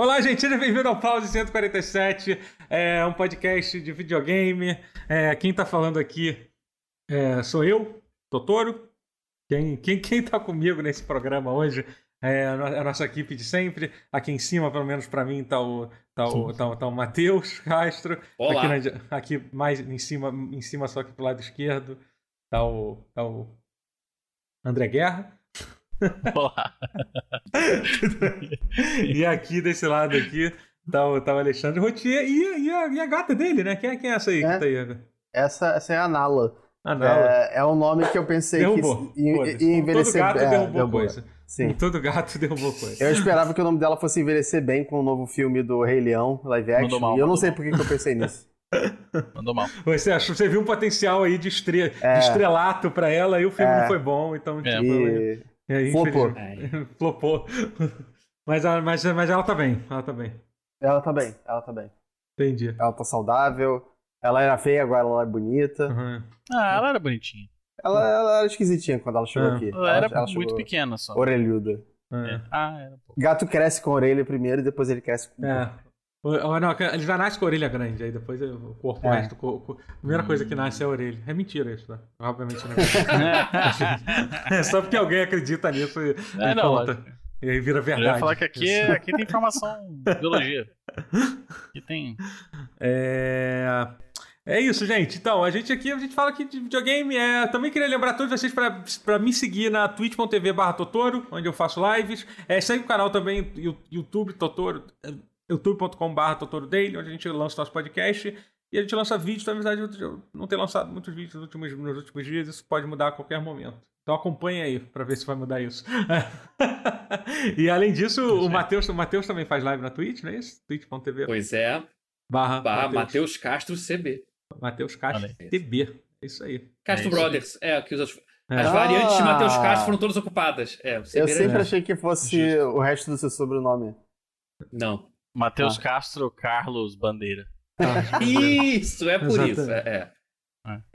Olá, gente, seja bem-vindo ao Pause 147, é um podcast de videogame. É, quem tá falando aqui é, sou eu, Totoro. Quem, quem, quem tá comigo nesse programa hoje é a nossa equipe de sempre. Aqui em cima, pelo menos para mim, tá o, tá o, tá, tá o Matheus Castro. Olá. Aqui, na- aqui mais em cima, em cima, só que pro lado esquerdo, tá o, tá o André Guerra. Olá. e aqui desse lado aqui tá o, tá o Alexandre Rotier e, a- e, a, e a gata dele, né? Quem é, quem é essa aí É. que tá aí? Essa, essa é a Nala. Ah, não. É, é um nome que eu pensei derrubou. que ia, ia envelhecer Todo gato é, derrubou, derrubou. coisa. Sim. Todo gato derrubou coisa. Eu esperava que o nome dela fosse envelhecer bem com o novo filme do Rei Leão, live action. Mal, e eu não sei por que eu pensei nisso. Mandou mal. Você achou, você viu um potencial aí de, estre... É. de estrelato pra ela e o filme É. não foi bom, então É. tipo, E e aí, flopou. infelizmente, flopou. Mas, ela- mas, mas ela tá bem, ela tá bem. ela tá bem, ela tá bem. Entendi. Ela tá saudável. Ela era feia, agora ela é bonita. Uhum. Ah, ela era bonitinha. Ela, ela era esquisitinha quando ela chegou Ah. aqui. Ela era muito chegou pequena só. Orelhuda. É. Ah, era um pouco. Gato cresce com a orelha primeiro e depois ele cresce com É. Não, ele já nasce com a orelha grande, aí depois o corpo, É. resto, o corpo- a primeira coisa que nasce é a orelha. É mentira isso, né? Obviamente não é. É só porque alguém acredita nisso e, É, e não, conta. E aí vira Eu verdade. ia falar que aqui, Isso. aqui tem informação biologia. Aqui tem. É... é isso, gente. Então, a gente aqui, a gente fala aqui de videogame. É... Também queria lembrar todos vocês para pra me seguir na twitch.tv barra Totoro, onde eu faço lives. É, segue o canal também, YouTube, Totoro, é, youtube.com barra Totoro Daily, onde a gente lança nosso podcast. E a gente lança vídeos, na verdade, eu- não tenho lançado muitos vídeos nos últimos, nos últimos dias, isso pode mudar a qualquer momento. Então acompanha aí pra ver se vai mudar isso. e além disso, o Matheus, o Matheus também faz live na Twitch, não é isso? twitch.tv Pois é, barra, barra Matheus. Castro CB. Matheus Castro. TB. É isso aí. Castro É isso Brothers. É, que os, as É. variantes de Matheus Ah. Castro foram todas ocupadas. É, CB Eu sempre É. achei que fosse Justo. o resto do seu sobrenome. Não. Matheus Ah. Castro Carlos Bandeira. Isso, é por Exatamente. isso. É,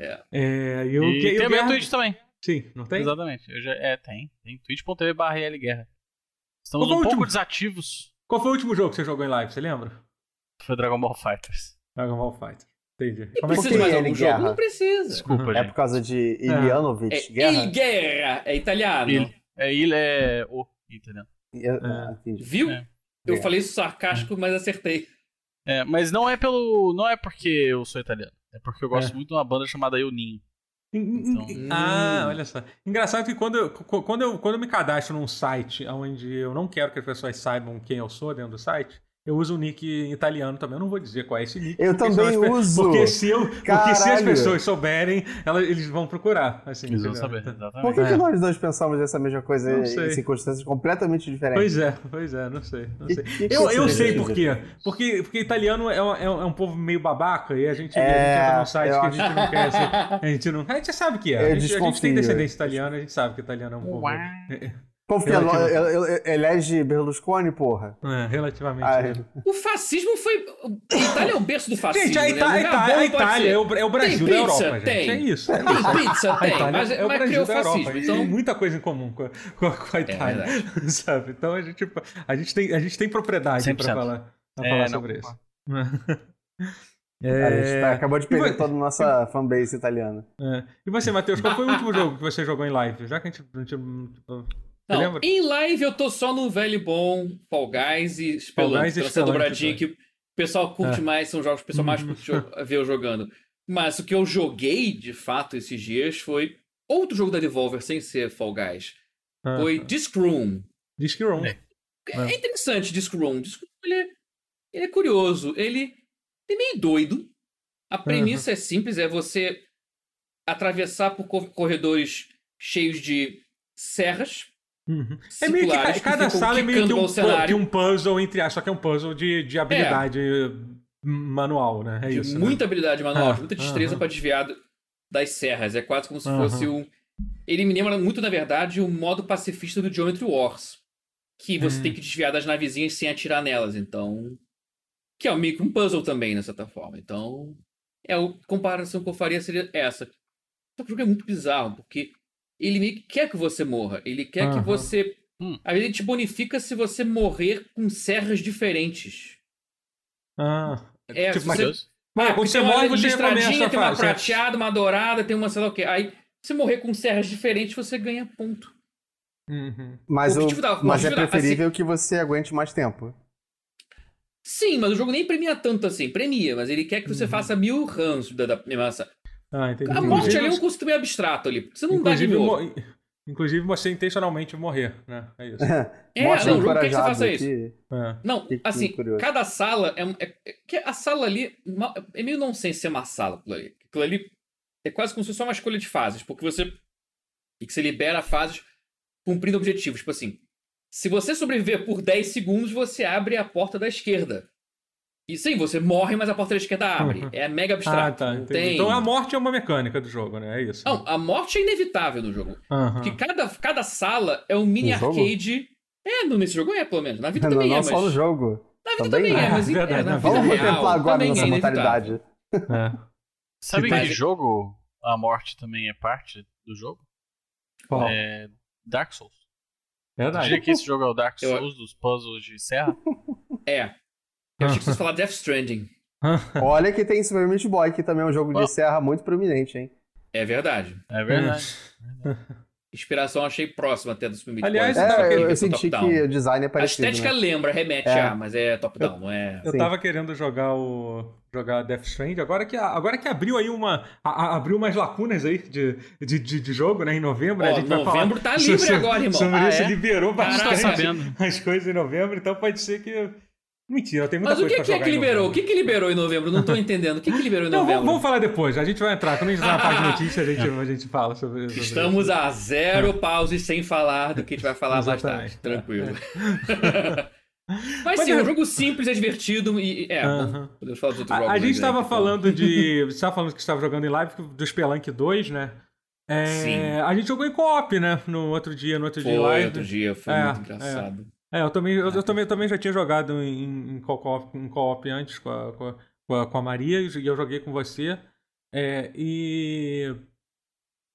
é. É, e o E que- e tem a minha Guerra- Twitch também. Sim, não tem? Exatamente. Eu já, é, tem. Tem twitch.tv barra Guerra. Estamos Qual um foi o pouco desativos. Qual foi o último jogo que você jogou em live? Você lembra? Foi Dragon Ball Fighters. Dragon Ball Fighter. Entendi. Como é que precisa mais algum jogo? guerra? Não precisa. Desculpa, É gente. por causa de Ilianovich, É guerra? Il Guerra, é italiano. Il. É il é o italiano. Ah, entendi. Viu? É. Eu É. falei isso sarcástico, mas acertei. É, mas não é pelo. Não é porque eu sou italiano. É porque eu gosto É. muito de uma banda chamada Eu Ninho. Então- Ah, Hum. olha só. Engraçado que quando eu, quando, eu, quando eu me cadastro num site onde eu não quero que as pessoas saibam quem eu sou dentro do site, eu uso o nick italiano também. Eu não vou dizer qual é esse nick. Eu também uso. Porque se, eu, porque se as pessoas souberem, elas, eles vão procurar. Assim, Eles vão entendeu? saber, Por exatamente. que, É. que nós dois pensamos essa mesma coisa em circunstâncias completamente diferentes? Pois é, pois é, não sei. Não sei. E- Eu, eu sei por quê. Porque, porque italiano é um, é um- é um povo meio babaca e a gente, a gente É, entra num site que a gente não quer. assim, a gente não. A gente sabe que é. A gente, a gente tem descendência italiana, a gente sabe que italiano é um povo. Ele- ele- elege Berlusconi, porra. É, relativamente. Ah, né? O fascismo foi. A Itália é o berço do fascismo. Gente, a, né? Ita- a Lugar Ita- bom a Itália é o, é o Brasil Tem da pizza? Europa, gente. Tem. É isso. Tem pizza? Tem, Itália mas, é o mas Brasil criou da fascismo. Europa. Então, Tem muita coisa em comum com a, com a- com a Itália. verdade. sabe? Então a gente, a gente, tem, a gente tem propriedade 100%. pra falar, pra É, falar não, sobre isso. A gente tá- É... acabou de perder vo- toda a nossa fanbase italiana. É. E você, Matheus, qual foi o último jogo que você jogou em live? Já que a gente. A gente você não, lembra? em live eu tô só no velho bom Fall Guys e Spelunk. Guys essa dobradinha que o pessoal curte É. mais, são jogos que o pessoal mais Uhum. curte jo- ver eu jogando. Mas o que eu joguei, de fato, esses dias foi outro jogo da Devolver, sem ser Fall Guys. Ah, Foi Disc Room. Disc Room. É. É, É. interessante Disc Room. Disc Room, ele é, ele é curioso. Ele é meio doido. A premissa é simples, é você atravessar por cor- corredores cheios de serras. Uhum. É meio que cada sala é meio que um, que um puzzle, entre aspas, só que é um puzzle de, de habilidade manual, né? É de isso. né? muita habilidade manual, Ah, de muita destreza aham. para desviar das serras. É quase como se Aham. fosse um. Ele me lembra muito, na verdade, o modo pacifista do Geometry Wars. Que você Hum. tem que desviar das navezinhas sem atirar nelas. Então. Que é meio que um puzzle também, de certa forma. Então. É, a comparação que eu faria seria essa. Só que o jogo é muito bizarro, porque ele meio que quer que você morra. Ele quer que Aham. você Hum. Às vezes ele te bonifica se você morrer com serras diferentes. Ah. É, tipo, se mas, você- mas Ah, quando você uma morre, você listradinha, recomeça a tem uma fase. prateada, uma dourada, tem uma sei lá o quê. Aí, se morrer com serras diferentes, você ganha ponto. Uhum. Mas, O o- da- mas é da- preferível que você aguente mais tempo. Sim, mas o jogo nem premia tanto assim. Premia, mas ele quer que Uhum. você faça mil runs da, da animação. Ah, entendi. A morte Inclusive, ali é um custo meio abstrato ali. porque Você não dá de inclusive, novo. inclusive, você intencionalmente morrer, né? É isso. É, Mostra não, quer que você faça isso. aqui. É. Não, Que- que assim, curioso. cada sala é, um- é, é- que a sala ali é meio nonsense ser uma sala aquilo ali. Aquilo ali é quase como se fosse só uma escolha de fases, porque você e que você libera fases cumprindo objetivos, tipo assim, se você sobreviver por 10 segundos, você abre a porta da esquerda. E sim, você morre, mas a porta da esquerda abre. Uhum. É mega Ah, abstrato. tá. não entendi. tem... Então a morte é uma mecânica do jogo, né? É isso. Não, a morte é inevitável no jogo. Aham. Porque cada, cada sala é um mini No jogo? arcade. É, no- nesse jogo é, pelo menos. Na vida Não, também não é, só mas. no jogo. Na vida Também também, é. é, mas Verdade, é, na na vida Vamos real, contemplar agora também nossa é inevitável. mortalidade. É. Sabe que jogo a morte também é parte do jogo? Qual? É Dark Souls. Verdade. Diria que esse jogo é o Dark Eu- Souls dos puzzles de serra? É. Eu achei que vocês falaram Death Stranding. Olha que tem Super Meat Boy, que também é um jogo de serra muito prominente, hein? É verdade. É verdade. Inspiração achei próxima até do Super Meat Aliás, Boy, tava É, eu, eu senti que o design é A parecido, estética né? lembra, remete É. a, mas é top-down, não é. Eu Sim. tava querendo jogar o jogar Death Stranding, agora que, agora que abriu aí uma a- a- abriu umas lacunas aí de, de, de, de jogo, né, em novembro, Ó, a gente vai novembro falar tá livre agora, irmão. Sobre Ah, isso, é? liberou tá bastante sabendo. as coisas em novembro, então pode ser que mentira, tem muita Mas o coisa que, pra que é jogar que liberou? O que, que liberou em novembro? Não tô entendendo. O que, que liberou em Não, novembro? vamos, vamos falar depois. A gente vai entrar. Quando a gente entrar na parte de notícias, a gente, a gente fala sobre, sobre Estamos a zero pauses sem falar do que a gente vai falar Exatamente. bastante. Tranquilo. Mas Mas sim, é- um jogo simples, é divertido e. É, Aham. podemos falar dos outros A, jogos. a gente aí, tava que falando de. Você tava falando que estava jogando em live do Spelunk 2, né? É, Sim. A gente jogou em co-op, né? No outro dia, no outro dia Foi live. outro dia, foi É, muito engraçado. É, eu também, eu, eu também, eu também já tinha jogado em, em co-op co-op antes com a, com, a, com a- Maria e eu joguei com você. É, e.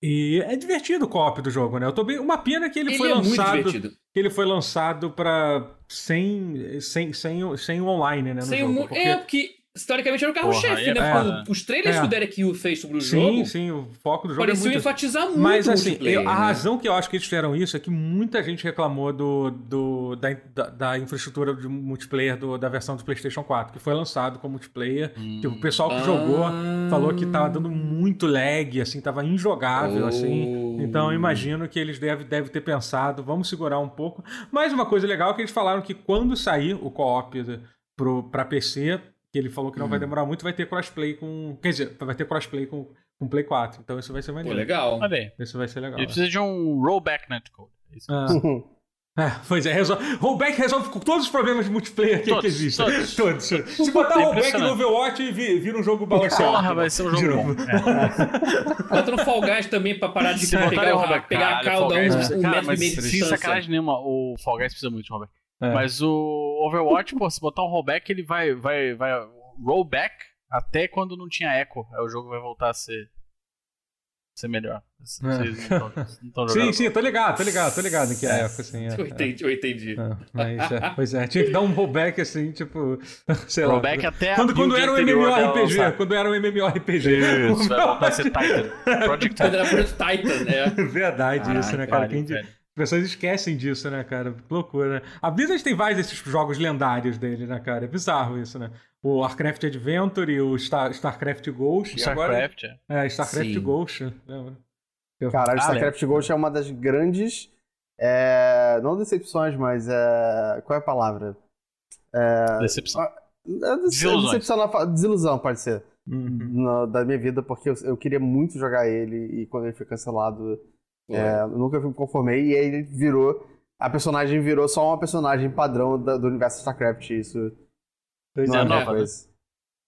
E é divertido o co-op do jogo, né? Eu tô bem. Uma pena que ele, Ele, foi é muito lançado. divertido. que ele foi lançado pra. sem. sem, sem, o- sem o online, né? No Sem jogo, porque- É, porque historicamente era o carro-chefe, é né? Porque Os trailers É. que o Derek Hill fez sobre o Sim, jogo sim, o foco do jogo é pareciam muito enfatizar muito Mas o assim, eu- a né? razão que eu acho que eles fizeram isso é que muita gente reclamou do, do- da, da, da infraestrutura de multiplayer do- da versão do PlayStation 4, que foi lançado como multiplayer. Tipo, o pessoal que Ah. jogou falou que tava dando muito lag, assim, tava injogável, Oh. assim. Então eu imagino que eles devem deve ter pensado, vamos segurar um pouco. Mas uma coisa legal é que eles falaram que quando sair o co-op pra PC, que ele falou que não vai Hum. demorar muito, vai ter crossplay com. Quer dizer, vai ter crossplay com, com Play 4. Então isso vai ser Pô, maneiro. legal. Olha aí. Isso vai ser legal. Ele precisa de um rollback netcode. É isso. Ah. É, pois é, resolve, rollback resolve com todos os problemas de multiplayer que, que Todos, existem. todos. Todos. Se botar É rollback no. Overwatch, vi- vira um jogo balanceado. Porra, vai ser um De jogo novo. bom. É. Bota no Fall Guys também pra parar de Se pegar, o- rollback, pegar a caralho, cauda um, um cara, metro e meio de Sem distância. sacanagem nenhuma, o Fall Guys precisa muito de rollback. É. Mas o Overwatch, pô, se botar um rollback, ele vai, vai, vai rollback até quando não tinha echo. Aí o jogo vai voltar a ser, ser melhor. Vocês não estão jogando. Sim, sim, tô ligado, tô ligado, tô ligado que é a época, assim. É, Eu entendi, eu entendi. é. É, mas, é, pois é, tinha que dar um rollback assim, tipo, sei lá. Rollback até a Quando, quando era um dela MMORPG, quando era um MMORPG. Isso, vai voltar a ser Titan. Project Quando Titan. era Project Titan, né? Verdade isso, né, cara? pariu, Quem pessoas esquecem disso, né, cara? Que loucura, né? A Blizzard tem vários desses jogos lendários dele, né, cara? É bizarro isso, né? O Warcraft Adventure e o Star, StarCraft Ghost. e agora- StarCraft, é. É, StarCraft Sim. Ghost, lembra? Caralho, Ah, StarCraft Ghost é uma das grandes. é, não decepções, mas. é, qual é a palavra? Decepção. É, Desilusões. decepção Desilusão, pode ser. Uhum. na- da minha vida, porque eu, eu queria muito jogar ele e quando ele foi cancelado, é, nunca me conformei. E aí ele virou. A personagem virou só uma personagem padrão da- do universo StarCraft. Isso Pois não é, é a nova, né?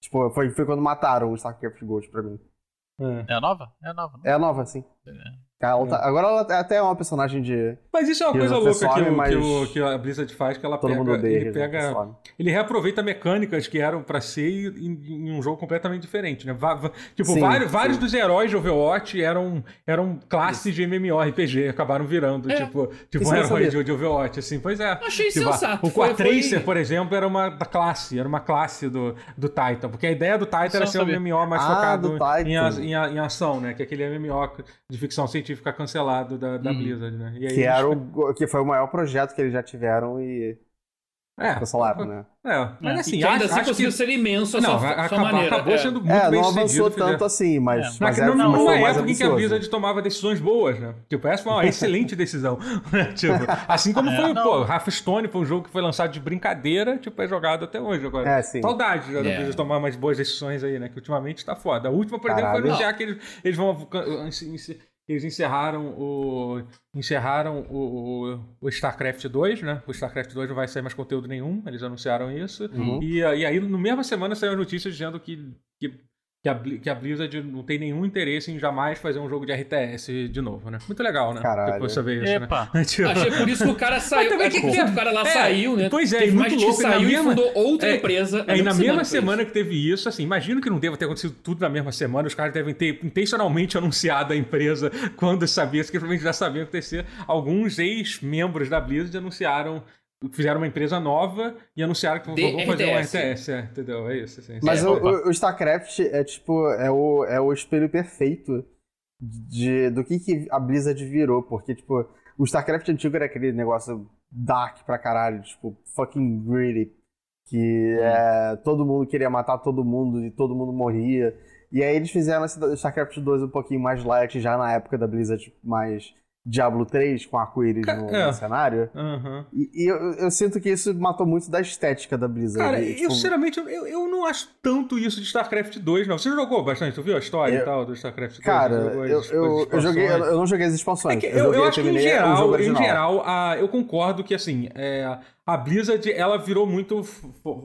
Tipo, foi, foi quando mataram o StarCraft Ghost pra mim. é. É a nova? É a nova. né? É a nova, sim. É. Ela tá- agora ela até é uma personagem de, Mas isso é uma coisa louca que, o- mas que, o- que a Blizzard faz, que ela pega, odeia ele pega, ele reaproveita mecânicas que eram pra ser em, em um jogo completamente diferente, né? Va- va- tipo, Sim, vários, sim. vários dos heróis de Overwatch eram, eram classes de MMORPG, acabaram virando, É. tipo, tipo um herói de, de Overwatch, assim, pois é. Achei Tipo, sensato. O Quatracer, foi- por exemplo, era uma classe, era uma classe do, do Titan, porque a ideia do Titan era ser um. MMO mais Ah, focado em, a- em, a- em ação, né? Que é aquele MMO de ficção científica cancelado da, da Uhum. Blizzard, né? E aí Que, era o, que foi o maior projeto que eles já tiveram e é, cancelaram, né? É, mas É. assim, e que ainda acho, assim acho conseguiu que... ser imenso a Não, sua, maneira. acabou é. sendo muito É, bem não avançou fizeram- tanto assim, mas, Na- mas é, numa mas foi numa época em que a. Blizzard tomava decisões boas, né? Tipo, essa foi uma excelente decisão. tipo, assim como É, foi, não. pô, Hearthstone foi um jogo que foi lançado de brincadeira, tipo, é jogado até hoje agora. É, sim. Saudade já da É. Blizzard tomar umas boas decisões aí, né? Que ultimamente tá foda. A última, por exemplo, foi Caralho. anunciar que eles, eles vão... Eles encerraram o. Encerraram o, o, o StarCraft 2, né? O StarCraft 2 não vai sair mais conteúdo nenhum, eles anunciaram isso. Uhum. E, e aí, no mesma semana, saiu a notícia dizendo que, que, que, a, que a Blizzard não tem nenhum interesse em jamais fazer um jogo de RTS de novo, né? Muito legal, né? Caralho. Depois você vê isso, Epa. né? Tipo, Achei por isso que o cara saiu. também É, que- por o cara lá é, saiu, né? pois é, Teve e muito louco, que e na saiu mesma- e fundou outra é, empresa. É, e na mesma semana que teve isso, assim, imagino que não deva ter acontecido tudo na mesma semana, os caras devem ter intencionalmente anunciado a empresa quando sabia, que provavelmente já sabiam acontecer. Alguns ex-membros da Blizzard anunciaram, fizeram uma empresa nova e anunciaram que vão fazer um RTS. É, entendeu? É isso, assim. Mas É, o- o StarCraft é tipo, é o, é o espelho perfeito de, do que, que a Blizzard virou, porque, tipo, o StarCraft antigo era aquele negócio dark pra caralho, tipo, fucking greedy, que é, todo mundo queria matar todo mundo e todo mundo morria. E aí eles fizeram esse StarCraft 2 um pouquinho mais light, já na época da Blizzard, mais Diablo 3, com arco-íris no, é. no cenário. Aham. E, e eu, eu sinto que isso matou muito da estética da Blizzard. Cara, E, eu tipo, sinceramente, eu, eu não acho tanto isso de StarCraft 2, não. Você jogou bastante? Tu viu a história Eu- e tal do StarCraft 2? Cara, eu, eu, eu joguei, eu, eu não joguei as expansões. É eu, eu, joguei, eu acho que em geral, em geral a, eu concordo que assim, é, a Blizzard ela virou muito,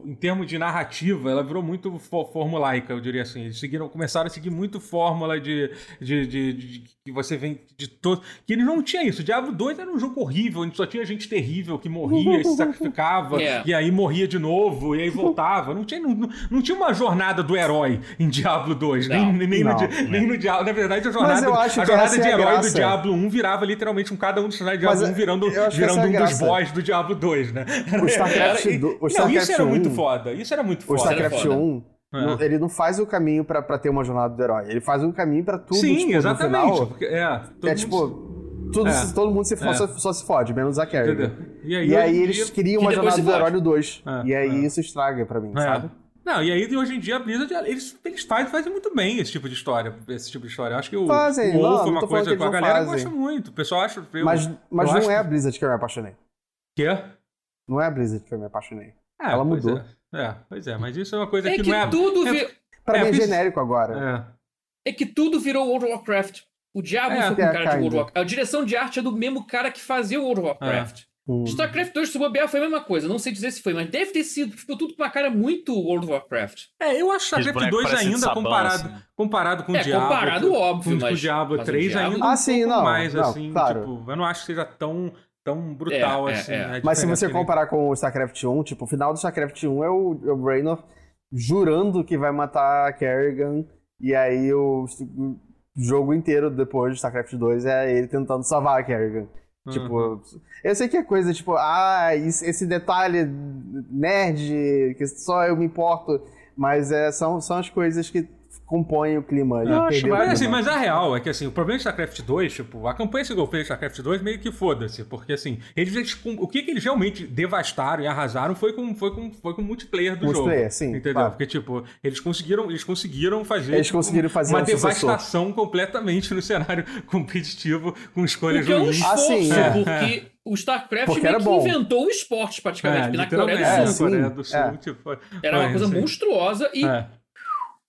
em termos de narrativa, ela virou muito fo- formulaica, eu diria assim. Eles seguiram, começaram a seguir muito fórmula de, de, de- de- de- que você vem de todo. Que eles não tinha isso. Diablo 2 era um jogo horrível, onde só tinha gente terrível que morria e se sacrificava, É. e aí morria de novo, e aí voltava. Não tinha, não, não- tinha uma jornada do herói em Diablo 2, nem, Não. nem, no, Não. Di- nem no Diablo. Na verdade, a jornada, eu acho a jornada essa de é a herói do. Diablo 1 virava literalmente um cada um dos personagens de Mas Diablo 1 virando, que virando é um dos graça. boss do Diablo 2, né? O StarCraft, Era- e- do, o não, StarCraft isso era 1, muito foda. Isso era muito O foda. StarCraft foda. 1, É. ele não faz o caminho pra, pra ter uma jornada do herói. Ele faz um caminho pra tudo, Sim, tipo, exatamente. no final. porque, é, todo É mundo- tipo, tudo, É. todo mundo se É. só, só se fode, menos a Carrie. Entendeu? E aí, E aí eles dia- queriam que uma jornada do herói do 2. É, e aí é. isso estraga pra mim, É. sabe? Não, e aí hoje em dia a Blizzard, eles, eles fazem, fazem muito bem esse tipo de história. Esse tipo de história. Eu acho que o, Fazem, o WoW não, foi uma coisa que que a galera fazem. gosta muito. O pessoal acha. Eu, Mas, mas eu não acho é a Blizzard que eu me apaixonei. que é? Não é a Blizzard que eu me apaixonei. É, Ela pois mudou. É. É, pois é, mas isso é uma coisa É que, que não é. tudo é- vi- Pra É, mim é genérico agora. É. é que tudo virou World of Warcraft. O Diablo É, foi com é, cara de World of. Warcraft. A direção de arte é do mesmo cara que fazia o World of Warcraft. Hum. StarCraft 2 se bobear foi a mesma coisa. Não sei dizer se foi, mas deve ter sido. Ficou tudo com uma cara muito World of Warcraft. É, eu acho StarCraft bonecos 2 parecem de ainda sabão, comparado, assim. comparado com o É, Diablo. comparado, óbvio, com, com o mas- Diablo mas o 3 Diablo- ainda Ah, um sim, pouco não, mais, não, assim, claro. tipo, eu não acho que seja tão, tão brutal É, é, assim. é. a Mas se você comparar com o StarCraft 1, tipo, o final do StarCraft 1 é o, é o Raynor jurando que vai matar a Kerrigan, e aí o, o jogo inteiro depois do StarCraft 2 é ele tentando salvar a Kerrigan. Uhum. Tipo, eu sei que é coisa tipo, ah, esse detalhe nerd, que só eu me importo, mas é, são, são as coisas que compõem o clima. Eu acho Mas, assim, clima. mas a real é que assim, o problema de StarCraft 2, tipo, a campanha single player de StarCraft 2 meio que foda-se, porque assim, eles, o que, que eles realmente devastaram e arrasaram foi com, foi com, foi com o multiplayer do Multiplayer, jogo. sim, Entendeu? claro. Porque, tipo, eles conseguiram, eles conseguiram fazer. Eles tipo, conseguiram fazer uma um sucessor. devastação completamente no cenário competitivo com escolhas é um ruins. Ah, esforço, sim, é. porque o StarCraft Porque meio que bom. inventou o esporte, praticamente. porque na Coreia do Sul É, Coreia do Sul, é. tipo, era uma foi, coisa assim, monstruosa e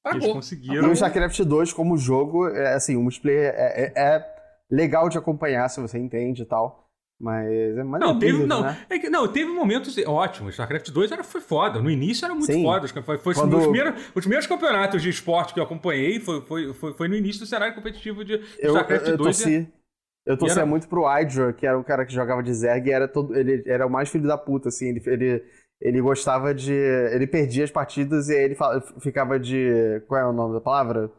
é. Eles pagou. conseguiram. E o StarCraft 2, como jogo, é, assim, o multiplayer é, é- é legal de acompanhar se você entende e tal. Mas é mais Não, teve, não, né? é que, não, teve momentos ótimos. StarCraft 2 era, foi foda. No início era muito Sim. foda. Os, foi, foi Quando- os, primeiros, os primeiros campeonatos de esporte que eu acompanhei foi, foi, foi, foi no início do cenário competitivo de Eu, StarCraft eu, eu 2. torci. Eu torcia era- muito pro Hydra, que era um cara que jogava de Zerg e era todo. Ele era o mais filho da puta, assim. Ele, ele, ele gostava de. Ele perdia as partidas e aí ele fala- ficava de. Qual é o nome da palavra?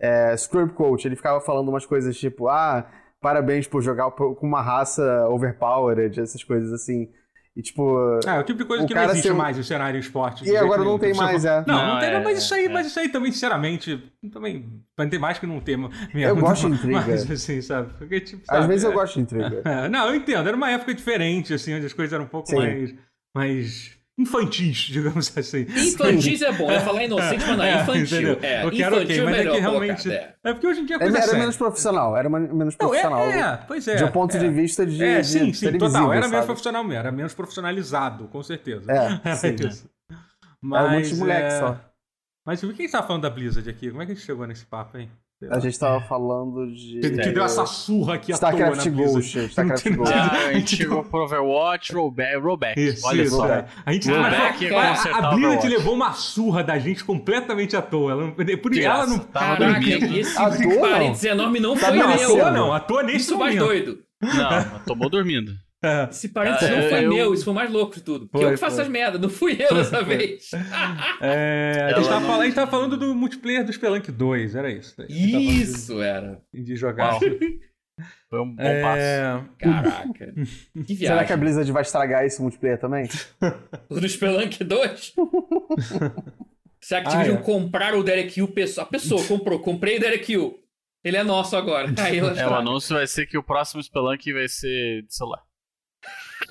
É, Scrub Coach. Ele ficava falando umas coisas tipo, ah, parabéns por jogar com uma raça overpowered, essas coisas assim. E tipo. Ah, é o tipo de coisa que não cara existe ser mais no cenário esporte. E agora não tem mais, é. Não, não, Não, tem, é, mas isso aí, é. mas isso aí também, sinceramente, também vai ter mais que não ter. Eu gosto de intriga. Mas assim, sabe? Porque, tipo, Às sabe, vezes eu é- gosto de intriga. é, não, eu entendo. Era uma época diferente, assim, onde as coisas eram um pouco Sim. mais, mais infantis, digamos assim. Infantis é bom. Eu ia falar inocente, mas não é infantil. É, Eu quero infantil ok, mas é é melhor que realmente. colocado, é. É porque hoje em dia Era, coisa é era séria. menos profissional, era menos Não, profissional. é, é, pois é. de um ponto é. de vista de. É, de sim, sim, televisível, total. Era sabe? menos profissional mesmo, era menos profissionalizado, com certeza. É, Era sim. isso. Era um monte de moleque é, só. Mas o que a gente tá falando da Blizzard aqui? Como é que a gente chegou nesse papo, hein? A gente tava falando de. Que, que deu essa surra aqui à StarCraft toa. Ghost. StarCraft Ghost. Ah, a gente chegou pro Overwatch, rollback. rollback. Isso, Olha isso, só. é. A gente Rollback mas, é cara, consertar a Blizzard levou uma surra da gente completamente à toa. Ela, não- por De ela não. Tava Caraca, dormindo. esse À toa, não. parênteses enorme não Tá foi não, à toa meu. não. À toa nesse Isso mais doido. Não, tomou dormindo. É. Esse parênteses Ah, não foi eu- meu, isso foi o mais louco de tudo. Porque Foi, eu que faço foi. as merdas, não fui eu dessa vez. É, a, gente não- falando, a gente tava falando do multiplayer do Spelunk 2, era isso. Falando Isso era. De, de jogar. Uau. Foi um bom passo. É, Caraca. Que viagem. Será que a Blizzard vai estragar esse multiplayer também? O do Spelunk 2? Se a Activision Ah, é. comprar o Derek Hill, a pessoa comprou, comprei o Derek Hill. Ele é nosso agora. Aí ela É, o anúncio vai ser que o próximo Spelunk vai ser de celular.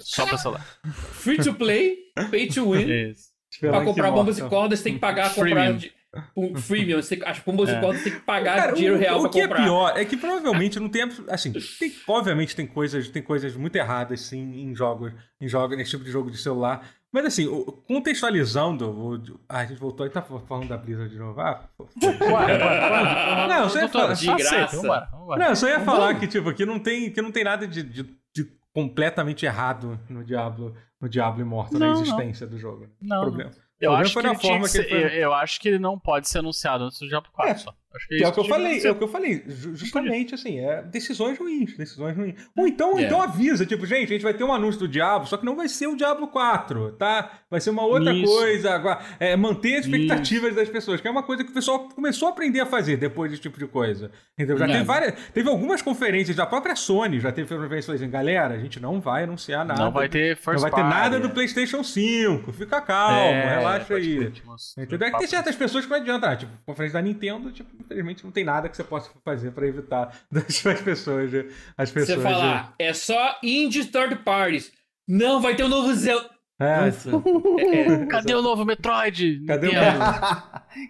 Só pra celular. Free to play, pay to win. Isso. Pra comprar bombas e Immortal. cordas, tem que pagar, comprar. Freemium. De, um, freemium. Você as bombas É. e cordas tem que pagar Cara, dinheiro o, real o pra que comprar. é pior é que provavelmente não tem assim, tem- obviamente tem coisas, tem coisas muito erradas sim em jogos, em jogos, nesse tipo de jogo de celular. Mas assim, o- contextualizando, o, ah, a gente voltou e tá falando da Blizzard de novo. Ah. Bora, bora, bora. Não, você ia falar- de só. Vambora, vambora. Não, só ia falar que tipo que não tem que não tem nada de, de completamente errado no Diablo, no Diablo Immortal, na Não, não. existência do jogo. Não, problema. Eu problema acho, que na ser- foi- eu acho que ele não pode ser anunciado antes do Diablo 4 É. só. Acho que, Que é o isso que eu falei, ser. é o que eu falei, ju- justamente assim, é decisões ruins, decisões ruins. Ou então, É. então avisa, tipo, gente, a gente vai ter um anúncio do Diablo, só que não vai ser o Diablo 4, tá? Vai ser uma outra Isso. coisa, é, manter as expectativas das pessoas, que é uma coisa que o pessoal começou a aprender a fazer depois desse tipo de coisa. Entendeu? Já É. teve várias, teve algumas conferências da própria Sony, já teve conferência falando assim, galera, a gente não vai anunciar nada. Não vai ter não first vai ter nada party, do é. PlayStation 5, fica calmo, É, relaxa aí. Entendeu? É que tem certas pessoas que não adianta. ah, Tipo, conferência da Nintendo, tipo, infelizmente não tem nada que você possa fazer pra evitar das as pessoas. As pessoas Você falar, é só indie third parties. Não, vai ter um novo Zelda. É, É, Cadê o novo Metroid? Cadê o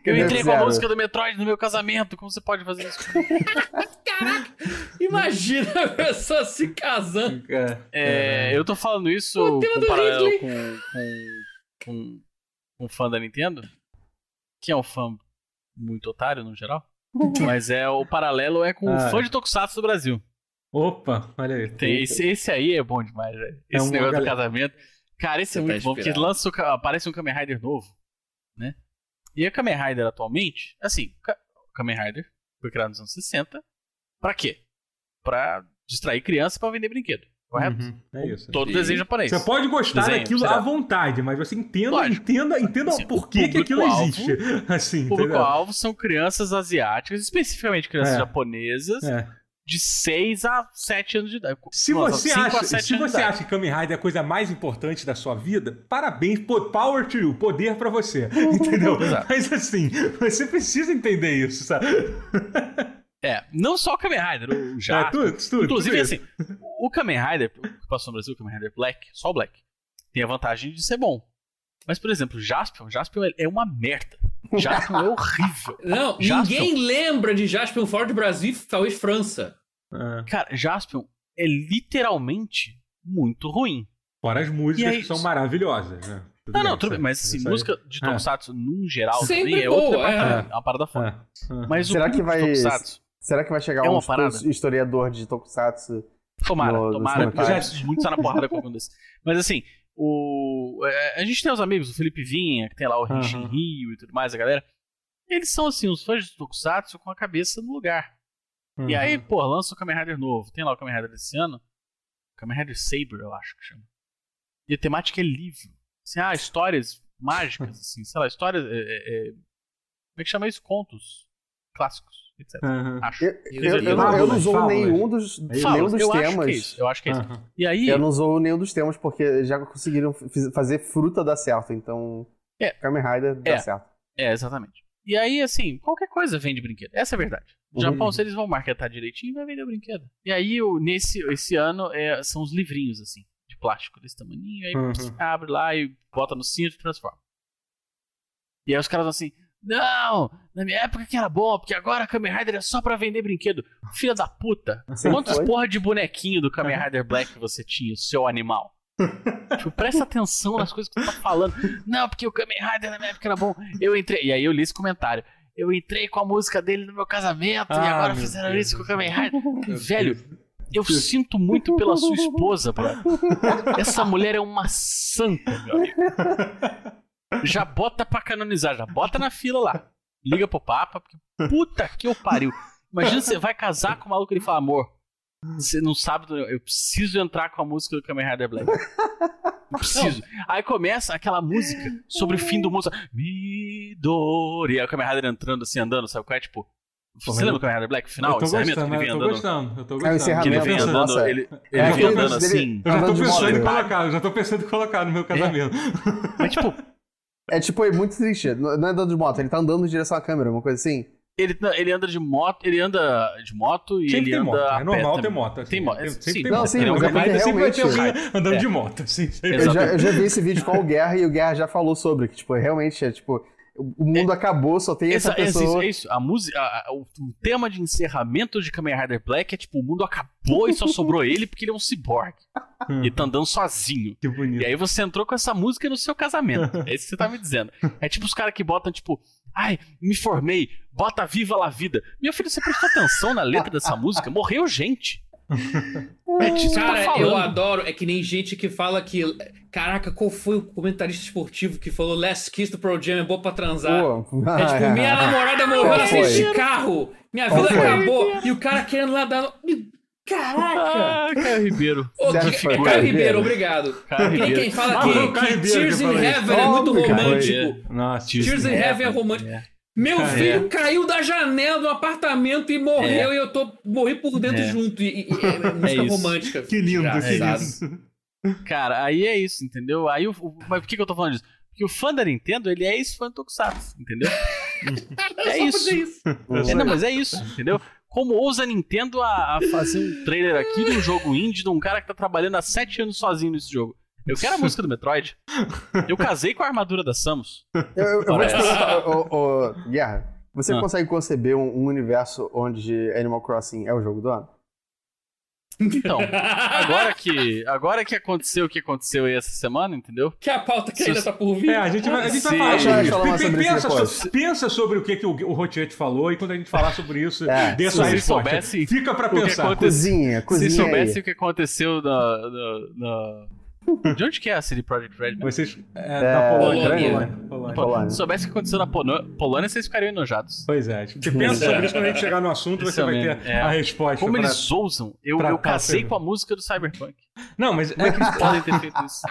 Eu entrei com a música do Metroid no meu casamento. Como você pode fazer isso? imagina a pessoa se casando. é, É, eu tô falando isso O tema do paralelo Ridley. com, com, com um fã da Nintendo, que é um fã muito otário no geral. Mas é o paralelo é com Ah. o fã de Tokusatsu do Brasil. Opa, olha aí. Tem, esse, esse aí é bom demais, velho. É Esse uma negócio do galera- casamento. Cara, esse é Você tá muito bom, porque lança o aparece um Kamen Rider novo, né? E a Kamen Rider atualmente, assim, Ka- Kamen Rider foi criado nos anos 60. Pra quê? Pra distrair criança pra vender brinquedo, correto? Uhum, é isso. Todo Sim. desenho japonês. Você pode gostar Desenho, daquilo será? à vontade, mas você entenda, Lógico. entenda, entenda Assim, por o que, que aquilo público-alvo- existe. Assim, público-alvo são crianças asiáticas, especificamente crianças É. japonesas, É. de 6 a 7 anos de idade. Se Nossa, você, 5 a acha, 7 se você idade. acha que Kamen Rider é a coisa mais importante da sua vida, parabéns, power to you, poder pra você, entendeu? Exato. Mas assim, você precisa entender isso, sabe? É, não só o Kamen Rider, o É, Jato. tudo, tudo, Inclusive, tudo assim, o Kamen Rider, o que passou no Brasil, o Kamen Rider Black, só o Black, tem a vantagem de ser bom. Mas, por exemplo, o Jaspion, Jaspion é- é uma merda. Jaspion é horrível. Não, Jaspion. ninguém lembra de Jaspion fora do Brasil e talvez França. É. Cara, Jaspion é literalmente muito ruim. Fora as músicas aí- que são maravilhosas, né? Não, não, tudo bem, mas assim, música de É. Tokusatsu, num geral, Sempre também é boa, departamento, é uma parada foda. É, é. Mas Será o que vai- Tokusatsu, Será que vai chegar É um parada. historiador de Tokusatsu? tomara, no- tomara, porque já preciso muito estar na porrada com algum desses. Mas assim, o, é, a gente tem os amigos, o Felipe Vinha, que tem lá o Aham. Renshin Rio e tudo mais, a galera. Eles são, assim, os fãs de Tokusatsu com a cabeça no lugar. Uhum. E aí, pô, lança o Kamen Rider novo. Tem lá o Kamen Rider desse ano. Kamen Rider Saber, eu acho que chama. E a temática é livro. Assim, ah, histórias mágicas, assim, sei lá, histórias. É, é, é, como é que chama isso? Contos clássicos, etc. Uhum. Acho. Eu, eu, eu, não- eu usou fábulas. nenhum dos, nenhum dos eu acho que é temas. isso. Eu acho que é isso. Uhum. E aí, Eu não usou nenhum dos temas porque já conseguiram fazer fruta dar certo. Então, É. Kamen Rider dá É. certo. É, exatamente. E aí, assim, qualquer coisa vende brinquedo. Essa é a verdade. No Uhum. Japão, se eles vão marketar direitinho, vai vender o brinquedo. E aí, o- nesse esse ano, é, são os livrinhos, assim, de plástico desse tamaninho. Aí Uhum. abre lá e bota no cinto e transforma. E aí os caras vão assim, não, na minha época que era bom, porque agora Kamen Rider é só pra vender brinquedo. Filha da puta. Quantos foi. porra de bonequinho do Kamen Rider Black você tinha, seu animal? Tipo, presta atenção nas coisas que tu tá falando. Não, porque o Kamen Rider na minha época era bom. Eu entrei. E aí eu li esse comentário. Eu entrei com a música dele no meu casamento e Ah, agora meu fizeram Deus. isso com o Kamen Rider. Velho, eu sinto muito pela sua esposa, brother. Essa mulher é uma santa, meu amigo. Já bota pra canonizar, já bota na fila lá. Liga pro Papa, porque puta que eu pariu. Imagina você vai casar com o maluco e ele fala, amor, você não sabe, do- eu preciso entrar com a música do Kamen Rider Black. Eu preciso. Aí começa aquela música sobre o fim do mundo. Midori. Aí o Kamen Rider entrando assim, andando, sabe qual é? Tipo. Você lembra eu- do Kamen Rider Black? Eu Final, tô encerramento, que gostando, ele vem eu tô andando. gostando, eu tô É gostando. Que ele vem andando, nossa, ele, é ele vem aquele andando assim. Eu já tô pensando em colocar, eu já tô pensando em colocar no meu casamento. Mas tipo, É tipo, é muito triste. Não é andando de moto, ele tá andando em direção à câmera, uma coisa assim. ele, não, ele anda de moto, ele anda de moto e Sempre ele tem anda moto, a é normal ter moto. assim, Tem moto, tem- sim. Sempre tem Não, moto. sim, mas é porque Rider, sempre vai ter realmente- alguém andando É. de moto. Assim, sempre. Eu Exato. já, eu já vi esse vídeo com o Guerra e o Guerra já falou sobre, que, tipo, realmente é tipo, o mundo acabou, só tem essa Essa- é, pessoa. isso, é isso. A música, a- a- o, o tema de encerramento de Kamen Rider Black é tipo, o mundo acabou e só sobrou ele porque ele é um cyborg. e tá andando sozinho. Que bonito. E aí você entrou com essa música no seu casamento. É isso que você tá me dizendo. É tipo os caras que botam, tipo, ai, me formei, bota viva la vida. Meu filho, você prestou atenção na letra dessa música? Morreu gente. É Cara, tá eu adoro. É que nem gente que fala que. Caraca, qual foi o comentarista esportivo que falou Last Kiss do Pro Jam é boa pra transar? Pô, É tipo, minha namorada morreu Qual na frente foi? de carro. Minha Qual vida foi? acabou. E o cara querendo lá dar. Caraca! Ah, Caio Ribeiro. Ô, foi Caio Ribeiro, Ribeiro? obrigado. Caio Quem, Ribeiro. quem fala Ah, que, que Ribeiro Tears in. Heaven é muito romântico. Nossa, Tears in Heaven é romântico. É. Meu É. filho caiu da janela do apartamento e morreu e eu tô morri por dentro É. junto. E, e- e é música isso. romântica. Que lindo, que lindo. Cara, aí é isso, entendeu? Aí o, o- mas por que, que eu tô falando disso? Porque o fã da Nintendo, ele é esse fã do Tokusatsu, entendeu? É É isso. isso. É, não, mas é isso, entendeu? Como ousa a Nintendo a, a fazer um trailer aqui de um jogo indie de um cara que tá trabalhando há sete anos sozinho nesse jogo? Eu quero a música do Metroid. Eu casei com a armadura da Samus. Eu, eu- eu vou te perguntar, ô, ô, Guerra, você Ah. consegue conceber um, um universo onde Animal Crossing é o jogo do ano? Então, agora que, agora que aconteceu o que aconteceu aí essa semana, entendeu? Que a pauta que Se ainda tá por vir. É, a gente vai, a gente vai falar sobre falar pensa, so- pensa sobre o que, que o, o Rotiette falou e quando a gente falar sobre isso, É, dê sua resposta. soubessem Fica pra pensar. aconteceu. Cozinha, Se cozinha soubesse aí. o que aconteceu na, na, na- De onde que é a CD Projekt Red? Vocês. É, É, da Polônia. Polônia. Polônia. Polônia. Polônia. Se soubesse o que aconteceu na Polô- Polônia, vocês ficariam enojados. Pois é. Você pensa sobre isso quando a gente chegar no assunto, Isso você vai mesmo, ter é. a resposta. Como pra- eles ousam? Eu, eu casei com a música do Cyberpunk. Não, mas. Como é que eles podem ter feito isso?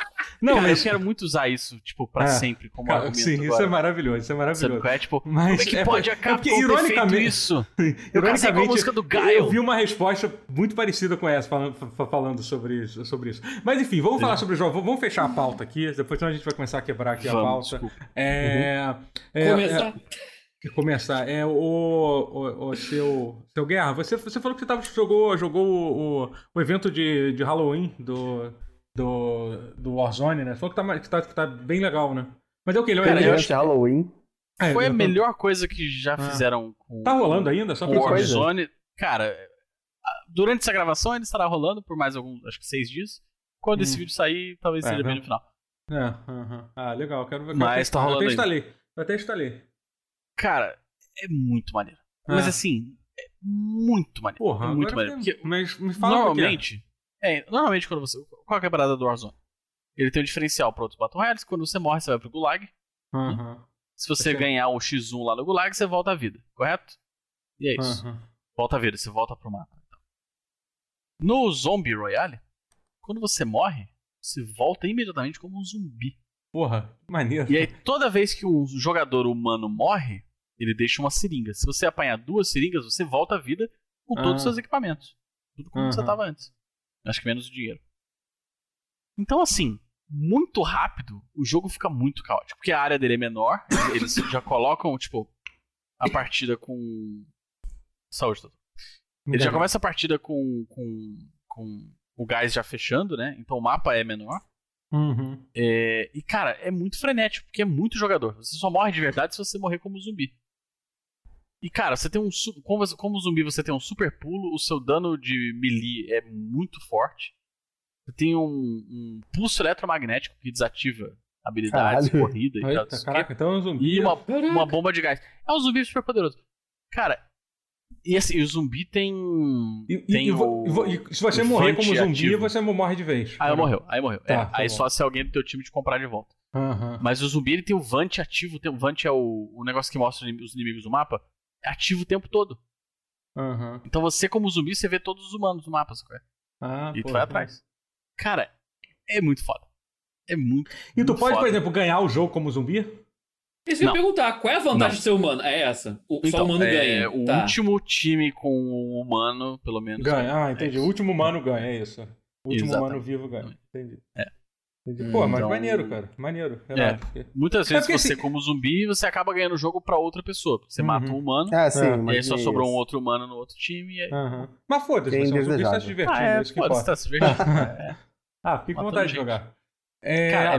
Não, Cara, mas. eu quero muito usar isso, tipo, pra É. sempre, como Cara, argumento sim, isso agora. é maravilhoso. Isso é Sabe maravilhoso. qual é? Tipo, Mas como é que é pode a Capcom é porque, ter feito ironicamente- isso? Eu com a Ironicamente, música do Eu vi uma resposta muito parecida com essa, falando, fa- falando sobre, isso, sobre isso. Mas enfim, vamos falar sobre o jogo. Vamos fechar a pauta aqui, depois senão a gente vai começar a quebrar aqui a Vamos, pauta. desculpa. É, é, Começar. é, começar. É o, o, o seu, seu Guerra, você, você falou que você tava, jogou, jogou o, o, o evento de, de Halloween do, do, do Warzone, né? Você falou que tá, que, tá, que tá bem legal, né? Mas é o que? Ele é ele eu é- Durante Halloween. é, Foi a eu tô- melhor coisa que já Ah. fizeram com Tá rolando ainda? Só pra. Warzone. Cara, durante essa gravação ainda estará rolando por mais alguns, acho que seis dias. Quando esse Hum. vídeo sair, talvez É, seja bem vamos- no final. É, aham. Ah, legal. Quero ver. Mas tá rolando Eu até instalei. Eu até instalei. Cara, é muito maneiro. Mas Ah. assim, é muito maneiro. Porra, é muito maneiro. Porque Mas me fala o que é. normalmente, é, normalmente quando você. Qual é a parada do Warzone? Ele tem um diferencial para outros Battle Royales. Quando você morre, você vai pro Gulag. Aham, Se você Ok. ganhar o X1 lá no Gulag, você volta à vida, correto? E é isso. aham. Volta a vida, você volta pro mapa. Então. No Zombie Royale, quando você morre, você volta imediatamente como um zumbi. Porra, que maneiro. E aí, toda vez que um jogador humano morre, ele deixa uma seringa. Se você apanhar duas seringas, você volta à vida com todos os Ah. seus equipamentos. Tudo como você Aham. tava antes. Acho que menos o dinheiro. Então, assim, muito rápido, o jogo fica muito caótico. Porque a área dele é menor, eles já colocam, tipo, a partida com. Saúde, doutor. Ele já começa a partida com, com, com o gás já fechando, né? Então o mapa é menor. Uhum. É, e, cara, é muito frenético, porque é muito jogador. Você só morre de verdade se você morrer como zumbi. E, cara, você tem um. Como, como zumbi, você tem um super pulo, o seu dano de melee é muito forte. Você tem um, um pulso eletromagnético que desativa habilidades, Caralho. corrida e tal. Eita, quê. caraca, então é um zumbi. E uma, Caraca. uma bomba de gás. É um zumbi super poderoso. Cara, e assim, o zumbi tem. E, tem e o- e se você o morrer como zumbi, ativo. você morre de vez. Aí morreu, aí morreu. Tá, É, tá aí bom. só se alguém do teu time te comprar de volta. Aham. Mas o zumbi ele tem o Vant ativo. Tem, o Vant é o, o negócio que mostra os inim- os inimigos do mapa. É ativo o tempo todo. Aham. Então você, como zumbi, você vê todos os humanos no mapa, sacou? Ah, E tu pô, vai atrás. Cara, é muito foda. É muito. E tu muito pode, por foda. exemplo, ganhar o jogo como zumbi? Isso eu ia perguntar, qual é a vantagem Não. de ser humano? É essa. O, só Então, o humano é, ganha. O Tá. último time com o humano, pelo menos. Ganha. Ah, é entendi. isso. O último humano ganha, é isso. O último Exatamente. humano vivo ganha. Entendi. É. Entendi. Pô, mas Então- maneiro, cara. Maneiro. Renato. Muitas É vezes porque, você, assim- como zumbi, você acaba ganhando o jogo pra outra pessoa. Você Uhum. mata um humano, É, sim, É. e aí imaginei só sobrou um outro humano no outro time. E aí... Aham. Mas foda-se, você é um zumbi, você tá se divertindo. Ah, é, é isso que pode importa. estar se divertindo. É. Ah, fiquei com vontade de jogar. É, Cara, é.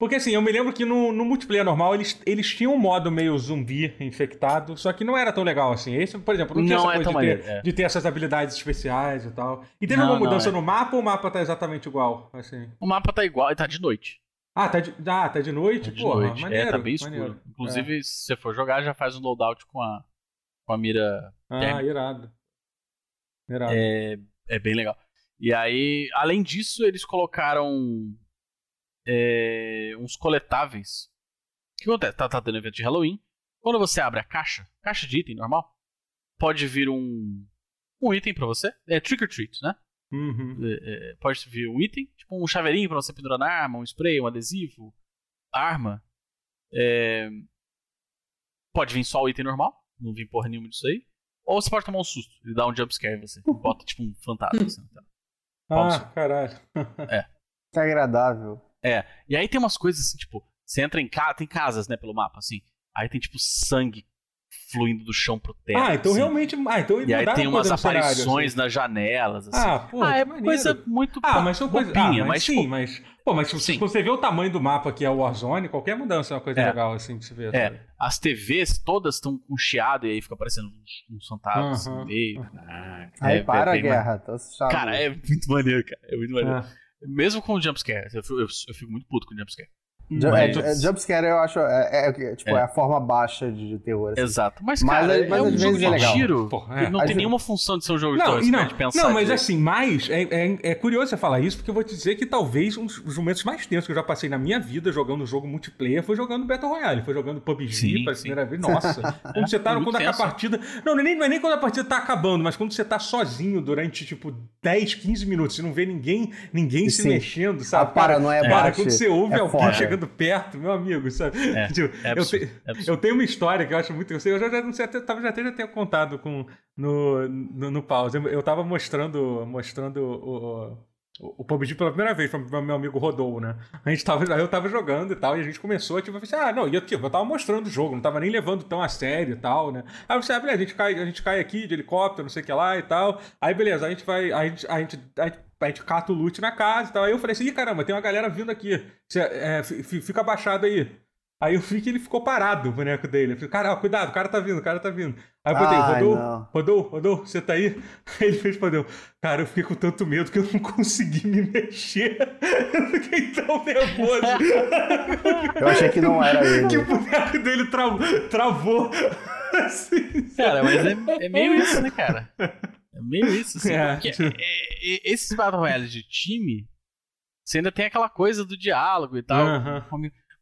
Porque assim, eu me lembro que no, no multiplayer normal eles, eles tinham um modo meio zumbi infectado, só que não era tão legal assim. Esse, por exemplo, não tinha Não essa é coisa tão de, ter, é. de ter essas habilidades especiais e tal. E teve Não, alguma mudança é. no mapa ou o mapa tá exatamente igual? Assim? O mapa tá igual, e tá de noite. Ah, tá de, ah, tá de noite? Tá de Porra, noite. maneiro. é, tá bem escuro. maneiro. Inclusive, se você for jogar, já faz um loadout com a, com a mira. Ah, térmica. irado. Irado. É, é bem legal. E aí, além disso, eles colocaram é, uns coletáveis. O que acontece? Tá, tá tendo evento de Halloween. Quando você abre a caixa, caixa de item normal, pode vir um, um item pra você. É trick or treat, né? Uhum. É, é, pode vir um item, tipo um chaveirinho pra você pendurar na arma, um spray, um adesivo, arma. É, pode vir só o item normal, não vir porra nenhuma disso aí. Ou você pode tomar um susto, ele dá um jumpscare em você. Bota tipo um fantasma. Assim, tá? Ah, caralho. Que agradável. E aí tem umas coisas assim, tipo, você entra em casa, tem casas, né, pelo mapa, assim. Aí tem tipo sangue fluindo do chão pro teto. ah, então assim. realmente. Ah, então E aí tem umas cenário, aparições assim. nas janelas, assim. Ah, pô, Ah, é maneiro. coisa muito Ah, mas são coisas. ah, mas, mas, sim, tipo, mas. Pô, mas se Sim. você vê o tamanho do mapa que é o Warzone, qualquer mudança é uma coisa É. legal, assim, de se ver. É. sabe? as TVs todas estão com chiado e aí fica aparecendo uns, uns fantasmas no meio. Caraca. Aí É, para é a guerra, tá chato. Cara, é muito maneiro, cara. É muito maneiro. Ah. Mesmo com o jumpscare, eu, eu, eu fico muito puto com o jumpscare. Ju- Mas- é, é, jumpscare eu acho. É, é- tipo, É. é. a forma baixa de, de terror. assim. Exato. Mas, Mas cara, é- mas é um jogo é de tiro. Porra, é. Não tem vezes- nenhuma função de ser um jogo de Não, terror. e você não, pensar não, mas assim, mas é, é, é curioso você falar isso, porque eu vou te dizer que talvez um dos momentos mais tensos que eu já passei na minha vida jogando um jogo multiplayer foi jogando Battle Royale, foi jogando PUBG Sim, pela sim. primeira vez. Nossa, quando você tá, quando a partida. Não, não é, nem, não é nem quando a partida tá acabando, mas quando você tá sozinho durante, tipo, 10, 15 minutos, você não vê ninguém, ninguém se Sim. mexendo, A sabe? paranoia Cara, bate. quando você ouve é alguém foda. Chegando perto, meu amigo, sabe? É, Tipo, é eu, te- é eu tenho uma história que eu acho muito. Eu, sei, eu já, já não sei, até, talvez até já tenha contado com, no, no, no pause. Eu, eu tava mostrando, mostrando o, o, o PUBG pela primeira vez pro meu amigo Rodou, né? A gente tava, eu tava jogando e tal, e a gente começou, tipo, assim, ah, não, e eu, tipo, eu tava mostrando o jogo, não tava nem levando tão a sério e tal, né? Aí eu falei, ah, beleza, a gente cai, a gente cai aqui de helicóptero, não sei o que lá e tal. Aí beleza, a gente vai, a gente, a gente, a gente, a gente cata o loot na casa e tal. Aí eu falei assim, ih, caramba, tem uma galera vindo aqui. Você, é, fi- fi- fica abaixado aí. Aí eu vi que ele ficou parado, o boneco dele. Eu falei, cara, cuidado, o cara tá vindo, o cara tá vindo. Aí eu botei, rodou, não. rodou, rodou, você tá aí? Aí ele fez, respondeu, cara, eu fiquei com tanto medo que eu não consegui me mexer. Eu fiquei tão nervoso Eu achei que não era ele. que o boneco dele tra- travou. Assim, Cara, mas é, é meio isso, né, cara? É meio isso, assim. É. Porque é- é- esses Battle Royale de time, você ainda tem aquela coisa do diálogo e tal. Aham.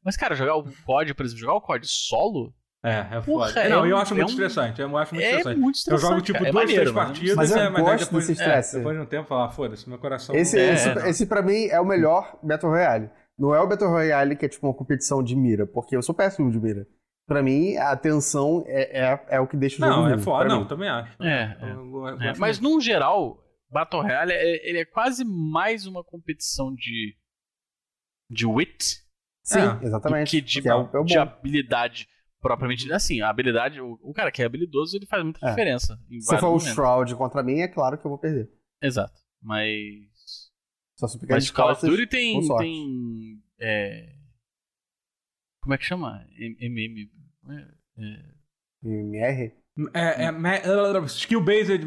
Mas, cara, jogar o COD, por exemplo, jogar o COD solo, É, é Porra, foda. é não, um- eu acho é muito um- estressante. Eu acho muito É estressante. muito Eu estressante. jogo tipo cara. É duas, maneiro, três mas- partidas, Mas eu é, mas aí gosto depois, desse é, estresse. depois de um tempo falar, foda-se, meu coração. Esse, É, esse, não. esse pra mim é o melhor Battle Royale. Não é o Battle Royale que é tipo uma competição de mira, porque eu sou péssimo de mira. Pra mim, a atenção é, é, é o que deixa o jogo Não, é foda. Não, mim. também acho. É, Eu- é. eu- eu É, mas num geral, Battle Royale é, ele é quase mais uma competição de de wit Sim, É, exatamente. do que de, que é o, é o de habilidade propriamente. Assim, a habilidade, o, o cara que é habilidoso, ele faz muita É. diferença. Em Se for o momentos. Shroud contra mim, é claro que eu vou perder. Exato. Mas. Só se Mas Call of Duty tem. tem é, como é que chama? MM. é, é, MR? É, é, skill based.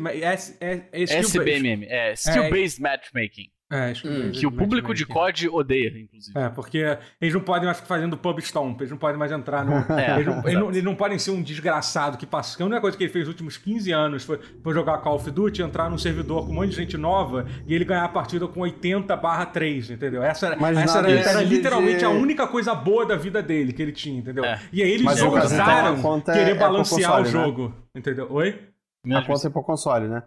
é, é SBMM. É Skill É, Based Matchmaking. É, skill Hum. based Que o público de. COD odeia, inclusive. É, porque eles não podem mais ficar fazendo pub stomp, eles não podem mais entrar no. É, eles, não, eles, não, eles não podem ser um desgraçado que passa. que A única coisa que ele fez nos últimos 15 anos foi, foi jogar Call of Duty, entrar num servidor com um monte de gente nova e ele ganhar a partida com 80 barra 3, entendeu? Essa, era, Mas essa era, era literalmente de- a única coisa boa da vida dele que ele tinha, entendeu? É. E aí eles Mas no caso, então, é- querer é balancear console, o né? jogo, entendeu? Oi? A conta é pro console, né?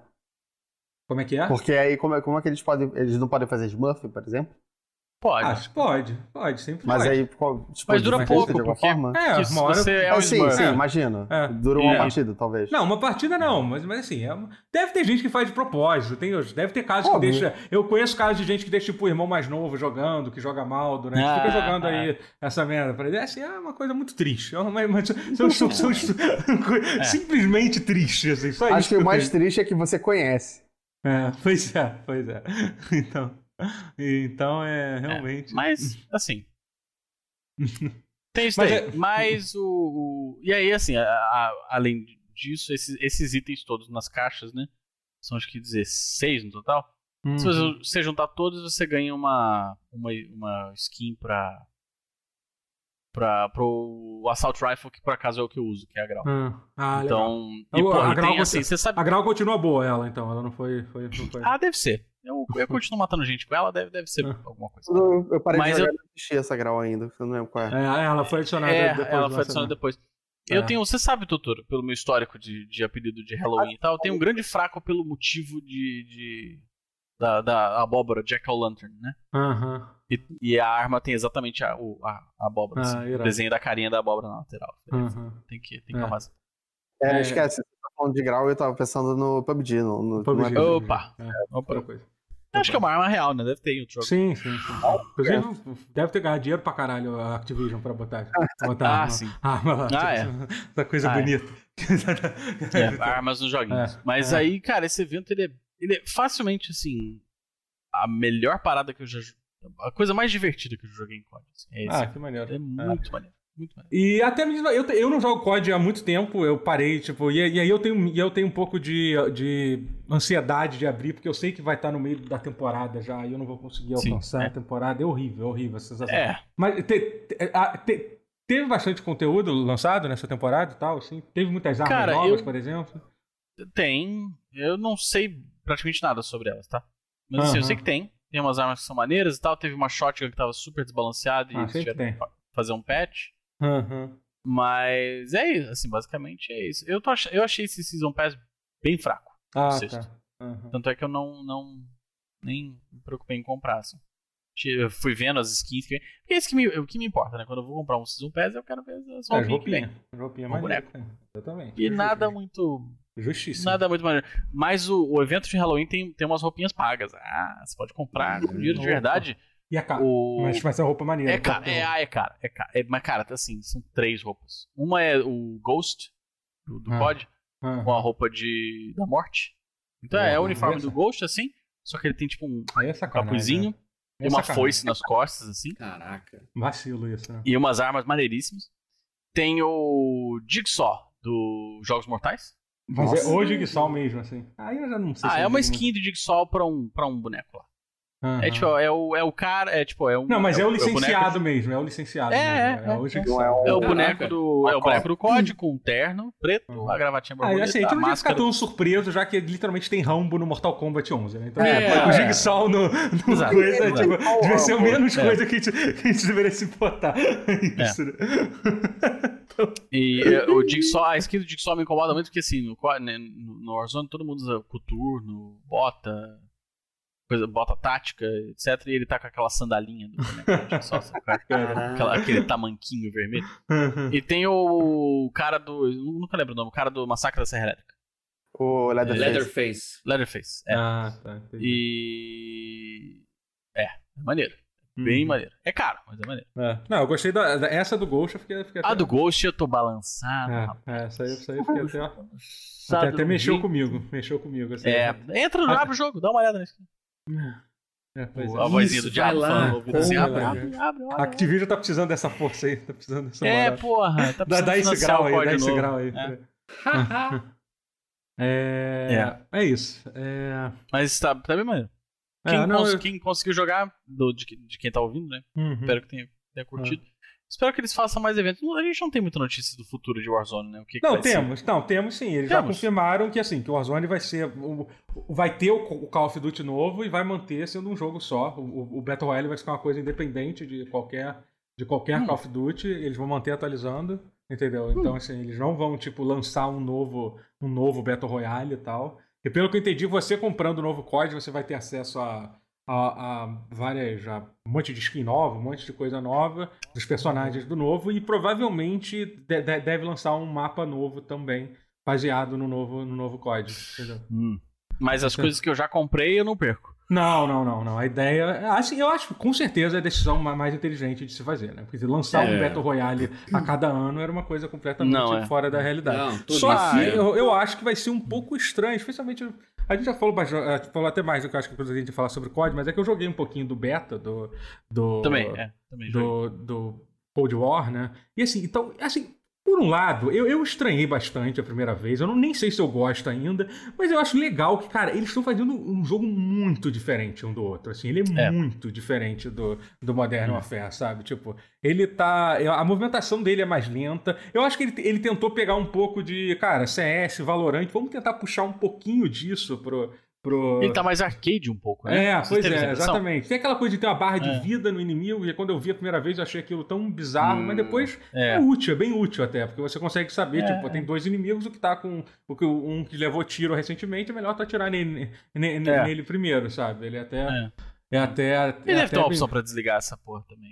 Como é que é? Porque aí, como é, como é que eles podem. Eles não podem fazer Smurf, por exemplo? Pode. Acho que pode, pode, sempre Mas pode. aí, qual- tipo, Mas dura pouco, de alguma porque- forma? É, Que uma hora... você é É, um sim, Smurf. sim, É. imagina. É. Dura uma É. partida, talvez. Não, uma partida não, mas, mas assim, é uma- deve ter gente que faz de propósito. Tem, deve ter casos Óbvio. que deixa. Eu conheço casos de gente que deixa tipo o irmão mais novo jogando, que joga mal durante. Ah, fica jogando ah. aí essa merda. É, assim, é uma coisa muito triste. É uma, mas são, são, são, simplesmente triste, assim. Só Acho isso que o eu mais tenho. triste é que você conhece. É, pois é, pois é. Então. Então é realmente. Mas, assim. tem isso Mas aí. é- Mas o, o- E aí, assim, a- a- além disso, esses, esses itens todos nas caixas, né? São acho que 16 no total. Hum, Se você, você juntar todos, você ganha uma, uma, uma skin pra. Pra, pro Assault Rifle, que por acaso é o que eu uso, que é a Grau. Ah, legal. então, e, porra, a Grau tem assim, você- sabe. A Grau continua boa, ela, então. Ela não foi. foi, não foi. Ah, deve ser. Eu, eu continuo matando gente com ela, deve, deve ser Ah. alguma coisa. Eu, eu parei Mas de eu- jogar não assisti essa grau ainda, eu não lembro qual é. É, ela foi adicionada É, depois ela foi adicionada lançamento. depois. É. Eu tenho, você sabe, Totoro, pelo meu histórico de, de apelido de Halloween e tal, eu tenho um grande fraco pelo motivo de. de- da, da abóbora Jack O' Lantern, né? Aham. E, e a arma tem exatamente a, o- a, a abóbora, Ah, assim, o desenho da carinha da abóbora na lateral. aham. Tem que, tem que É. É, É. esquece, você tá falando de grau eu tava pensando no PUBG, no, no, PUBG. no- Opa! É, Opa. outra coisa. Acho que é uma arma real, né? Deve ter em outro jogo. Sim, sim, sim. Inclusive, deve ter ganhado dinheiro pra caralho a Activision pra botar. botar Ah, arma- sim. arma lá. Ah, Essa coisa Ah, é. bonita. É, armas nos joguinhos. É, Mas é. aí, cara, esse evento ele é, ele é facilmente assim. A melhor parada que eu já. A coisa mais divertida que eu joguei em COD. assim, é. Ah, que maneiro. é muito maneiro. Muito maneiro. E até mesmo, eu, eu não jogo COD há muito tempo, eu parei, tipo, e, e aí eu tenho, eu tenho um pouco de, de ansiedade de abrir, porque eu sei que vai estar no meio da temporada já, e eu não vou conseguir Sim, alcançar é. a temporada. É horrível, é horrível essa sensação. É, Mas te- te- a- te- teve bastante conteúdo lançado nessa temporada e tal, assim? Teve muitas armas Cara, novas, eu- por exemplo? tem. Eu não sei praticamente nada sobre elas, tá? Mas assim, eu sei que tem. Tem umas armas que são maneiras e tal. Teve uma shotgun que tava super desbalanceada e Ah, tiveram que fazer um patch. Aham. Mas é isso, assim, basicamente é isso. Eu, tô ach... eu achei esse Season Pass bem fraco. Ah, tá. Aham. Tanto é que eu não, não nem me preocupei em comprar, assim. Eu fui vendo as skins que Porque é isso que me, o que me importa, né? Quando eu vou comprar um Season Pass, eu quero ver as É, roupinhas vem. roupinha. Roupinha Um maneira. Exatamente. E nada muito. Justíssimo. Nada muito maneiro. Mas o, o evento de Halloween tem, tem umas roupinhas pagas. Ah, você pode comprar com dinheiro de verdade. E a cara? O... Mas vai ser uma roupa maneira. É cara, é, ah, é cara, é cara. É, mas, cara, assim, são três roupas. Uma é o Ghost, do, do Ah. COD, Aham. com a roupa de, da morte. Então é, Porra, o uniforme essa- do Ghost, assim, só que ele tem tipo um é capuzinho né? e É uma sacanagem. foice nas costas, assim, Caraca. Vacilo isso, né? e umas armas maneiríssimas. Tem o Jigsaw, do Jogos Mortais. Mas Nossa. é hoje que sal mesmo, assim. Aí eu já não sei Ah, se é uma skin de Jigsaw pra um, pra um boneco lá. Muito. É tipo, é o, é o cara, é tipo, é um. Não, mas é, o boneco licenciado de- mesmo, é o licenciado. É, mesmo, é, o é. É o- É o boneco do. É o boneco do COD com um terno preto, Uhum. a gravatinha Ah, borboleta, assim, a gente não devia ficar máscara. tão surpreso, já que literalmente tem Rambo no Mortal Kombat 11, né? Então, É, o é. Jigsaw no, no Exato, coisa, exato. tipo, devia ser o menos É. coisa que a, gente, que a gente deveria se importar. Isso, né? E é, o Jigsaw, a skin do Jigsaw me incomoda muito porque assim, no, no no Warzone todo mundo usa coturno, bota, coisa, bota tática, etc. E ele tá com aquela sandalinha do boneco sabe? Aquela- aquele tamanquinho vermelho. E tem o cara do. eu Nunca lembro o nome, o cara do Massacre da Serra Elétrica. O Leatherface. Leatherface. Leatherface. É. Ah, tá. entendi. E. É, é maneiro. Bem Uhum. maneiro. É caro, mas é maneiro. É. Não, eu gostei da, da- essa do Ghost, eu fiquei, fiquei A do Ghost eu tô balançado. rapaz. É, é, essa aí, essa aí eu fiquei até, até, até mexeu comigo, mexeu comigo. Assim, É, entra, Ah. abre o jogo, dá uma olhada nisso. É, pois é. A vozinha do Isso, diabo falando assim, abre, abre, abre, A. Activision tá precisando dessa força aí, tá precisando dessa É, moral. porra, tá Dá, precisando dá esse grau aí, dá esse novo. grau aí. É. É, é. isso. É, Mas tá, tá bem maneiro. é, Quem, não, cons- eu- quem conseguiu jogar, do- de, de quem tá ouvindo, né? Uhum. Espero que tenha, tenha curtido. Espero que eles façam mais eventos. A gente não tem muita notícia do futuro de Warzone, né? O que que Não, ser. temos, não, temos sim. Eles já Temos. confirmaram que assim, que o Warzone vai ser. vai ter o, Call of Duty novo e vai manter sendo um jogo só. O, Battle Royale vai ficar uma coisa independente de qualquer, de qualquer Hum. Call of Duty. Eles vão manter atualizando. Entendeu? Então, assim, eles não vão, tipo, lançar um novo, um novo Battle Royale e tal. E pelo que eu entendi, você comprando o novo COD, você vai ter acesso a, a, a várias. A um monte de skin nova, um monte de coisa nova dos personagens do novo. E provavelmente de- de- deve lançar um mapa novo também, baseado no novo, no novo. Entendeu? Hum. Mas as coisas que eu já comprei, eu não perco. Não, não, não, não. A ideia. Assim, eu acho que com certeza é a decisão ma- mais inteligente de se fazer, né? Porque lançar um É. Battle Royale a cada ano era uma coisa completamente Não, é. fora da realidade. Não, tudo Só que é. eu, eu acho que vai ser um pouco estranho, especialmente. A gente já falou, eh, falou até mais do que eu acho que a gente ia falar sobre o COD, mas é que eu joguei um pouquinho do beta, do. do Também, é. Também joguei. do, do Cold War, né? E assim, então, assim, por um lado, eu, eu estranhei bastante a primeira vez. Eu não, nem sei se eu gosto ainda, mas eu acho legal que, cara, eles estão fazendo um jogo muito diferente um do outro. Assim, ele é, É. muito diferente do, do Modern Hum. Warfare, sabe? Tipo, ele tá. A movimentação dele é mais lenta. Eu acho que ele, ele tentou pegar um pouco de, cara, CS, Valorant. Vamos tentar puxar um pouquinho disso pro. Pro... Ele tá mais arcade um pouco, né? É, Você pois é, exatamente. Tem aquela coisa de ter uma barra de É. vida no inimigo, e quando eu vi a primeira vez eu achei aquilo tão bizarro, Hum, mas depois é. é. útil, é bem útil até, porque você consegue saber, É, tipo, é. tem dois inimigos, o que tá com. O que um que levou tiro recentemente, é melhor tu atirar nele, nele, É. nele primeiro, sabe? Ele até. É. É, até. Ele deve até ter uma bem- opção pra desligar essa porra também.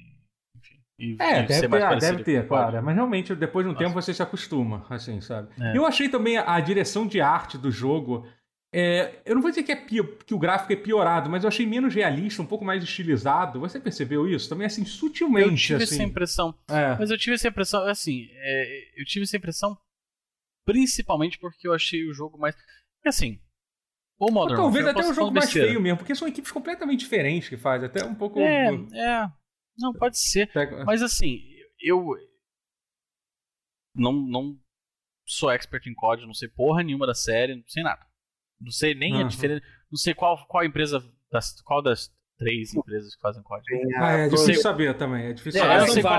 Enfim. E, É, e deve ser ter, mais ah, deve ter, claro. é, Mas realmente, depois de um Nossa. tempo, você se acostuma, assim, sabe? É. Eu achei também a, a direção de arte do jogo. É, eu não vou dizer que, é pio- que o gráfico é piorado, mas eu achei menos realista, um pouco mais estilizado. Você percebeu isso? Também, assim, Eu sutilmente, tive assim. essa impressão. É. Mas eu tive essa impressão, assim, é, eu tive essa impressão principalmente porque eu achei o jogo mais. Assim, o Modern Talvez Warfare, eu até o jogo mais besteira. feio mesmo, porque são equipes completamente diferentes que fazem, até um pouco. É, é. Não, pode ser. Mas assim, eu. Não, não sou expert em COD, não sei porra nenhuma da série, não sei nada. Não sei nem a Aham. diferença. Não sei qual, qual empresa. Das, qual das três empresas que fazem. Tem Ah, a é Pro- difícil saber também. É difícil É, eu saber. não são sei qual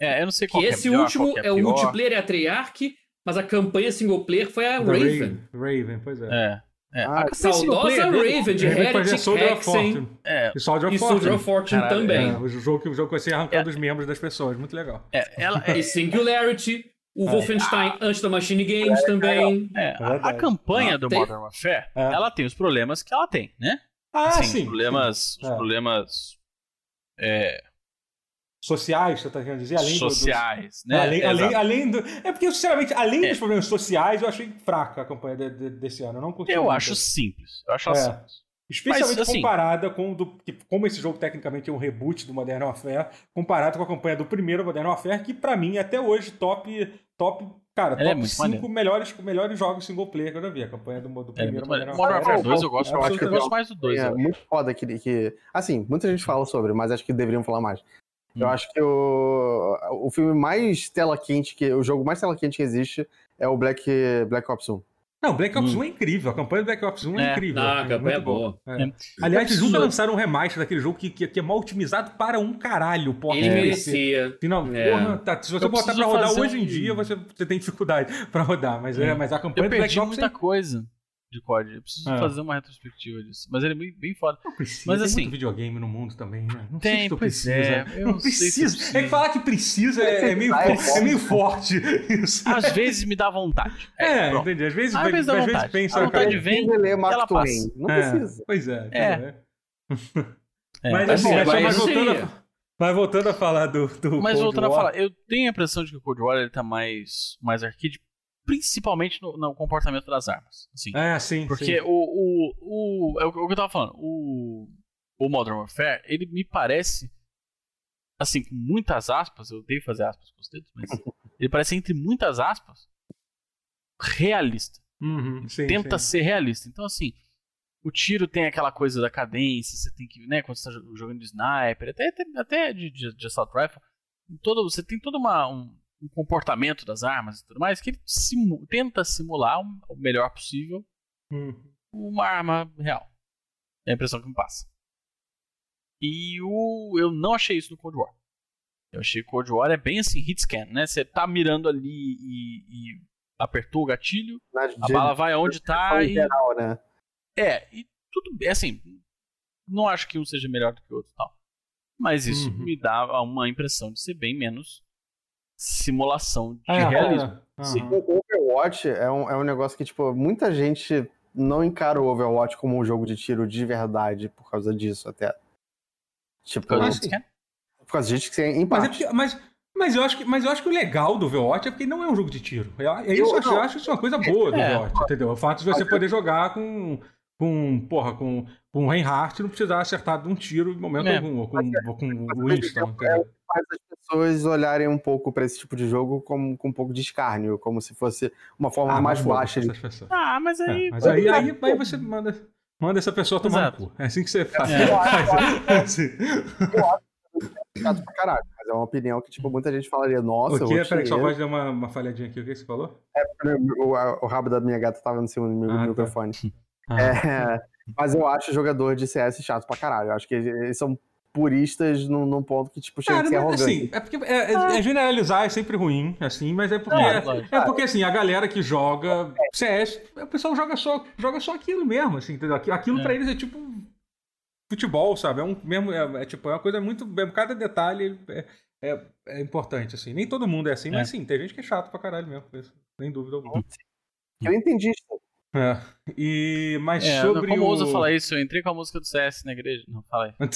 é. É, eu não sei qual que é esse melhor, último qual que é, o multiplayer é a Treyarch, mas a campanha single player foi a Da Raven. Raven, pois é. É. é. Ah, a Saudosa Raven de Raven Heretic, Soldier of Hexen Fortune. É, E Soldier of of Fortune. Caralho, também. É, o jogo que o jogo que você ia arrancando os membros das pessoas. Muito legal. é, ela, é, E Singularity, o Wolfenstein antes da Machine Games também. é, a- a, campanha Ah, do tem- Modern Warfare, É. ela tem os problemas que ela tem, né? Ah, Assim, sim. Os problemas, os É. problemas é, Sociais, você tá querendo dizer? Além do- dos- sociais, né? Além, além, além do. É porque, sinceramente, além É. dos problemas sociais, eu achei fraca a campanha de- de- desse ano. Eu não curti Eu muito. acho simples. Eu acho É. simples. Especialmente Mas, assim- comparada com o do. como esse jogo tecnicamente é um reboot do Modern Warfare, comparado com a campanha do primeiro Modern Warfare, que pra mim, até hoje, top. top cara, Ela é top muito 5 maneiro. melhores, melhores jogos single player que eu já vi. A campanha do, do É, primeiro muito Modern Warfare. Warfare 2 eu gosto, eu acho que eu gosto mais do 2. É eu muito foda que, que. Assim, muita gente fala sobre, mas acho que deveriam falar mais. Eu Hum. acho que o, o filme mais tela quente, que, o jogo mais tela quente que existe é o Black, Black Ops 1. Não, Black Ops Hum. 1 é incrível. A campanha do Black Ops 1 é, É. incrível. Não, a é campanha muito é boa. É. É. Aliás, eles nunca lançaram um remaster daquele jogo que, que, que é mal otimizado para um caralho. Porra, Ele é, merecia. É. porra, tá, se você Eu botar pra rodar hoje em um- dia, você, você tem dificuldade pra rodar. Mas, é, É. mas a campanha Eu do Black Ops muita é... coisa de COD. Eu preciso É. fazer uma retrospectiva disso. Mas ele é bem, bem foda. não precisa. Mas tem assim- muito videogame no mundo também, né? Não sei Tem, se tu pois precisa. é. Eu Não não sei se. É que falar que precisa é, é meio, é meio forte. Isso. Às vezes me dá vontade. É, pronto. entendi. Às vezes, Às às vezes dá vezes vontade. pensa. A vontade vem ler e Mark ela passa. Não é, precisa. Pois é. É. É, Mas mas assim, mas, mas mas voltando, a, mas voltando a falar do, do Mas Cold voltando a War, falar, eu tenho a impressão de que o Cold War ele tá mais, mais arcade, principalmente no, no comportamento das armas. Assim, É, sim. porque sim. o, o, o. É o que eu tava falando. O, o Modern Warfare, ele me parece. Assim, com muitas aspas, eu odeio fazer aspas com os dedos, mas. ele parece, entre muitas aspas, realista. Uhum, sim, tenta sim. ser realista. Então, assim, o tiro tem aquela coisa da cadência, você tem que, né, quando você tá jo- jogando de sniper, até, até, até de, de, de assault rifle, todo, você tem todo uma, um, um comportamento das armas e tudo mais que ele simu- tenta simular um- o melhor possível Uhum. uma arma real. É a impressão que me passa. E o, eu não achei isso no Cold War. Eu achei que o Cold War é bem assim, hit scan, né? Você tá mirando ali e, e apertou o gatilho, Na a bala vai aonde tá em e geral, né? é, e tudo bem, assim, não acho que um seja melhor do que o outro e tal. Mas isso Uhum. me dá uma impressão de ser bem menos simulação de É, realismo. é, aham. O Overwatch é um, é um negócio que, tipo, muita gente não encara o Overwatch como um jogo de tiro de verdade por causa disso, até. Tipo, Por causa disso, sim. que é- por causa disso que em Mas, é porque, mas, mas, eu acho que, mas eu acho que o legal do Overwatch é porque não é um jogo de tiro. É, é isso, eu, acho, eu acho isso uma coisa boa do É. Overwatch, entendeu? O fato de você poder jogar com, com porra, com, com o Reinhardt não precisar acertar de um tiro em momento É. algum, ou com, ou com o Winston, entendeu? faz as pessoas olharem um pouco pra esse tipo de jogo como, com um pouco de escárnio, como se fosse uma forma Ah, mais baixa de. Ah, mas É, aí. mas aí, aí, aí você manda, manda essa pessoa tomar Exato. no cu. É assim que você faz. É. Faz assim. pra caralho. Mas é uma opinião que, tipo, muita gente falaria, nossa, O eu que? vou Peraí, que querer. voz deu uma, uma falhadinha aqui. O que você falou? o, a- o rabo da minha gata tava no cima do meu Ah, tá. microfone. Ah. É, mas eu acho jogador de CS chato pra caralho. Eu acho que eles são puristas num, num ponto que, tipo, chega Cara, a ser arrogante. assim, é porque é, é- é generalizar é sempre ruim, assim, mas é porque, É, é, é porque assim, a galera que joga CS, o pessoal joga só, joga só aquilo mesmo, assim, entendeu? Aqui- Aquilo É. pra eles é tipo futebol, sabe? É um mesmo, é, é tipo, é uma coisa muito, é, cada detalhe é, é, é importante, assim. Nem todo mundo é assim, mas sim, tem gente que é chato pra caralho mesmo, com isso, sem dúvida alguma. Eu entendi isso. É. E, mas É, sobre como o... ousa falar isso? Eu entrei com a música do CS na igreja. Não, fala aí.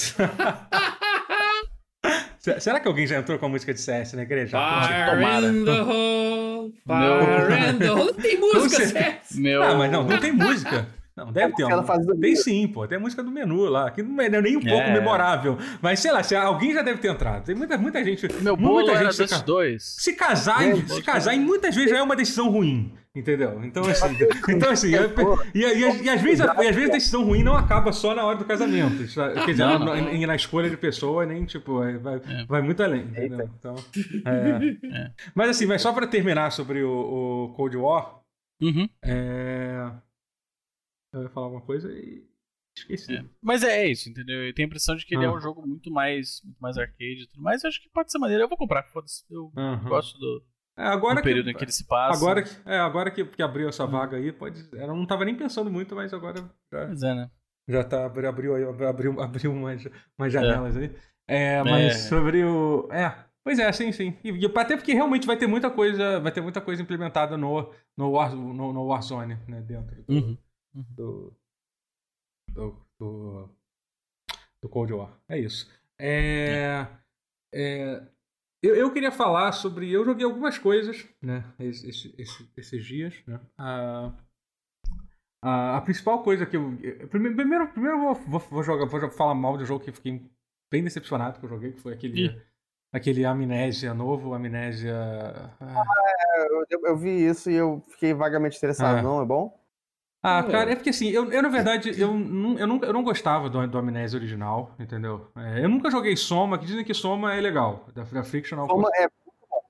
Se- Será que alguém já entrou com a música de CS na igreja? Fire Tomara. in the hole, fire in the hole. Não tem música, certo? Meu. Ah, mas não, não tem música. Não, deve ter. Ela faz Tem sim, pô. Tem a música do menu lá, que não é nem um pouco É. memorável. Mas sei lá, se alguém já deve ter entrado. Tem muita, muita gente. Meu bolo muita era gente se, Dust ca- 2. se casar, em- se casar, e muitas vezes já é uma decisão ruim. Entendeu? Então, assim. então, assim eu- e, e- e às vezes, a- e às vezes a decisão ruim não acaba só na hora do casamento. Isso, Quer dizer, Não, na, não. na- na escolha de pessoa, nem tipo, é, vai, É. vai muito além. Entendeu? Então, é. Mas assim, mas só pra terminar sobre o, o Cold War. Uhum. É... Eu ia falar alguma coisa e esqueci. É. Mas é, é isso, entendeu? Eu tenho a impressão de que ele é Ah. um jogo muito mais, muito mais arcade e tudo mais. Eu acho que pode ser maneiro. Eu vou comprar, foda-se. Eu Aham. gosto do, É, agora do período que, em que ele se passa. Agora, que, é, agora que, que abriu essa vaga aí, pode. Eu não tava nem pensando muito, mas agora já, Pois é, né? já tá. Abriu, abriu, abriu, abriu umas, umas janelas aí. É, mas É. sobre o. É. Pois é, sim, sim. E, e até porque realmente vai ter muita coisa. Vai ter muita coisa implementada no, no, War, no, no Warzone, né? Dentro do, Uhum. do, do, do, do Cold War. É isso. É, é, eu, eu queria falar sobre. Eu joguei algumas coisas, né? Esse, esse- esse- esses dias, né? A, a, a principal coisa que eu. Primeiro, primeiro, primeiro eu vou, vou, vou jogar, vou falar mal do jogo que eu fiquei bem decepcionado que eu joguei, que foi aquele. Ih. Aquele Amnésia novo, Amnésia. ah, Eu, eu- eu vi isso e eu fiquei vagamente interessado. Ah. Não, é bom? Ah, É. cara, é porque assim, eu, eu na verdade, eu, não, eu, nunca, eu não gostava do, do Amnésia original, entendeu? É, eu nunca joguei Soma, que dizem que Soma é legal, da, da Frictional. Soma é.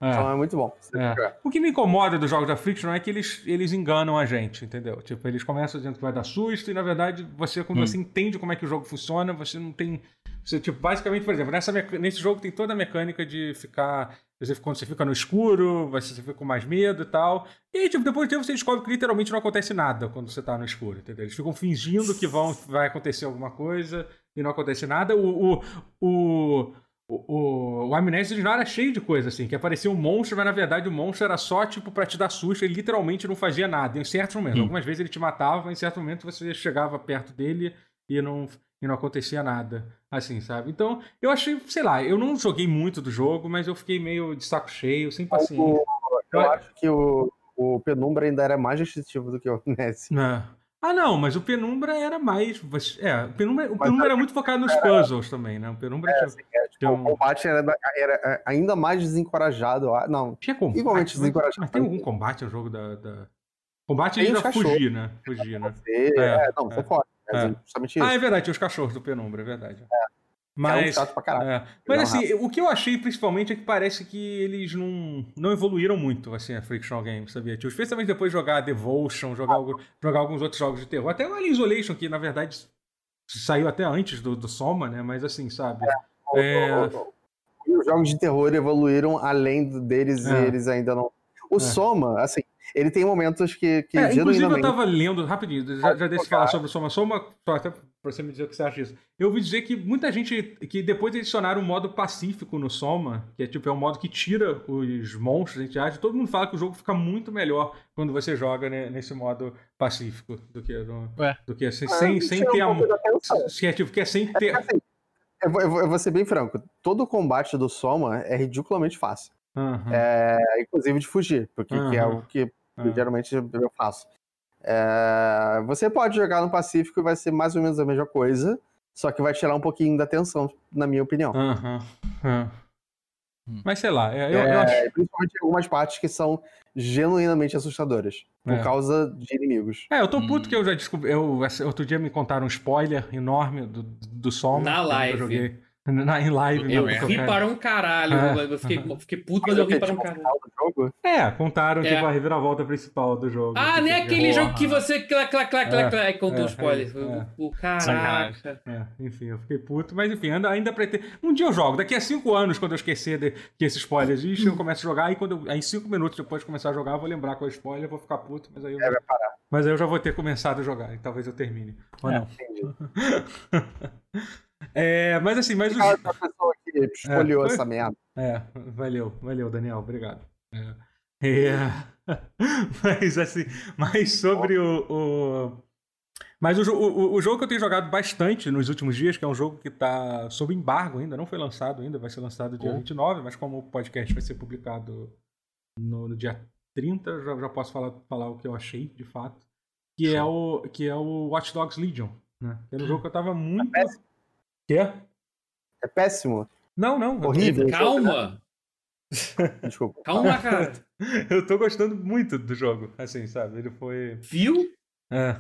É. Soma é muito bom. É. O que me incomoda dos jogos da Friction é que eles, eles enganam a gente, entendeu? Tipo, eles começam dizendo que vai dar susto e, na verdade, você, quando hum. você entende como é que o jogo funciona, você não tem... Você, tipo, basicamente, por exemplo, nessa, nesse jogo tem toda a mecânica de ficar quando você fica no escuro, você fica com mais medo e tal. E aí, tipo, depois de tempo você descobre que literalmente não acontece nada quando você tá no escuro, entendeu? Eles ficam fingindo que vão, vai acontecer alguma coisa e não acontece nada. O, o, o, o, o Amnésia original era cheio de coisa, assim, que aparecia um monstro, mas na verdade o monstro era só, tipo, pra te dar susto, ele literalmente não fazia nada em certos momentos. Hum. Algumas vezes ele te matava, em certo momento você chegava perto dele e não e não acontecia nada, assim, sabe? Então, eu achei, sei lá, eu não joguei muito do jogo, mas eu fiquei meio de saco cheio, sem paciência. Eu, eu acho que o, o Penumbra ainda era mais restritivo do que o Amnésia. É. Ah, não, mas o Penumbra era mais. É, o Penumbra, o Penumbra era muito focado nos era... puzzles também, né? O Penumbra é, tinha, assim, é, tipo, um... O combate era, era, é, ainda mais desencorajado. Não, tinha combate, igualmente desencorajado. Mas tem algum combate no jogo da. da... Combate ainda fugir, né? Fugir, né? É, é, não, você pode. É. Justamente isso. Ah, é verdade, tinha os cachorros do Penumbra, é verdade. É. Mas, é chato pra caralho. É. Mas assim, o que eu achei principalmente é que parece que eles não, não evoluíram muito, assim, a Frictional Games, sabia? Tipo, especialmente depois de jogar Devotion, jogar, ah. jogar alguns outros jogos de terror. Até o Alien Isolation, que na verdade saiu até antes do, do Soma, né? Mas assim, sabe? É, é... Os jogos de terror evoluíram além deles e é. eles ainda não. O é. Soma, assim, ele tem momentos que, que é, Inclusive, eu tava lendo, rapidinho, já, já deixa falar sobre o Soma. Soma, só até pra você me dizer o que você acha disso. Eu ouvi dizer que muita gente, que depois de adicionaram um modo pacífico no Soma, que é tipo, é um modo que tira os monstros, entidades, todo mundo fala que o jogo fica muito melhor quando você joga né, nesse modo pacífico do que, no, do que assim, sem, sem ter amor. Que é, tipo, que é sem é ter... É assim, eu, vou, eu vou ser bem franco, todo o combate do Soma é ridiculamente fácil. Uhum. É, inclusive de fugir, porque uhum. é o que ah. Geralmente eu faço. É, você pode jogar no Pacífico e vai ser mais ou menos a mesma coisa, só que vai tirar um pouquinho da atenção, na minha opinião. Uhum. Uhum. Mas sei lá, eu, é, eu acho... Principalmente algumas partes que são genuinamente assustadoras, por é. causa de inimigos. É, eu tô puto hum. que eu já descobri. Eu, outro dia me contaram um spoiler enorme do, do Soma. Na live. Eu joguei. Na, em live Eu ri para um caralho. É. Eu fiquei, fiquei puto, mas eu ri para um caralho. É, contaram é. tipo a reviravolta principal do jogo. Ah, nem aquele jogo que você clac, clac, clac, clac, clac, é, contou é, spoiler. É, o caraca. É, enfim, eu fiquei puto, mas enfim, ainda, ainda pretendo. Um dia eu jogo, daqui a cinco anos, quando eu esquecer de, que esse spoiler existe, eu começo a jogar, aí quando eu, aí cinco minutos depois de começar a jogar, eu vou lembrar qual é o spoiler, vou ficar puto, mas aí eu. É, vai parar. Mas aí eu já vou ter começado a jogar, e talvez eu termine. Ou não. É, mas assim, mas o. A pessoa que escolheu é, essa merda. É, valeu, valeu, Daniel, obrigado. É, é, mas assim, mas sobre o. o... Mas o, o, o, jogo que eu tenho jogado bastante nos últimos dias, que é um jogo que está sob embargo ainda, não foi lançado ainda, vai ser lançado dia oh. 29, mas como o podcast vai ser publicado no, no dia 30, já, já posso falar, falar o que eu achei, de fato. Que, é o, que é o Watch Dogs Legion. Né? Que era um jogo que eu tava muito. É Quê? É péssimo. Não, não. Horrível. Calma. Desculpa. Calma, cara. eu tô gostando muito do jogo, assim, sabe? Ele foi. Viu? É.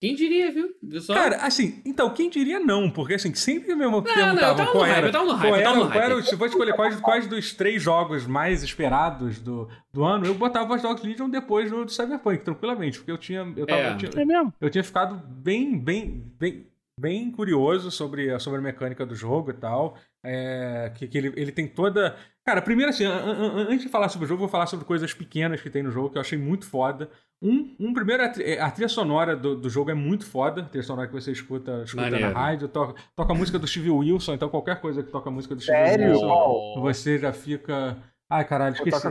Quem diria, viu? Só... Cara, assim, então, quem diria não? Porque, assim, sempre me perguntavam qual era... Eu tava no hype, qual era, qual era, se fosse escolher quais, quais dos três jogos mais esperados do, do ano, eu botava os Dogs Legion depois do, do Cyberpunk, tranquilamente, porque eu tinha... Eu, tava, é. eu, tinha, é mesmo? eu tinha ficado bem, bem, bem bem curioso sobre, sobre a mecânica do jogo e tal. É, que, que ele, ele tem toda. Cara, primeiro assim, antes de falar sobre o jogo, vou falar sobre coisas pequenas que tem no jogo que eu achei muito foda. Um, um primeiro, a, trilha sonora do, do jogo é muito foda. A trilha sonora que você escuta, escuta na rádio, toca, toca a música do Steve Wilson, então qualquer coisa que toca a música do Steve Sério? Wilson, você já fica. Ai, caralho, esqueci.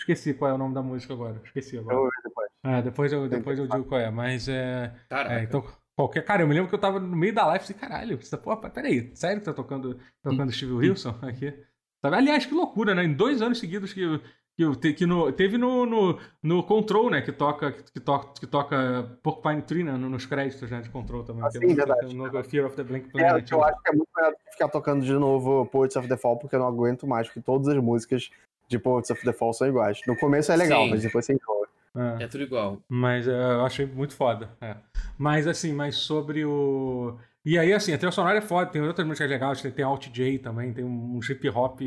Esqueci qual é o nome da música agora. Esqueci agora. Eu depois. É, depois eu, depois eu digo qual é, mas é. é então, Qualquer. Cara, eu me lembro que eu tava no meio da live e falei, caralho, você, pô, peraí, sério que tá tocando, tocando Steve Wilson aqui? Sabe? Aliás, que loucura, né? Em dois anos seguidos que, que, que no, teve no, no, no, Control, né? Que toca, que toca, que toca Porcupine Tree, né? Nos créditos né, de Control também. Ah, sim, é verdade. No Fear of the Blank Planet. É, eu acho que é muito melhor ficar tocando de novo Poets of the Fall, porque eu não aguento mais, porque todas as músicas de Poets of the Fall são iguais. No começo é legal, sim. mas depois você enjoa. É, é tudo igual. Mas é, eu achei muito foda. É. Mas assim, mas sobre o. E aí, assim, a trilha sonora é foda, tem outras músicas legais, tem, tem Alt J também, tem um, hip hop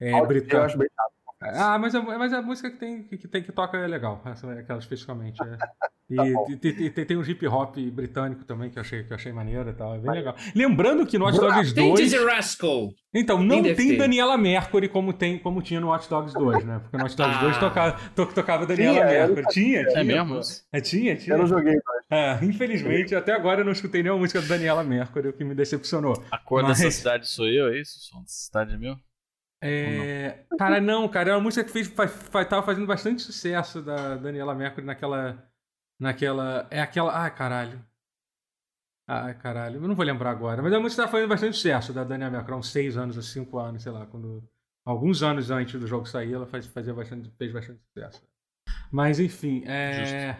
é, britânico. Ah, mas a, mas a música que tem que, tem que toca é legal, essa, aquela especificamente. É. E, Tá e- e- e tem, tem um hip hop britânico também que eu achei, que eu achei maneiro e tal, é bem legal. Lembrando que no Watch Dogs Tem 2. Dizzy Rascal. Então, não tem ter. Daniela Mercury como, tem, como tinha no Watch Dogs 2, né? Porque no Watch Dogs Ah. 2 tocava, to- tocava Daniela Tinha, Mercury. Tinha, tinha. É mesmo? É, tinha, tinha. Eu não joguei, mas É, infelizmente, até agora eu não escutei nenhuma música da Daniela Mercury, o que me decepcionou. A cor Mas- dessa cidade sou eu, é isso? O som dessa cidade é meu? É... Cara, não, cara, é uma música que fez, fa, fa- tava fazendo bastante sucesso da Daniela Mercury naquela. Naquela. É aquela. Ai, caralho. Ai, caralho. Eu não vou lembrar agora. Mas a música tava fazendo bastante sucesso da Daniela Mercury, há uns 6 anos, há 5 anos, sei lá, quando. Alguns anos antes do jogo sair, ela faz, fazia bastante, fez bastante sucesso. Mas, enfim, é.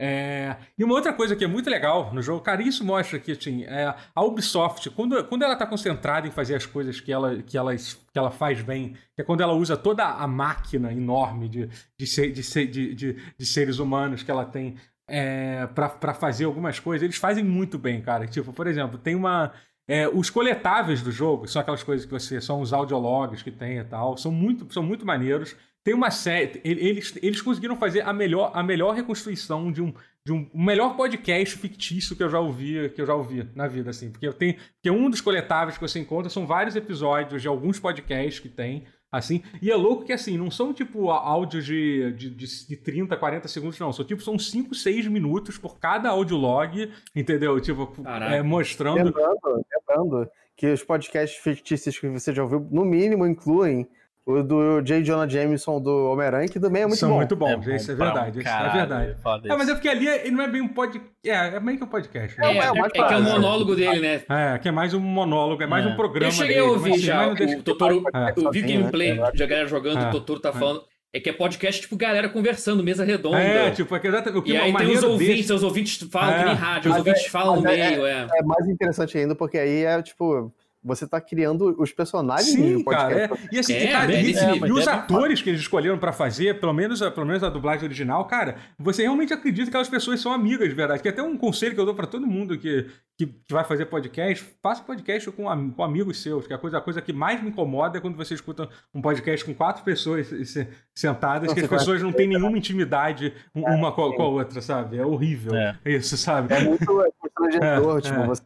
É, E uma outra coisa que é muito legal no jogo, cara, isso mostra que assim, é, a Ubisoft, quando, quando ela está concentrada em fazer as coisas que ela, que, ela, que ela faz bem, que é quando ela usa toda a máquina enorme de, de, ser- de, ser- de, de, de seres humanos que ela tem é, para fazer algumas coisas, eles fazem muito bem, cara. Tipo, por exemplo, tem uma. é, os coletáveis do jogo, são aquelas coisas que você. São os audiologs que tem e tal, são muito, são muito maneiros. Tem uma série. ele- Eles, eles conseguiram fazer a melhor, a melhor reconstrução de um, de um o melhor podcast fictício que eu já ouvi, que eu já ouvi na vida, assim. Porque eu tenho. Porque um dos coletáveis que você encontra são vários episódios de alguns podcasts que tem. Assim, e é louco que assim, não são tipo áudios de, de, de, de 30, 40 segundos, não. São tipo, são 5, 6 minutos por cada audiolog, entendeu? Tipo, é, mostrando. lembrando, lembrando que os podcasts fictícios que você já ouviu, no mínimo, incluem o do J. Jonah Jameson do Homem-Aranha, que também é muito são bom. muito bons, bom isso é pra um verdade. isso é verdade. É, mas é porque ali ele não é bem um podcast. É, é meio que um podcast. É, né? é é, o mais é que é o monólogo dele, né? É, que é mais um monólogo, é mais É. um programa. Eu cheguei a dele, ouvir mas, assim, já o deixa- Totoro, É. eu vi Sozinho, gameplay né? de a galera jogando, É. o Totoro tá É. falando. É que é podcast tipo galera conversando, mesa redonda. É, tipo, é que exatamente o que e o aí tem os ouvintes, desse- os ouvintes falam É. que nem rádio, os Mas ouvintes é- falam no é- meio, é. É mais interessante ainda, porque aí é tipo, você tá criando os personagens Sim, do cara. podcast. É. E assim, É, e, cara, é e, nesse e os É, atores que eles escolheram pra fazer, pelo menos, a- pelo menos a dublagem original, cara, você realmente acredita que aquelas pessoas são amigas de verdade. Que é até um conselho que eu dou pra todo mundo que, que, que vai fazer podcast, faça podcast com, com amigos seus, que é a coisa, a coisa que mais me incomoda é quando você escuta um podcast com quatro pessoas se- se- sentadas, que as pessoas não têm nenhuma intimidade um- uma com a, com a outra, sabe? É horrível É. isso, sabe? É muito é constrangedor, É, tipo, é. Você,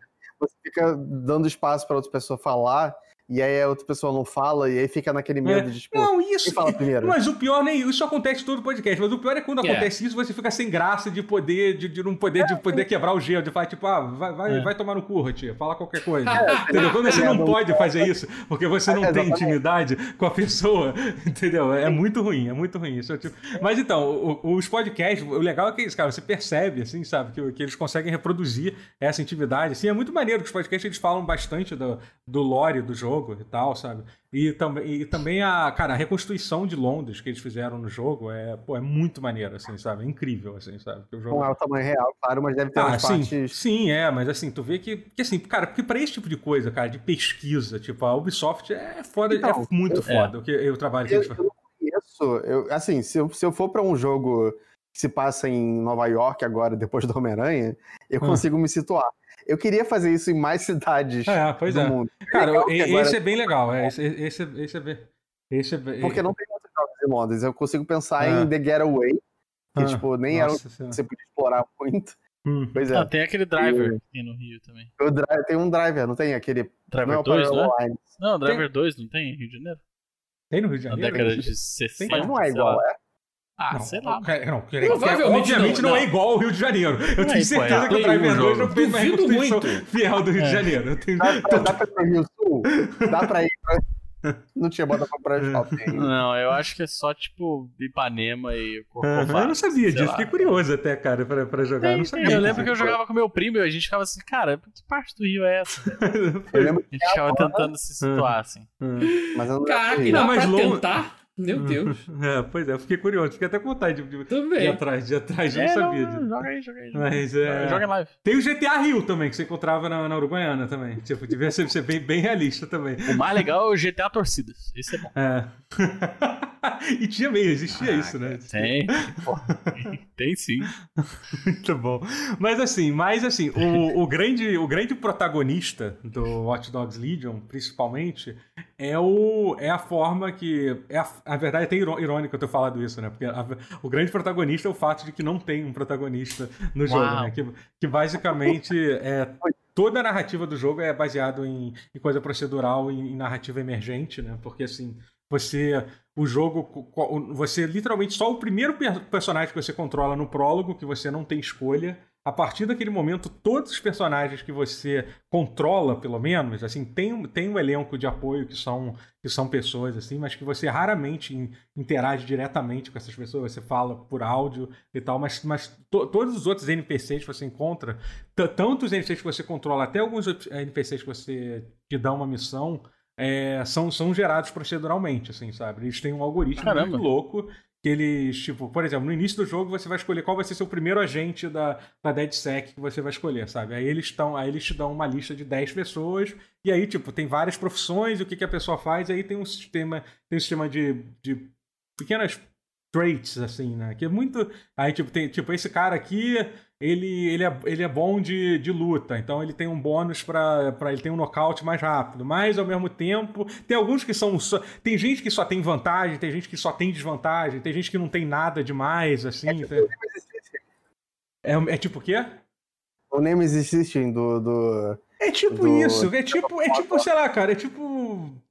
você fica dando espaço pra outra pessoa falar, e aí a outra pessoa não fala, e aí fica naquele medo de, tipo, Não, isso. quem fala primeiro? Mas o pior nem isso acontece em todo podcast. Mas o pior é quando É. acontece isso, você fica sem graça de poder, de, de não poder, de poder quebrar o gelo, de falar, tipo, ah, vai, vai, É. vai tomar no cu, tia, fala qualquer coisa. É, entendeu? Quando você não não- pode fazer isso, porque você não tem intimidade com a pessoa, entendeu? É muito ruim, é muito ruim. Isso é tipo- Mas então, os podcasts, o legal é que isso, cara, você percebe, assim, sabe, que, que eles conseguem reproduzir essa intimidade. Assim, é muito maneiro que os podcasts eles falam bastante do, do lore do jogo e tal, sabe? E, também e também a, cara, a reconstrução de Londres que eles fizeram no jogo é, pô, é muito maneiro, assim, sabe? É incrível, assim, sabe? Que o jogo... Não é o tamanho real, claro, mas deve ter Ah, umas sim, partes. sim, é, mas assim, tu vê que, que assim, cara, porque pra esse tipo de coisa, cara, de pesquisa, tipo, a Ubisoft é foda, Então, é muito eu- foda o, que, o trabalho que Eu, eles eu fazem. não conheço. Eu, assim, se eu, se eu for pra um jogo que se passa em Nova York agora, depois do Homem-Aranha, eu Ah. consigo me situar. Eu queria fazer isso em mais cidades É, pois do é. mundo. Cara, legal e- que agora- esse é bem legal, é, esse, esse, esse é bem... Esse é bem... Porque não tem muitos jogos em Londres. Eu consigo pensar Ah. em The Getaway, que, Ah, tipo, nem era você podia explorar muito. Hum. Pois é. Ah, tem aquele driver que tem no Rio também. O tem um driver, não tem aquele. Driver não é o 2, né? Lines. Não, Driver 2 não tem em Rio de Janeiro? Tem no Rio de Na Janeiro? década de 60. Mas não é igual, é? Ah, Não, sei lá. cara, Não, obviamente não, não, é não. igual ao Rio de Janeiro. Eu Não, tenho pô, certeza é que o Driver 1 2 jogo. não fez uma Duvido reconstrução muito. fiel do Rio de É. Janeiro. Eu tenho- Dá pra, dá pra ir pro Rio Sul? Dá pra ir pra. Não tinha bota pra É. shopping. Não, eu acho que é só tipo Ipanema e Corcovado. eu não sabia disso, lá. fiquei curioso até, cara, pra, pra jogar. eu não Tem, sabia. tem. Eu lembro que eu jogava com meu primo e a gente ficava assim, cara, que parte do Rio é essa? Eu lembro A gente ficava tentando se situar, assim. mas eu não Caraca, e Rio. dá Não, mas pra longe- tentar? Meu Deus. É, pois é, eu fiquei curioso, fiquei até com vontade de, de, de ir atrás, de atrás, É, não sabia não, disso. joga aí, joga aí. Joga, aí. Mas é. joga em live. Tem o GTA Rio também, que você encontrava na, na Uruguaiana também. Tipo, devia ser, ser bem, bem realista também. O mais legal é o GTA Torcidas. Esse é bom. É. e tinha meio, existia isso, né? Tem. tem sim. Muito bom. Mas assim, mas assim, o, o, grande, o grande protagonista do Watch Dogs Legion, principalmente, é, o, é a forma que. É a, a verdade é até irônico eu ter falado isso, né? Porque a, o grande protagonista é o fato de que não tem um protagonista no jogo, Uau. né? Que, que basicamente é. Toda a narrativa do jogo é baseado em, em coisa procedural e em narrativa emergente, né? Porque assim, você o jogo você literalmente só o primeiro personagem que você controla no prólogo que você não tem escolha. A partir daquele momento todos os personagens que você controla pelo menos assim tem, tem um elenco de apoio que são que são pessoas assim mas que você raramente interage diretamente com essas pessoas você fala por áudio e tal mas, mas to, todos os outros NPCs que você encontra tanto os NPCs que você controla até alguns NPCs que você te dá uma missão é, são, são gerados proceduralmente, assim, sabe? Eles têm um algoritmo Caramba. muito louco que eles, tipo, por exemplo, no início do jogo você vai escolher qual vai ser seu primeiro agente da, da DeadSec que você vai escolher, sabe? Aí eles, tão, aí eles te dão uma lista de 10 pessoas e aí, tipo, tem várias profissões e o que, que a pessoa faz, aí tem um sistema, tem um sistema de, de pequenas traits, assim, né? Que é muito... Aí, tipo, tem, tipo, esse cara aqui ele, ele, é, ele é bom de, de luta, então ele tem um bônus para ele tem um nocaute mais rápido, mas ao mesmo tempo tem alguns que são só, tem gente que só tem vantagem, tem gente que só tem desvantagem, tem gente que não tem nada demais, assim. É tipo, tem... é, é tipo o quê? O Nemesis System do, do. É tipo do... isso, é tipo, é tipo, sei lá, cara, é tipo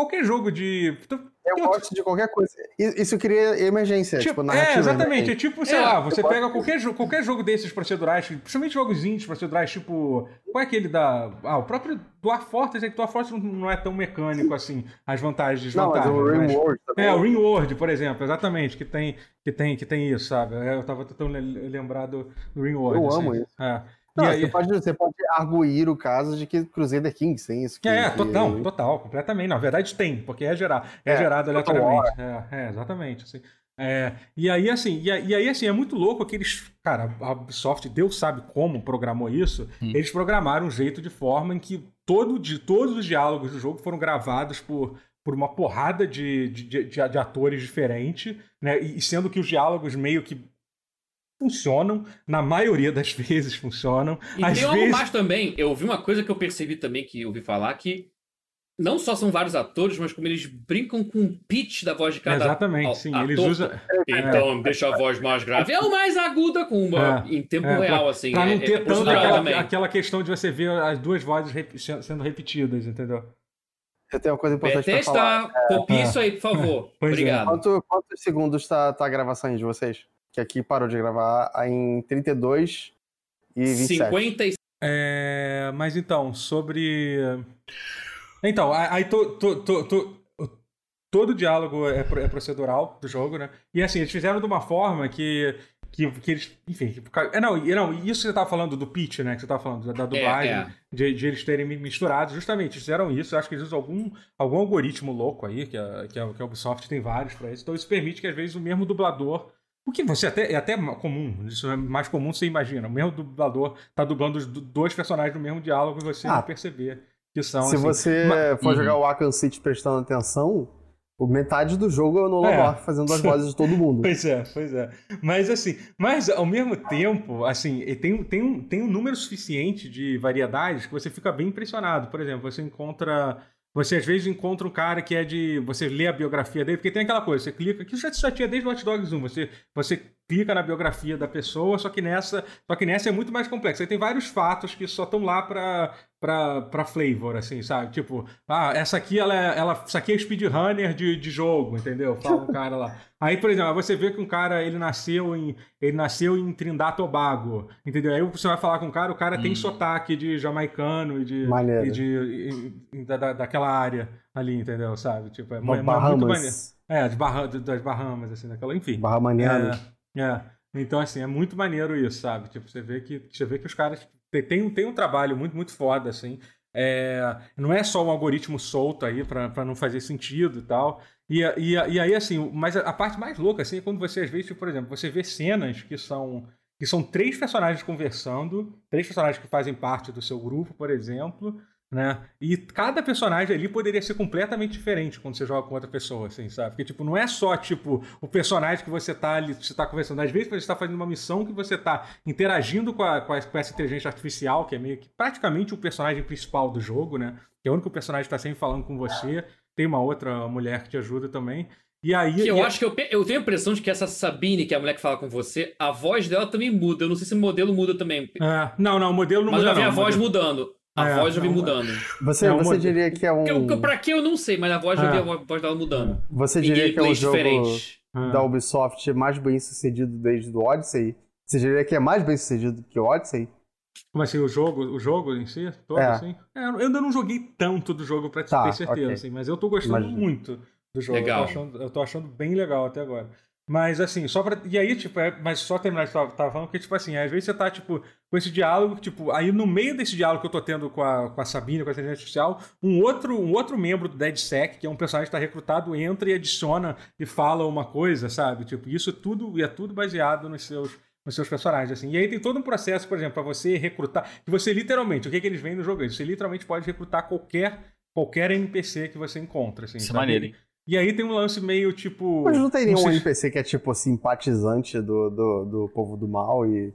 qualquer jogo de. Eu gosto de qualquer coisa. Isso cria emergência, tipo, tipo narrativa. É, exatamente. É tipo, sei é, lá, você pega posso... qualquer, jogo, qualquer jogo desses procedurais, principalmente jogos indies procedurais, tipo. Qual é aquele da. Ah, o próprio Dwarf Fortress, é que Dwarf Fortress não é tão mecânico assim, as vantagens e desvantagens. Não, mas o Ringworld também. É, o Ringworld, por exemplo, exatamente, que tem, que tem, que tem isso, sabe? Eu tava tentando lembrar do, do Ringworld. Eu assim. amo isso. É. Não, aí... você, pode, você pode arguir o caso de que Crusader Kings tem isso. Que, é, que... total, total, completamente. Na verdade tem, porque é, gerar, é, é gerado aleatoriamente. É, é, exatamente. Assim. É, e aí, assim, e, e, aí, assim, é muito louco aqueles. Cara, a Ubisoft, Deus sabe como programou isso. Hum. Eles programaram um jeito de forma em que todo, de, todos os diálogos do jogo foram gravados por, por uma porrada de, de, de, de atores diferentes, né? E sendo que os diálogos meio que funcionam, na maioria das vezes funcionam. E Às tem vezes... algo mais também, eu ouvi uma coisa que eu percebi também, que eu ouvi falar, que não só são vários atores, mas como eles brincam com o pitch da voz de cada Exatamente, sim. Ator. Eles usam... Então, é. deixa a voz mais grave. É o mais aguda com uma, é. em tempo é, real, pra, assim. Pra não é, ter tanto aquela, aquela, questão de você ver as duas vozes rep sendo repetidas, entendeu? Eu tenho uma coisa importante pra falar. copie isso aí, por favor. Obrigado. Quanto, quantos segundos tá, tá a gravação aí de vocês? Que aqui parou de gravar em 32 e 27. 50 e... É, mas então, sobre... Então, aí to, to, to, todo o diálogo é, é procedural do jogo, né? E assim, eles fizeram de uma forma que que, que eles, enfim, que, é, não, não, isso que você tava falando do pitch, né, que você tava falando, da, da dublagem, é, é. De, de, eles terem misturado, justamente, eles fizeram isso, eu acho que eles usam algum, algum algoritmo louco aí, que a, que, a, que a Ubisoft tem vários para isso, então isso permite que às vezes o mesmo dublador o que você até, é até comum, isso é mais comum você imagina. O mesmo dublador tá dublando os dois personagens no mesmo diálogo e você ah, não perceber que são. Se assim. você Mas, for uhum. jogar o Arkham City prestando atenção, metade do jogo é o Nolan é. fazendo as vozes de todo mundo. pois é, pois é. Mas assim, mas ao mesmo tempo, assim, tem, tem, um, tem um número suficiente de variedades que você fica bem impressionado. Por exemplo, você encontra você às vezes encontra um cara que é de. Você lê a biografia dele, porque tem aquela coisa, você clica. Que já, já tinha desde o Watch Dogs 1. Você, você clica na biografia da pessoa, só que nessa, só que nessa é muito mais complexo. Aí tem vários fatos que só estão lá para pra, pra flavor, assim, sabe? Tipo, ah, essa aqui, ela, é, ela, essa aqui é speedrunner de, de jogo, entendeu? Fala um cara lá. Aí, por exemplo, você vê que um cara, ele nasceu em, ele nasceu em Trindade Tobago, entendeu? Aí você vai falar com o cara, o cara hum. tem sotaque de jamaicano e de... Maneiro. E de, e, e, da, daquela área ali, entendeu? Sabe? Tipo, é, é muito maneiro. É, de Barra, das Bahamas, assim, daquela, enfim. Bahamaniano. É, é. Então, assim, é muito maneiro isso, sabe? Tipo, você vê que, você vê que os caras tem, tem um trabalho muito, muito foda, assim. É, não é só um algoritmo solto aí para não fazer sentido e tal. E, e, e aí, assim, mas a, a, parte mais louca, assim, é quando você, às vezes, tipo, por exemplo, você vê cenas que são, que são três personagens conversando, três personagens que fazem parte do seu grupo, por exemplo, né? E cada personagem ali poderia ser completamente diferente quando você joga com outra pessoa, assim, sabe? Porque, tipo, não é só, tipo, o personagem que você tá ali, você tá conversando. Às vezes você está fazendo uma missão que você tá interagindo com, a, com, a, com, essa inteligência artificial, que é meio que praticamente o personagem principal do jogo, né? Que é o único personagem que tá sempre falando com você. Tem uma outra mulher que te ajuda também. E aí. Que eu e... acho que eu, eu tenho a impressão de que essa Sabine, que é a mulher que fala com você, a voz dela também muda. Eu não sei se o modelo muda também. É, não, não, o modelo não Mas muda. Mas eu vi a voz mudando. A É, voz vi não, mudando. Você, É um você diria que é um. Que, que, pra que eu não sei, mas a voz vi É. a voz dela mudando. Você diria que é um jogo diferentes. Ah. da Ubisoft mais bem sucedido desde o Odyssey? Você diria que é mais bem sucedido que o Odyssey? Como assim, o jogo, o jogo em si? Todo, É. assim? É, eu ainda não joguei tanto do jogo pra te Tá, ter certeza, ok. assim, mas eu tô gostando Imagino. muito do jogo. Legal. Eu tô, achando, eu tô achando bem legal até agora. Mas assim, só pra. E aí, tipo, é, mas só terminar o que tava, falando, porque, tipo assim, às vezes você tá, tipo, com esse diálogo, tipo, aí no meio desse diálogo que eu tô tendo com a, com a Sabine, com a inteligência artificial, um outro, um outro membro do DeadSec, que é um personagem que tá recrutado, entra e adiciona e fala uma coisa, sabe? Tipo, isso tudo e é tudo baseado nos seus nos seus personagens, assim. E aí tem todo um processo, por exemplo, para você recrutar, que você literalmente, o que, que eles veem no jogo? Você literalmente pode recrutar qualquer qualquer NPC que você encontra, assim. Isso é maneiro, hein? E aí tem um lance meio tipo. Mas não tem nenhum sei- NPC que é tipo simpatizante do, do, do povo do mal e.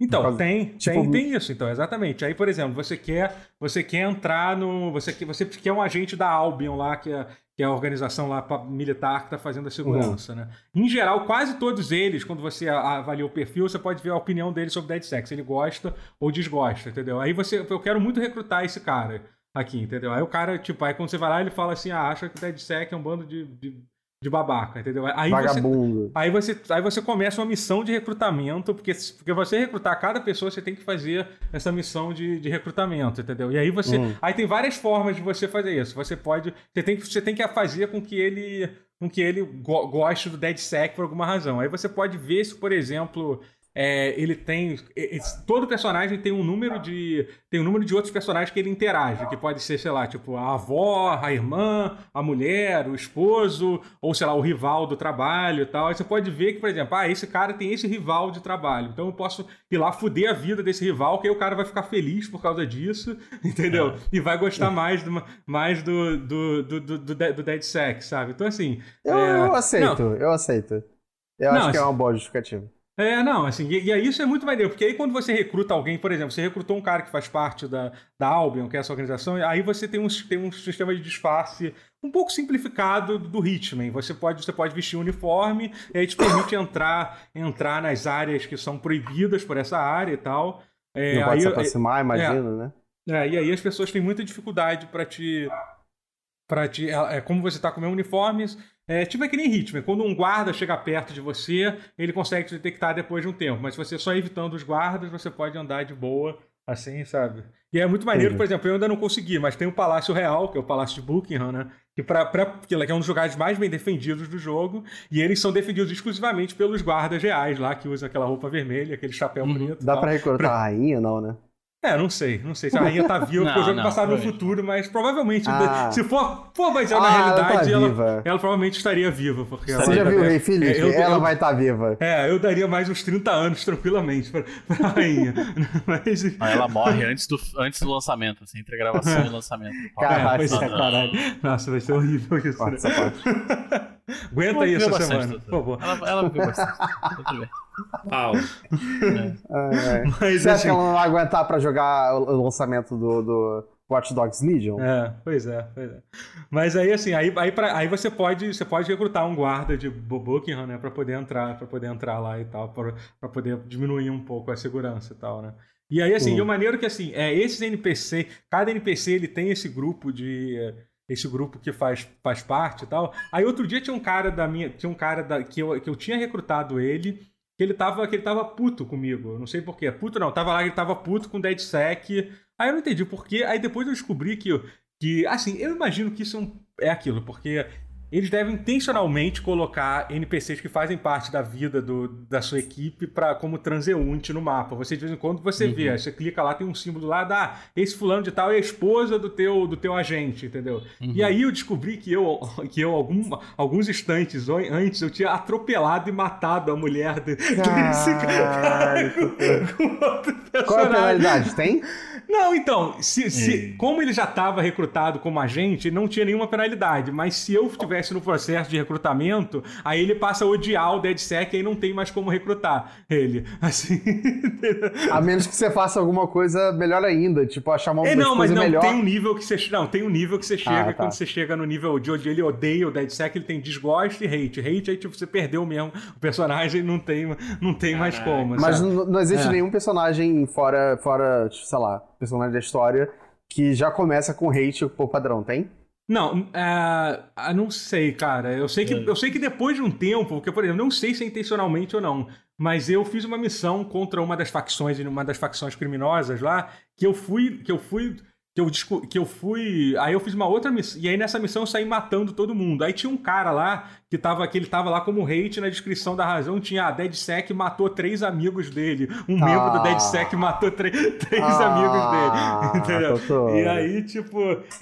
Então, causa- tem, tipo, tem, tem isso, então, exatamente. Aí, por exemplo, você quer, você quer entrar no. Você quer, você quer um agente da Albion lá, que é, que é a organização lá militar que está fazendo a segurança, né? Em geral, quase todos eles, quando você avalia o perfil, você pode ver a opinião dele sobre Dead Sex. Ele gosta ou desgosta, entendeu? Aí você. Eu quero muito recrutar esse cara aqui, entendeu? Aí o cara, tipo, aí quando você vai lá, ele fala assim: ah, acha que Dead Sec é um bando de, de, de babaca, entendeu? Aí você, Vagabundo. Aí você, aí você começa uma missão de recrutamento, porque, porque você recrutar cada pessoa, você tem que fazer essa missão de, de recrutamento, entendeu? E aí você. Hum. Aí tem várias formas de você fazer isso. Você pode. Você tem que, você tem que fazer com que ele. Com que ele go- goste do DeadSec por alguma razão. Aí você pode ver se, por exemplo. É, ele tem. Todo personagem tem um número de. Tem um número de outros personagens que ele interage. Que pode ser, sei lá, tipo, a avó, a irmã, a mulher, o esposo, ou sei lá, o rival do trabalho e tal. Aí você pode ver que, por exemplo, ah, esse cara tem esse rival de trabalho. Então eu posso ir lá fuder a vida desse rival, que aí o cara vai ficar feliz por causa disso, entendeu? E vai gostar mais do, mais do, do, do, do, do, Dead- do Dead Sex, sabe? Então, assim. Eu, é, eu aceito, não, eu aceito. Eu Não, acho que é assim- uma boa justificativa. É, não, assim, e, e aí isso é muito maneiro, porque aí quando você recruta alguém, por exemplo, você recrutou um cara que faz parte da, da Albion, que é essa organização, aí você tem um, tem um sistema de disfarce um pouco simplificado do Hitman. Você pode, você pode vestir um uniforme, e aí te permite entrar, entrar nas áreas que são proibidas por essa área e tal. É, não pode aí, se aproximar, imagino, né? é, e aí as pessoas têm muita dificuldade pra te. Pra te é, é, como você tá com o meu uniforme. É, tipo é que nem Hitman. Quando um guarda chega perto de você, ele consegue te detectar depois de um tempo. Mas se você só evitando os guardas, você pode andar de boa, assim, sabe? E é muito maneiro, Entendi. por exemplo, eu ainda não consegui, mas tem o Palácio Real, que é o Palácio de Buckingham, né? Que, pra, pra, que é um dos lugares mais bem defendidos do jogo. E eles são defendidos exclusivamente pelos guardas reais lá, que usam aquela roupa vermelha, aquele chapéu Uhum. preto. Dá tal. pra recrutar a rainha, não, né? É, não sei. Não sei se a rainha tá viva, porque o jogo não, passado no futuro, mas provavelmente, Ah. se for, for baseado na Ah, ela tá realidade, ela, viva. ela provavelmente estaria viva. Porque ela Você já viu o Rei Felipe? é, Ela eu- vai estar viva. É, eu daria mais uns 30 anos tranquilamente pra, pra rainha. Mas. Ela morre antes do, antes do lançamento, assim, entre a gravação e o lançamento. Caralho, é, é, caralho. Nossa, vai ser horrível isso. Corta né? Aguenta aí essa bastante, semana, doutor. por favor. Ela, ela viveu bastante. Tudo bem. Uau. Ai, ai. Mas Você acha assim. que ela não vai aguentar pra jogar o lançamento do, do Watch Dogs Legion? É, pois é, pois é. Mas aí, assim, aí, aí, pra- aí você pode você pode recrutar um guarda de Buckingham, né, para poder entrar, para poder entrar lá e tal, para poder diminuir um pouco a segurança e tal, né? E aí, assim, Uhum. e o maneiro que, assim, é, esses NPC, cada NPC ele tem esse grupo de. Esse grupo que faz, faz parte e tal. Aí outro dia tinha um cara da minha. Tinha um cara da, que, eu, que eu tinha recrutado ele, que ele tava, que ele tava puto comigo. Não sei porquê. Puto não, tava lá, ele tava puto com DeadSec. Aí eu não entendi porquê. Aí depois eu descobri que, que assim, eu imagino que isso é um- é aquilo, porque eles devem intencionalmente colocar NPCs que fazem parte da vida do, da sua equipe para como transeunte no mapa. Você de vez em quando você vê, aí você clica lá, tem um símbolo lá, da esse fulano de tal é a esposa do teu do teu agente, entendeu? E aí eu descobri que eu que eu algum, alguns instantes an- antes eu tinha atropelado e matado a mulher de- desse cara Caralho, com outro Qual é a penalidade? Tem? Não, então, se, se, como ele já estava recrutado como agente, não tinha nenhuma penalidade. Mas se eu no processo de recrutamento, aí ele passa a odiar o DeadSec e aí não tem mais como recrutar ele. Assim. a menos que você faça alguma coisa melhor ainda, tipo, achar uma é, não, mas não, melhor. tem um nível que você. Não, tem um nível que você chega, ah, tá. quando você chega no nível de onde ele odeia o DeadSec, ele tem desgosto e hate. Hate aí, tipo, você perdeu mesmo o personagem, não tem, não tem mais como. Mas não, não, existe é. nenhum personagem fora, fora, sei lá, personagem da história que já começa com hate por padrão, tem? Não, uh, não sei, cara. Eu sei, que, é. eu sei que depois de um tempo, porque, por exemplo, não sei se é intencionalmente ou não, mas eu fiz uma missão contra uma das facções, uma das facções criminosas lá, que eu fui, que eu fui que eu, que eu fui. Aí eu fiz uma outra missão. E aí nessa missão eu saí matando todo mundo. Aí tinha um cara lá que tava, que ele tava lá como hate na descrição da razão. Tinha a DeadSec matou três amigos dele. Um ah. membro do DeadSec matou três, três ah. amigos dele. Entendeu? E aí, tipo.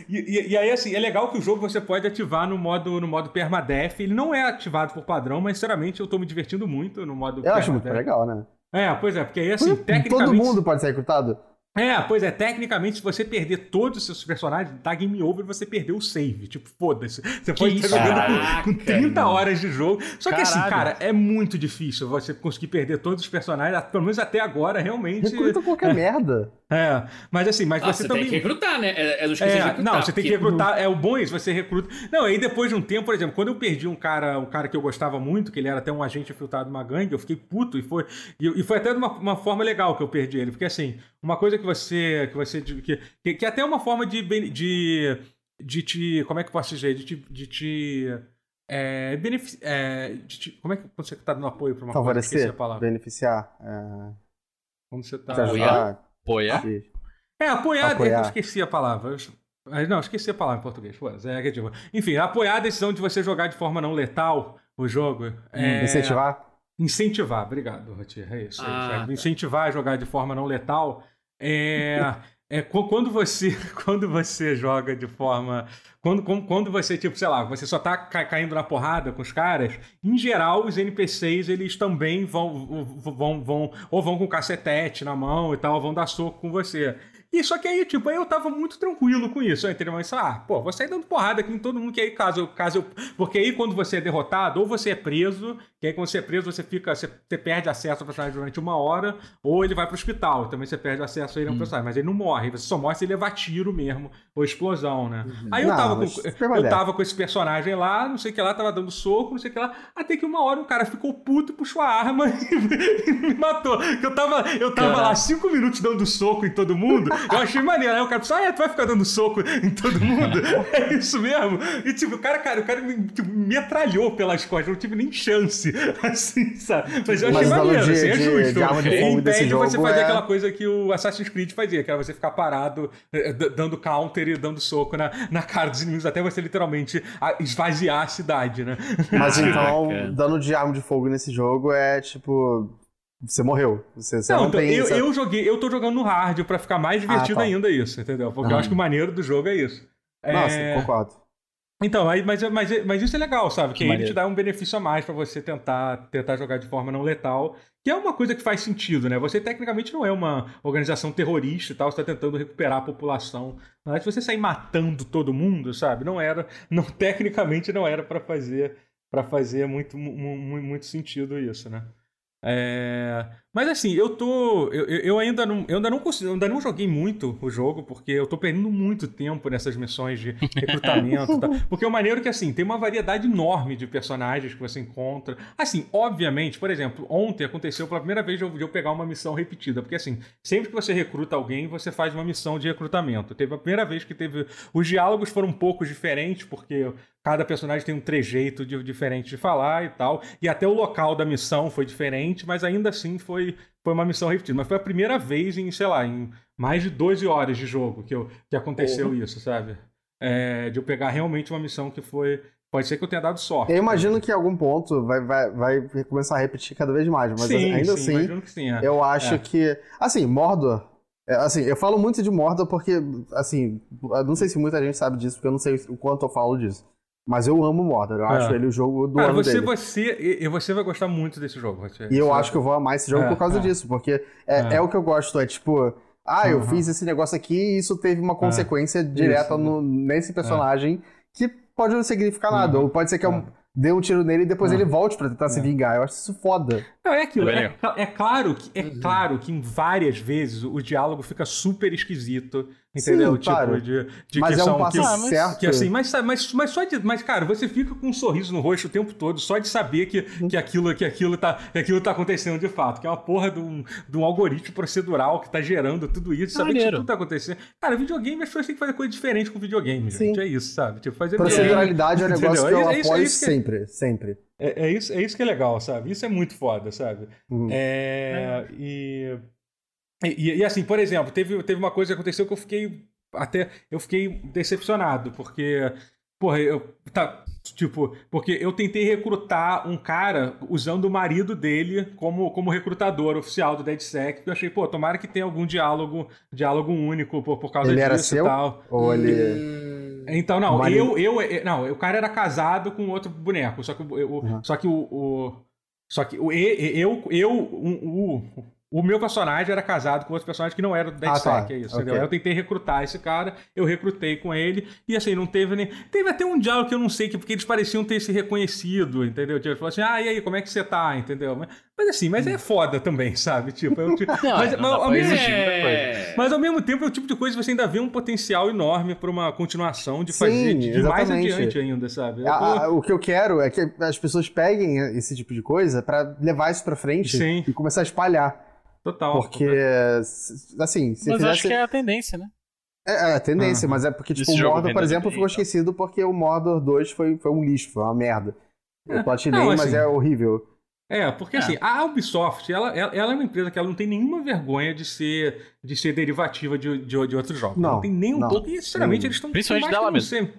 E, e, e, aí, assim, é legal que o jogo você pode ativar no modo, no modo permadeath. Ele não é ativado por padrão, mas sinceramente eu tô me divertindo muito no modo Eu acho muito legal, né? É, pois é, porque aí assim, tecnicamente. Todo mundo pode ser recrutado? É, pois é, tecnicamente, se você perder todos os seus personagens, dá game over você perdeu o save. Tipo, foda-se. Você pode estar jogando com, com 30 horas de jogo. Só que assim, cara, é muito difícil você conseguir perder todos os personagens, pelo menos até agora, realmente. Recruta qualquer é. merda. É, mas assim, mas ah, você, você também. tem que recrutar, né? É, é dos que é, recrutar, Não, você tem que recrutar. É o bom isso, você recruta. Não, aí depois de um tempo, por exemplo, quando eu perdi um cara, um cara que eu gostava muito, que ele era até um agente infiltrado numa gangue, eu fiquei puto e foi. E, e foi até de uma, uma forma legal que eu perdi ele. Porque assim, uma coisa que você. Que, você que, que, que é até uma forma de, de, de te. Como é que eu posso dizer? De te. De te é, benefici é, de te, como é que você está dando apoio para uma Favorecer, coisa? beneficiar. É... Como você está. Apoiar? Apoiar? É, apoiar, apoiar. eu esqueci a palavra. Não, esqueci a palavra em português. É, tipo, enfim, apoiar a decisão de você jogar de forma não letal o jogo. É... Incentivar? Incentivar, obrigado, Rotier. É isso. Ah, é, tá. Incentivar a jogar de forma não letal. É, é quando você quando você joga de forma quando, quando você tipo sei lá você só tá caindo na porrada com os caras em geral os NPCs eles também vão vão vão ou vão com cacetete na mão e tal vão dar soco com você e só que aí, tipo, aí eu tava muito tranquilo com isso, entendeu? Mas, ah, pô, vou sair dando porrada aqui em todo mundo, que aí caso, caso eu... Porque aí quando você é derrotado, ou você é preso, que aí quando você é preso, você fica, você, você perde acesso ao personagem durante uma hora, ou ele vai pro hospital, também você perde acesso a ele ao hum. personagem, mas ele não morre, você só morre se ele levar tiro mesmo, ou explosão, né? Uhum. Aí eu, não, tava com, eu tava com esse personagem lá, não sei o que lá, tava dando soco, não sei o que lá, até que uma hora um cara ficou puto, puxou a arma e, me matou. Que eu tava, eu tava lá cinco minutos dando soco em todo mundo, eu achei maneiro. Aí o cara pensou, ah, é, tu vai ficar dando soco em todo mundo? é isso mesmo? E tipo, o cara, cara, o cara me tipo, metralhou pelas costas, não tive nem chance, assim, sabe? Mas eu achei Mas maneiro, de, assim, é justo. De arma de fogo impede você fazer é... aquela coisa que o Assassin's Creed fazia, que era você ficar parado, eh, dando counter e dando soco na, na cara dos inimigos, até você literalmente esvaziar a cidade, né? Mas então, dano de arma de fogo nesse jogo é tipo você morreu. Você, você não, não então, tem. Eu, eu, joguei, eu tô jogando no hard pra ficar mais divertido ah, tá. ainda isso, entendeu? Porque eu acho que o maneiro do jogo é isso. Nossa, é... concordo. Então, aí, mas, mas, mas isso é legal, sabe? Que, que ele te dá um benefício a mais para você tentar, tentar jogar de forma não letal, que é uma coisa que faz sentido, né? Você tecnicamente não é uma organização terrorista e tal, você tá tentando recuperar a população. Mas se você sair matando todo mundo, sabe? Não era, não tecnicamente não era para fazer para fazer muito, muito, muito sentido isso, né? É... Mas assim, eu tô. Eu, eu ainda não. Eu ainda não consigo, ainda não joguei muito o jogo, porque eu tô perdendo muito tempo nessas missões de recrutamento. tá? Porque o maneiro é que assim, tem uma variedade enorme de personagens que você encontra. Assim, obviamente, por exemplo, ontem aconteceu pela primeira vez de eu, de eu pegar uma missão repetida. Porque assim, sempre que você recruta alguém, você faz uma missão de recrutamento. Teve a primeira vez que teve. Os diálogos foram um pouco diferentes, porque Cada personagem tem um trejeito de, diferente de falar e tal. E até o local da missão foi diferente, mas ainda assim foi, foi uma missão repetida. Mas foi a primeira vez em, sei lá, em mais de 12 horas de jogo que, eu, que aconteceu isso, sabe? É, de eu pegar realmente uma missão que foi. Pode ser que eu tenha dado sorte. Eu imagino que em algum ponto vai, vai, vai começar a repetir cada vez mais, mas sim, ainda sim, assim, sim, é. eu acho é. que. Assim, Mordor é, assim, eu falo muito de Mordor porque, assim, não sei se muita gente sabe disso, porque eu não sei o quanto eu falo disso. Mas eu amo Mordor, eu é. acho ele o jogo do Cara, ano você, dele. Você, e você vai gostar muito desse jogo. Você, e eu acho que eu vou amar esse jogo é, por causa é. disso, porque é, é, é. o que eu gosto, é tipo... Ah, eu Uhum. fiz esse negócio aqui e isso teve uma consequência direta Isso. no- nesse personagem que pode não significar nada. Uhum. Ou pode ser que eu dê um tiro nele e depois Uhum. ele volte pra tentar se vingar. Eu acho isso foda. Não, é aquilo. É É, é claro que é Uhum. claro que em várias vezes o diálogo fica super esquisito, entendeu? Sim, tipo claro. de, de Mas que é um passo que, Ah, mas- certo. que assim, mas, mas, mas só de, mas cara, você fica com um sorriso no rosto o tempo todo só de saber que, Uhum. que aquilo que aquilo tá que aquilo tá acontecendo de fato, que é uma porra de um, de um algoritmo procedural que tá gerando tudo isso, saber que isso tudo tá acontecendo. Cara, videogame as pessoas têm que fazer coisa diferente com videogame, Sim. gente, é isso, sabe? Tipo fazer Proceduralidade é um Entendeu? negócio que eu É isso- é isso apoio que- sempre, sempre. é, é isso, é isso que é legal, sabe? Isso é muito foda, sabe? Uhum. É, e, e, e, assim, por exemplo, teve, teve uma coisa que aconteceu que eu fiquei até eu fiquei decepcionado, porque porra, eu tá, tipo, porque eu tentei recrutar um cara usando o marido dele como, como recrutador oficial do DeadSec, eu achei, pô, tomara que tenha algum diálogo, diálogo único por, por causa Ele era disso seu? e tal. Ou ele. Hum, Então, não, marido- eu, eu, Não, o cara era casado com outro boneco. Só que, o- eu, Uhum. só que o, o- Só que o, eu. eu o, o meu personagem era casado com outro personagem que não era do Dead Ah, tá. Sec, é isso. Ok. entendeu? Eu tentei recrutar esse cara, eu recrutei com ele, e assim, não teve nem. Teve até um diálogo que eu não sei, que, porque eles pareciam ter se reconhecido, entendeu? Tipo, ele falou assim, ah, e aí, como é que você tá? Entendeu? Mas, mas assim, mas é foda também, sabe? Tipo, eu, tipo, Não, mas, não mas ao mesmo- é... mas ao mesmo tempo é o tipo de coisa que você ainda vê um potencial enorme para uma continuação de Sim, fazer de, de mais adiante ainda, sabe? Eu A- tô- a- o que eu quero é que as pessoas peguem esse tipo de coisa pra levar isso pra frente Sim. e começar a espalhar. Total. Porque, assim, se Mas fizesse. acho que é a tendência, né? É, é a tendência, mas é porque, tipo, Esse o Mordor, por exemplo, ficou tal. esquecido porque o Mordor 2 foi, foi um lixo, foi uma merda. Eu platinei, Não, mas assim, é horrível. É, porque É. assim, a Ubisoft, ela, ela, ela é uma empresa que ela não tem nenhuma vergonha de ser, de ser derivativa de, de, de outros jogos. Não, tem nenhum não. pouco. E, sinceramente, eles estão. Principalmente dela não ser-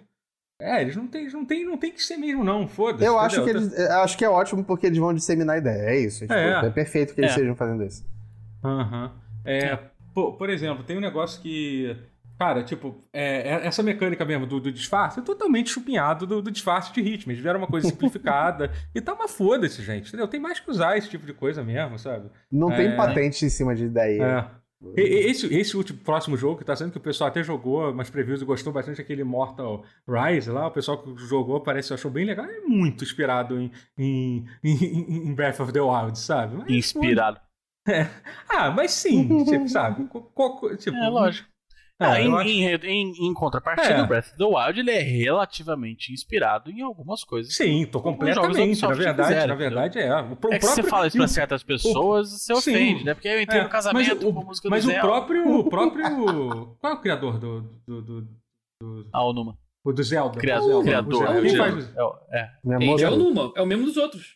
É, eles não tem, não tem, não tem que ser mesmo, não. Foda-se. Eu acho que, eles, acho que é ótimo porque eles vão disseminar a ideia. É isso. tipo, É. é. perfeito que eles É. estejam fazendo isso. Aham. É, Por, por exemplo, tem um negócio que. Cara, tipo, é, é- essa mecânica mesmo do, do disfarce é totalmente chupinhado do, do disfarce de ritmo. Eles fizeram uma coisa simplificada e tá uma foda-se, gente. Entendeu? Tem mais que usar esse tipo de coisa mesmo, sabe? Não É. tem patente em cima de ideia. É. E- Esse, esse último próximo jogo que tá sendo que o pessoal até jogou umas previews e gostou bastante aquele Mortal Rise lá, o pessoal que jogou parece que achou bem legal, é muito inspirado em, em, em- em Breath of the Wild, sabe? Mas- Inspirado. Ah, mas sim, tipo, sabe? Tipo, É, lógico. É, Ah, em, acho- em, em- em contrapartida, É. o Breath of the Wild ele é relativamente inspirado em algumas coisas. Sim, tô completamente. Na verdade, fizeram, na verdade é. O, pro- É que próprio, você fala isso pra o- certas pessoas, você Sim. ofende, né? Porque eu entrei é, no casamento mas o, com a música mas do o Zé. próprio, o próprio. Qual é o criador do. do, do, do, Ah, o Numa. o do Zelda? Criador. O Zelda, criador. o Zelda. é o Quem faz o- É, o- é. É o Numa, é o mesmo dos outros.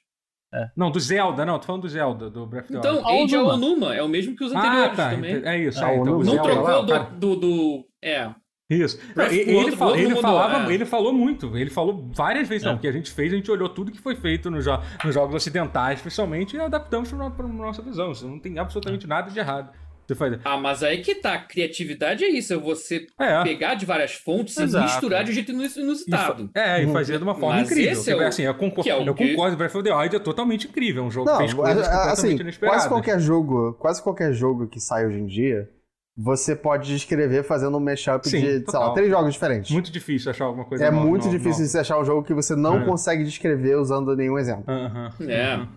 Não, do Zelda, não, tô falando do Zelda, do Breath of the Então, Wild. Age é Onuma. o Numa, é o mesmo que os Ah, anteriores tá. também. É isso. Ah, é, o então. Não trocou do, do, do- É. Isso. Breath- Ele, outro- fala- outro ele mudou, falava, é. ele falou muito. Ele falou várias vezes, É. não. O que a gente fez, a gente olhou tudo que foi feito nos, jo- nos jogos ocidentais, principalmente, e adaptamos para nossa visão. Isso não tem absolutamente nada de errado. Você faz. Ah, mas aí que tá. Criatividade é isso. É você É. pegar de várias fontes Exato. e misturar de um jeito inus- E fa- inusitado. É, e fazer de uma forma Mas incrível. esse é Que, o- assim, eu concordo, que é o eu que- concordo, Breath of the Wild é totalmente incrível. É um jogo que Não, fez coisas a- completamente assim, inesperadas. quase qualquer jogo, quase qualquer jogo que sai hoje em dia, você pode descrever fazendo um mashup Sim, de, sei total. lá, três jogos diferentes. Muito difícil achar alguma coisa é nova- muito nova- difícil de você achar um jogo que você não É. consegue descrever usando nenhum exemplo. nova. Aham. É. Aham.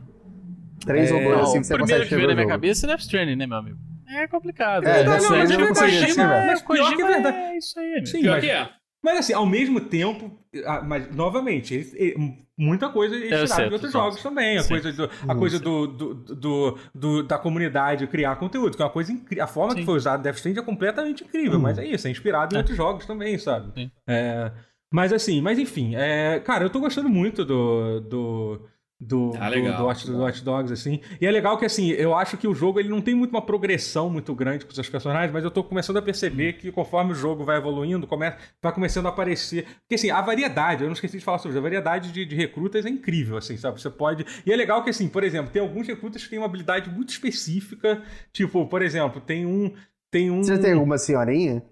Três É, ou dois assim o que você primeiro consegue que escrever veio na o minha cabeça é Death Stranding, né, meu amigo? É complicado. É, né? Kojima, eu não Kojima, descrever. é, Mas pior que Kojima é verdade. é isso aí, amigo. Sim, Pior mas, que é. mas assim, ao mesmo tempo, ah, mas novamente, ele- ele- muita coisa é tirada sei, de outros jogos também. A Sim. coisa, do, a coisa do, do, do- do- da comunidade criar conteúdo, que é uma coisa incrível. A forma que Sim. foi usada Death Stranding é completamente incrível, Hum. mas é isso, é inspirado em É. outros jogos também, sabe? É, mas assim, mas enfim, é, cara, eu tô gostando muito do. do do, Ah, do- legal. do, Watch, do Watch Dogs, assim. E é legal que, assim, eu acho que o jogo ele não tem muito uma progressão muito grande com os seus personagens, mas eu tô começando a perceber que conforme o jogo vai evoluindo, come, vai começando a aparecer. Porque, assim, a variedade, eu não esqueci de falar sobre isso, a variedade de, de recrutas é incrível, assim, sabe? Você pode. E é legal que, assim, por exemplo, tem alguns recrutas que têm uma habilidade muito específica. Tipo, por exemplo, tem um. Tem um. Você já tem alguma senhorinha?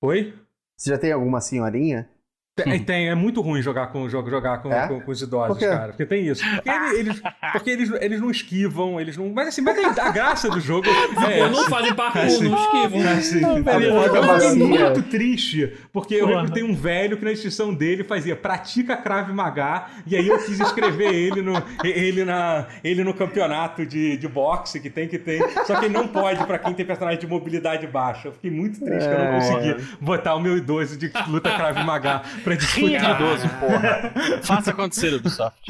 Oi? Você já tem alguma senhorinha? Tem, tem, é muito ruim jogar com, jogar com, É? com, com os idosos, Por cara. Porque tem isso. Porque, ele- eles, porque eles, eles não esquivam, eles não. Mas assim, mas a a graça do jogo é. Não fazem parkour, Assim. não esquivam. Assim, A entendeu? porta Eu fiquei vazia. muito triste, porque eu lembro que tem um velho que na descrição dele fazia pratica Krav Maga, e aí eu quis escrever ele no, ele na, ele no campeonato de, de boxe que tem, que tem, só que ele não pode pra quem tem personagem de mobilidade baixa. Eu fiquei muito triste que eu não É. consegui botar o meu idoso de luta Krav Maga pra disputar. É de idoso, porra? Faça acontecer, Ubisoft.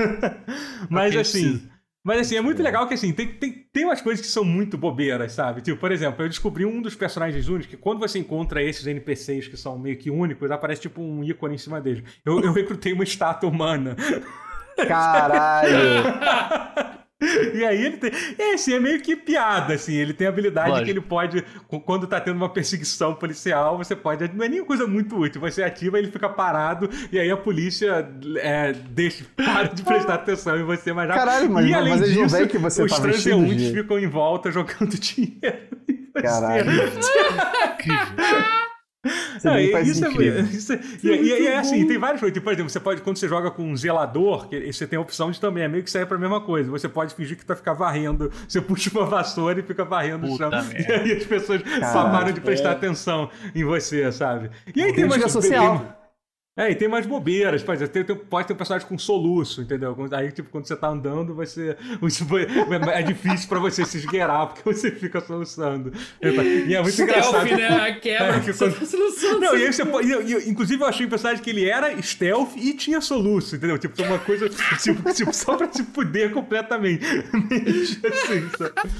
Mas assim. Mas assim, é muito legal que assim, tem, tem, tem umas coisas que são muito bobeiras, sabe? Tipo, por exemplo, eu descobri um dos personagens únicos que quando você encontra esses NPCs que são meio que únicos, aparece tipo um ícone em cima deles. Eu, eu recrutei uma estátua humana. Caralho. E aí ele tem. É, assim, é meio que piada, assim. Ele tem a habilidade Lógico. que ele pode. Quando tá tendo uma perseguição policial, você pode. Não é nenhuma coisa muito útil. Você ativa, ele fica parado, e aí a polícia é, deixa, para de prestar atenção em você mais rápido. Caralho, mas- e além mas não disso, veem que você os tá transeuntes ficam em volta jogando dinheiro. em Caralho. Isso faz isso é, isso é- e, e- e é assim, tem várias coisas. Tipo, por exemplo, você pode, quando você joga com um zelador, que você tem a opção de também, é meio que serve pra mesma coisa. Você pode fingir que tá ficar varrendo. Você puxa uma vassoura e fica varrendo o Puta chão. merda. E aí as pessoas só param de prestar atenção em você, sabe? E aí tem Crítica mais. social. É, e tem mais bobeiras, tem, tem- pode ter um personagem com soluço, entendeu? Aí, tipo, quando você tá andando, você, você vai- é difícil pra você se esgueirar, porque você fica soluçando. E é muito engraçado. Stealth, né? A quebra. É, que você quando- tá solucionando. Não, e aí você pode. inclusive, eu achei o personagem que ele era stealth e tinha soluço, entendeu? Tipo, uma coisa. Tipo, tipo, só pra se fuder completamente. Assim, sabe?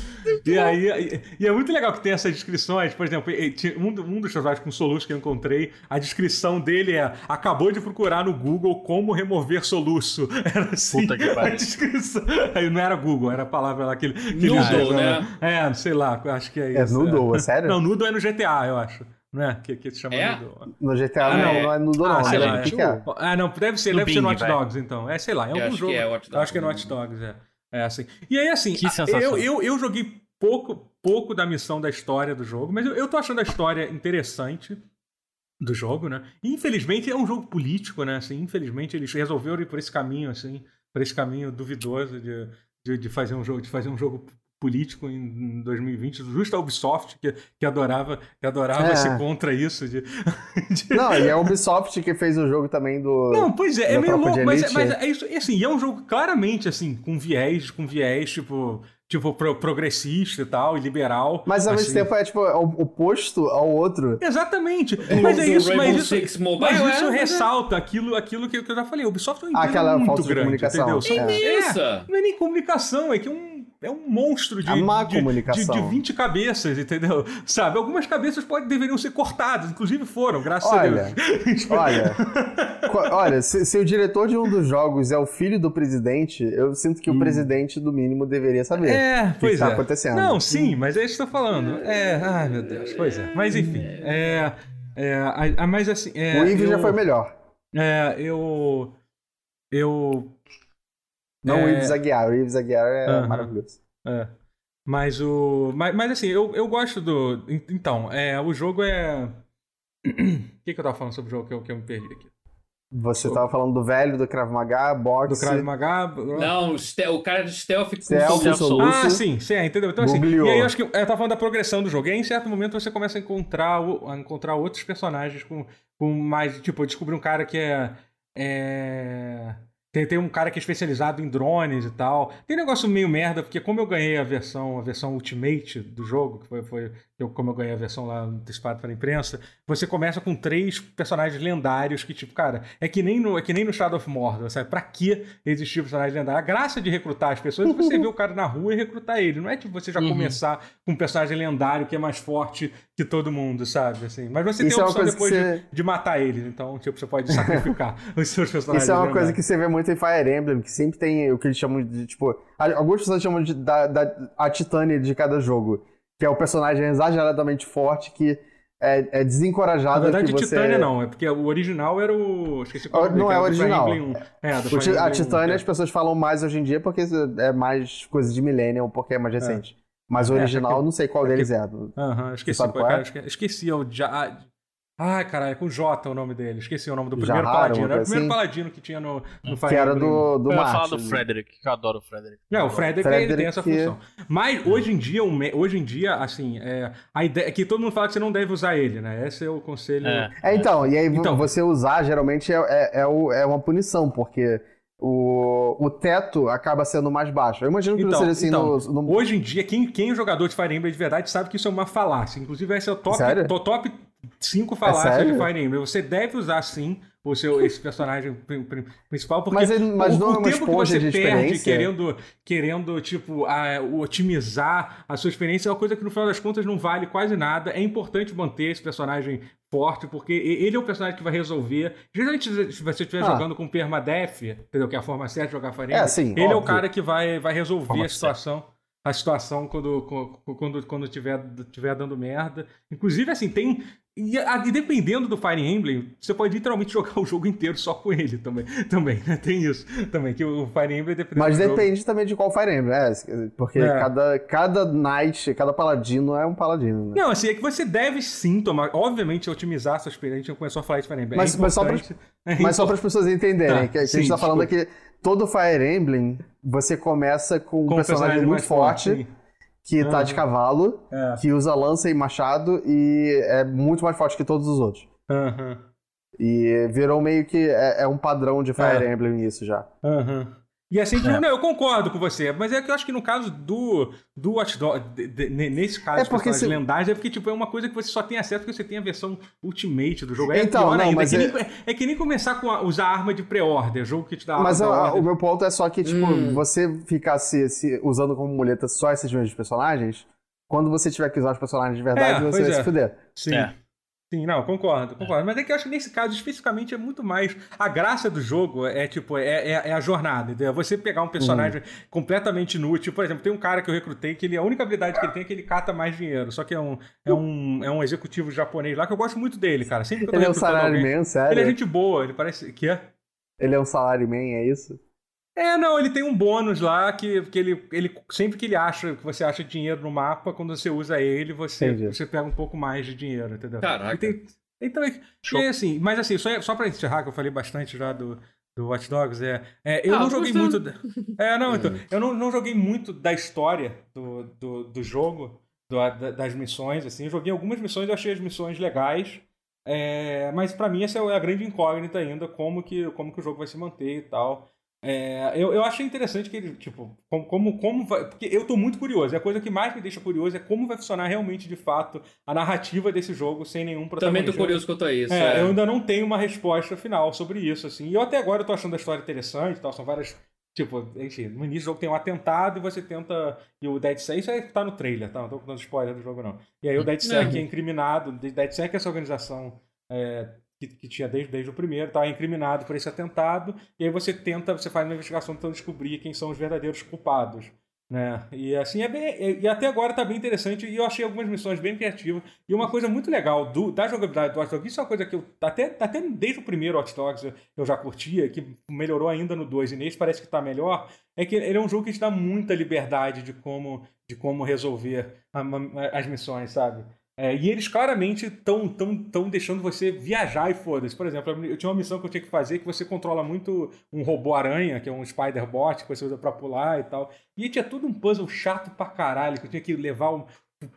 E aí. E, é muito legal que tem essas descrições. Por exemplo, um, um dos personagens com soluço que eu encontrei, a descrição dele é: acabou de procurar no Google como remover soluço. Era assim. Puta que a pariu. descrição. Aí não era Google, era a palavra lá que ele. Que ele Noodle, usava, né? É, sei lá, acho que é É isso. Noodle, é sério? Não, Noodle é no GTA, eu acho. Não é? Que, que se chama É? Noodle. No GTA Ah, não, é. não é nudo não. Ah, sei né? lá, O que, que é? Ah, não, deve ser, No deve ser no Bing, Watch vai. Dogs, então. É, sei lá, é Eu algum acho jogo. que é Watch Eu acho que é no Dogs. Watch Dogs, é. É assim. E aí, assim, Que a- sensação. eu, eu, eu joguei pouco, pouco da missão da história do jogo, mas eu, eu tô achando a história interessante do jogo, né? E, infelizmente é um jogo político, né? Assim, infelizmente eles resolveram ir por esse caminho, assim, por esse caminho duvidoso de, de, de fazer um jogo, de fazer um jogo político em 2020, justo a Ubisoft que, que adorava, que adorava É. ser contra isso de- de, Não, e é a Ubisoft que fez o jogo também do. não, pois é, é meio louco, mas, é- mas é isso, assim, e é um jogo claramente, assim, com viés, com viés, tipo, tipo pro- progressista e tal, e liberal. Mas ao mesmo assim. tempo é tipo é o oposto ao outro. Exatamente, Do- mas é isso, mas isso, Six Mobile, mas é, isso mas é. ressalta aquilo, aquilo que, eu já falei, o Ubisoft é uma empresa Aquela muito falta de grande, comunicação, entendeu? São- é. é, não é nem comunicação, é que é um, é um monstro de, de, comunicação. de, de 20 cabeças, entendeu? Sabe, algumas cabeças podem, deveriam ser cortadas, inclusive foram, graças Olha, a Deus. Olha, olha, se, se o diretor de um dos jogos é o filho do presidente, eu sinto que o presidente, do mínimo, deveria saber. Hum. É, o que pois que tá é. acontecendo. Não, sim, mas é isso que eu tô falando. É, ai meu Deus, pois é. Mas enfim, é. é a, a- mas assim. É, o Eve já foi melhor. É, eu. Eu. Não é, o Ives Aguiar. O Ives Aguiar é maravilhoso. É. Mas o. Mas, mas assim, eu, eu gosto do. en- Então, é, o jogo é. O que, que eu tava falando sobre o jogo que eu, que eu me perdi aqui? Você tava falando do velho, do Krav Maga, Do boxe, Krav Maga. Não, o, ste- o cara de stealth com Stealth, soluço. Ah, sim, sim, é, entendeu? Então, assim, Googleou. e aí eu acho que eu tava falando da progressão do jogo. E aí, em certo momento, você começa a encontrar, o- a encontrar outros personagens com, com mais. Tipo, eu descobri um cara que é. é... Tem, tem um cara que é especializado em drones e tal. Tem negócio meio merda, porque como eu ganhei a versão, a versão Ultimate do jogo, que foi, foi eu, como eu ganhei a versão lá antecipada para a imprensa, você começa com três personagens lendários que, tipo, cara, é que nem no, é que nem no Shadow of Mordor, sabe? Pra que existir personagem lendário? A graça de recrutar as pessoas é você ver o cara na rua e recrutar ele. Não é tipo você já Uhum. começar com um personagem lendário que é mais forte que todo mundo, sabe? Assim, mas você Isso tem é a opção coisa que depois você- de, de matar ele. Então, tipo, você pode sacrificar os seus personagens Isso é uma coisa que você vê muito em Fire Emblem, que sempre tem o que eles chamam de, tipo... a- Algumas pessoas chamam de da, da- a titânia de cada jogo. Que é o personagem exageradamente forte que é, é Na desencorajado verdade, que você... Titânia não, é porque o original era o. Esqueci qual Ah, nome, não é o original. Emblem 1. É, O a Emblem 1, Titânia é. as pessoas falam mais hoje em dia porque é mais coisa de Millennium, porque é mais recente. Mas o É, original, eu não sei qual porque- deles é. Aham, esqueci sabe qual qual é? cara, esque- esqueci é o Ja- Ai, caralho, com J o nome dele. Esqueci o nome do primeiro Jahara, paladino. Era o primeiro assim. paladino que tinha no, no Fire Que era do, do eu ia falar do Frederick, que eu adoro o Frederick. Não, o Frederick, ele Frederick tem essa que- função. Mas hoje em dia, hoje em dia, assim, é, a ideia é que todo mundo fala que você não deve usar ele, né? Esse é o conselho. É. É, então, e aí Então. você usar geralmente é, é, é, o- é uma punição, porque o, o teto acaba sendo mais baixo. Eu imagino que Então, seja assim então, no, no- Hoje em dia, quem, quem é jogador de Fire Emblem de verdade sabe que isso é uma falácia. Inclusive, esse é o top, Sério? top 5 falácias sério? de Fire Emblem. Você deve usar sim o seu, esse personagem pri- pri- principal, porque Mas ele- mas o, não é o uma tempo que você de perde querendo, querendo tipo, a- otimizar a sua experiência é uma coisa que no final das contas não vale quase nada. É importante manter esse personagem forte, porque ele é o personagem que vai resolver. Geralmente, se você estiver Ah. jogando com Permadeath, entendeu? Que é a forma certa de jogar Fire É, sim, ele é o óbvio. cara que vai, vai resolver Forma a situação. A situação quando, quando, quando, tiver, tiver dando merda. Inclusive, assim, tem. E, a- e dependendo do Fire Emblem, você pode literalmente jogar o jogo inteiro só com ele também. Também, né? Tem isso. Também, que o Fire Emblem dependendo Mas do jogo- depende também de qual Fire Emblem. É, porque É. Cada, cada Knight, cada paladino é um paladino. Né? Não, assim, é que você deve sim tomar. Obviamente, otimizar a sua experiência. A gente começou a falar de Fire Emblem. Mas- é mas só é Mas só para as pessoas entenderem, Tá, que, que a sim, gente tá falando aqui, todo Fire Emblem, você começa com um com o personagem, muito mais forte, sim. que tá de Aham. cavalo, É. que usa lança e machado e é muito mais forte que todos os outros. Aham. E virou meio que é, é um padrão de Fire É. Emblem isso já. Aham. E assim, tipo, É. não, eu concordo com você, mas é que eu acho que no caso do, do Watch Dogs, de- de- ne- nesse caso É porque personagens se- lendários, é porque tipo, é uma coisa que você só tem acesso porque você tem a versão Ultimate do jogo. É Então, pior não, ainda. mas é, que é- nem, é que nem começar com a, usar arma de pré-order, jogo que te dá Mas arma a- o meu ponto é só que, tipo, Hum. você ficar se, se usando como muleta só esses mesmos personagens, quando você tiver que usar os personagens de verdade, É, você vai é. se fuder. Sim. É. Sim, não, concordo, concordo. Mas é que eu acho que nesse caso, especificamente, é muito mais. A graça do jogo é, tipo, é, é, é a jornada, entendeu? Você pegar um personagem completamente inútil. Por exemplo, tem um cara que eu recrutei que ele, a única habilidade que ele tem é que ele cata mais dinheiro. Só que é um, é um, é um executivo japonês lá que eu gosto muito dele, cara. Sempre que eu tô Ele é um recrutando alguém- salaryman, sério? Ele é gente boa, ele parece. Que é? Ele é um salaryman, é isso? É, não, ele tem um bônus lá que, que ele, ele. Sempre que ele acha que você acha dinheiro no mapa, quando você usa ele, você, Entendi. você pega um pouco mais de dinheiro, entendeu? Caraca. E tem, então, é- e assim, mas assim, só, só pra encerrar, que eu falei bastante já do, do Watch Dogs, é, é eu Ah, não joguei gostando. muito. da- É, não, então, eu não, não joguei muito da história do, do, do jogo, do- da- das missões, assim. Eu joguei algumas missões, eu achei as missões legais. é, mas pra mim essa é a grande incógnita ainda, como que, como que o jogo vai se manter e tal. É, eu, eu achei interessante que ele, tipo, como, como, como vai. Porque eu tô muito curioso. E a coisa que mais me deixa curioso é como vai funcionar realmente, de fato, a narrativa desse jogo sem nenhum Também protagonista. tô curioso quanto a isso. É, é. eu ainda não tenho uma resposta final sobre isso, assim. E eu até agora eu tô achando a história interessante tal. São várias. Tipo, enfim, no início do jogo tem um atentado e você tenta. E o DeadSec, isso aí tá no trailer, tá? Não tô dando spoiler do jogo, não. E aí o DeadSec é incriminado. DeadSec é essa organização é, que, que tinha desde, desde o primeiro, tá incriminado por esse atentado. E aí você tenta, você faz uma investigação tentando descobrir quem são os verdadeiros culpados. Né? E assim é bem. E até agora tá bem interessante. E eu achei algumas missões bem criativas. E uma coisa muito legal do, da jogabilidade do Watch Dogs, isso é uma coisa que eu até, até desde o primeiro Watch Dogs eu, eu já curtia, que melhorou ainda no 2 e nesse parece que tá melhor, é que ele é um jogo que te dá muita liberdade de como, de como resolver a- a- as missões, sabe? É, e eles claramente estão tão, tão deixando você viajar e foda-se. Por exemplo, eu tinha uma missão que eu tinha que fazer que você controla muito um robô-aranha, que é um spider-bot que você usa pra pular e tal. E tinha tudo um puzzle chato pra caralho, que eu tinha que levar um,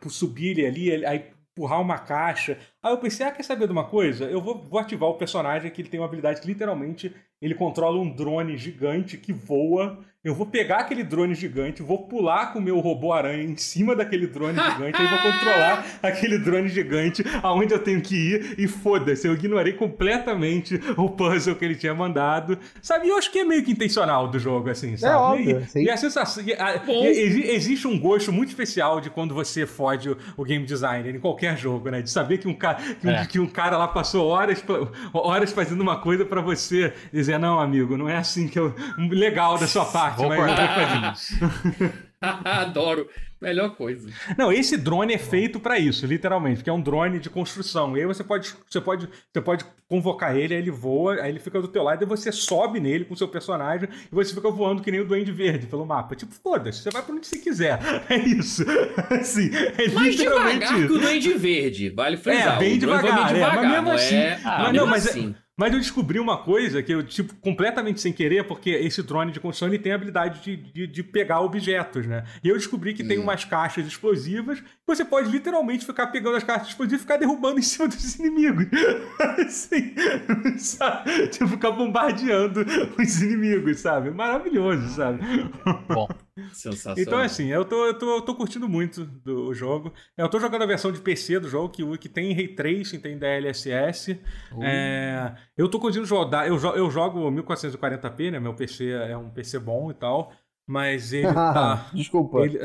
subir ele ali, aí empurrar uma caixa. Aí eu pensei, ah, quer saber de uma coisa? Eu vou, vou ativar o personagem que ele tem uma habilidade que literalmente ele controla um drone gigante que voa. Eu vou pegar aquele drone gigante, vou pular com o meu robô aranha em cima daquele drone gigante, aí vou controlar aquele drone gigante aonde eu tenho que ir e foda-se, eu ignorei completamente o puzzle que ele tinha mandado. Sabe, eu acho que é meio que intencional do jogo, assim, sabe? óbvio, e, e a sensação. e a- e- exi- existe um gosto muito especial de quando você fode o, o game designer em qualquer jogo, né? De saber que um cara, que um, É. que um cara lá passou horas, horas fazendo uma coisa pra você dizer, não, amigo, não é assim que eu. Legal da sua parte, Vou mas. Adoro. Melhor coisa. Não, esse drone é feito pra isso, literalmente, porque é um drone de construção. E aí você pode, você pode, você pode convocar ele, aí ele voa, aí ele fica do teu lado e você sobe nele com o seu personagem e você fica voando que nem o Duende Verde pelo mapa. Tipo, foda-se, você vai pra onde você quiser. É isso. Assim, é Mais literalmente devagar que o isso. Duende Verde, vale frisar. É, bem devagar, é, mas mesmo não assim- é- Ah, mas não, mas é- assim. Mas eu descobri uma coisa que eu, tipo, completamente sem querer, porque esse drone de construção ele tem a habilidade de, de, de pegar objetos, né? E eu descobri que tem Hum. umas caixas explosivas que você pode literalmente ficar pegando as caixas explosivas e ficar derrubando em cima dos inimigos. assim, sabe? Tipo, ficar bombardeando os inimigos, sabe? Maravilhoso, sabe? Bom, Sensacional. Então, assim, eu tô, eu, tô, eu tô curtindo muito do jogo. Eu tô jogando a versão de PC do jogo, que, que tem Ray Tracing, tem DLSS. É, eu tô conseguindo jogar. Eu, eu jogo 1440p, né? Meu PC é um PC bom e tal. Mas ele tá. Desculpa. Ele,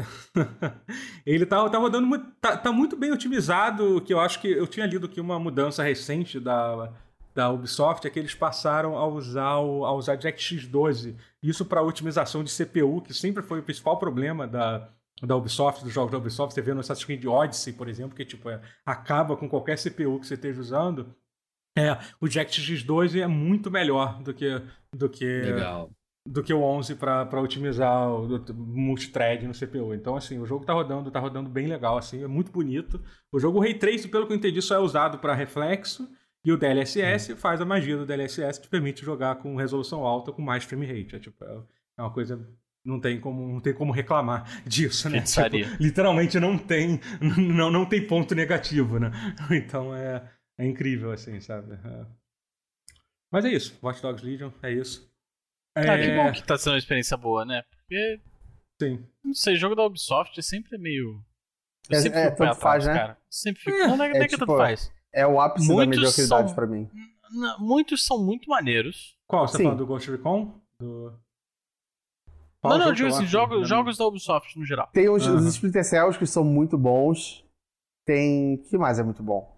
ele tá, tá rodando muito. Tá, tá muito bem otimizado. Que eu acho que eu tinha lido que uma mudança recente da, da Ubisoft é que eles passaram a usar, o, a usar DirectX 12. Isso para otimização de CPU, que sempre foi o principal problema da, da Ubisoft, dos jogos da Ubisoft. Você vê no Assassin's Creed Odyssey, por exemplo, que tipo, é, acaba com qualquer CPU que você esteja usando. É, o DirectX 12 é muito melhor do que, do que Legal. do que o 11 para otimizar o o multithread no CPU. Então, assim, o jogo tá rodando, tá rodando bem legal, assim, é muito bonito. O jogo Ray Trace, pelo que eu entendi, só é usado para reflexo e o DLSS faz a magia do DLSS que te permite jogar com resolução alta com mais frame rate. É, tipo, é é uma coisa não tem como não tem como reclamar disso, né? Tipo, literalmente não tem não, não tem ponto negativo, né? Então é, é incrível assim, sabe? É. Mas é isso, Watch Dogs Legion é isso. cara, que É, bom que tá sendo uma experiência boa, né? Porque, Sim. não sei, jogo da Ubisoft é sempre meio. Eu É- sempre é, fico pé tanto faz, atrás, né? cara. Sempre fico. É, não, não é, é é que tanto tipo, faz. É o ápice da Muitos mediocridade são- pra mim. Muitos são muito maneiros. Qual? Você tá Sim. falando do Ghost Recon? Do... Qual não, não, digo assim, jogos, que- jogos da Ubisoft no geral. Tem os, os Aham. Splinter Cells que são muito bons. Tem. O que mais é muito bom?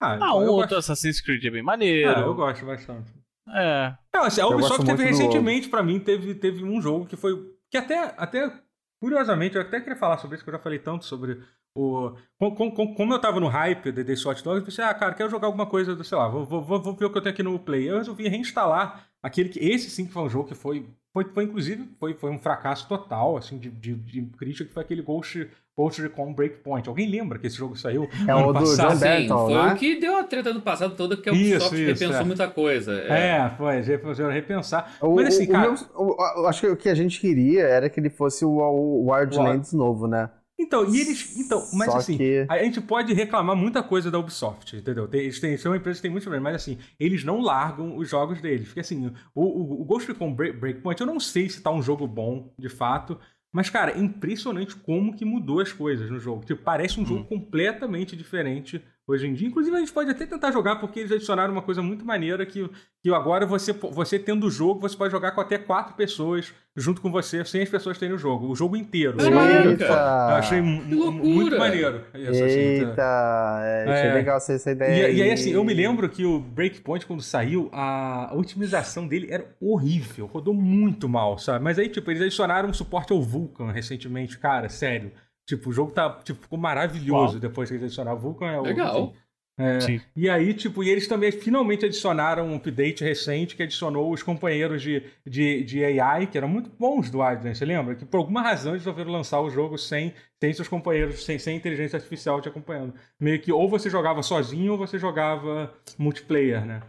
Ah, Ah, eu um gosto- outro Assassin's Creed é bem maneiro. Ah, eu gosto bastante. É. Não, assim, a Eu Ubisoft gosto teve recentemente, pra mim, teve, teve um jogo que foi. Que até, até. Curiosamente, eu até queria falar sobre isso, que eu já falei tanto sobre o. com- com- com- Como eu tava no hype de desse Watch Dogs, eu pensei, ah, cara, quero jogar alguma coisa, do, sei lá, vou, vou, vou ver o que eu tenho aqui no Play. Eu resolvi reinstalar aquele que. Esse sim que foi um jogo que foi. Foi, foi inclusive, foi, foi um fracasso total, assim, de, de, de crítica, que foi aquele Ghost, Ghost Recon Breakpoint. Alguém lembra que esse jogo saiu? É ano o do passado? John Sim, Barrington, foi né? o que deu a treta no passado toda, que a Isso, Ubisoft isso, repensou é. muita coisa. É, foi, já já repensar. O, Mas assim, o- o cara. meu- o- eu acho que o que a gente queria era que ele fosse o, o Wildlands novo, né? Então, e eles. Então, mas Só assim, que- a gente pode reclamar muita coisa da Ubisoft, entendeu? Tem, eles têm, são uma empresa que tem muitos problemas, mas assim, eles não largam os jogos deles. Porque assim, o, o, o Ghost Recon Break- Breakpoint, eu não sei se tá um jogo bom, de fato. Mas, cara, é impressionante como que mudou as coisas no jogo. Tipo, parece um jogo completamente diferente hoje em dia. Inclusive, a gente pode até tentar jogar, porque eles adicionaram uma coisa muito maneira que, que agora você, você tendo o jogo, você pode jogar com até quatro pessoas junto com você, sem as pessoas terem o jogo. O jogo inteiro. É maneiro, Eu Eita! achei muito maneiro. Isso, Eita! É, achei É. legal essa, essa e, ideia. e aí, assim, eu me lembro que o Breakpoint, quando saiu, a otimização dele era horrível, rodou muito mal, sabe? Mas aí, tipo, eles adicionaram um suporte ao Vulkan recentemente, cara, sério. Tipo, o jogo tá, tipo, ficou maravilhoso Uau. depois que eles adicionaram. O Vulkan é o. Legal. enfim, é, e aí, tipo, e eles também finalmente adicionaram um update recente que adicionou os companheiros de, de, de AI, que eram muito bons do Advent, você lembra? Que por alguma razão eles resolveram lançar o jogo sem, sem seus companheiros, sem, sem inteligência artificial te acompanhando. Meio que ou você jogava sozinho ou você jogava multiplayer, né?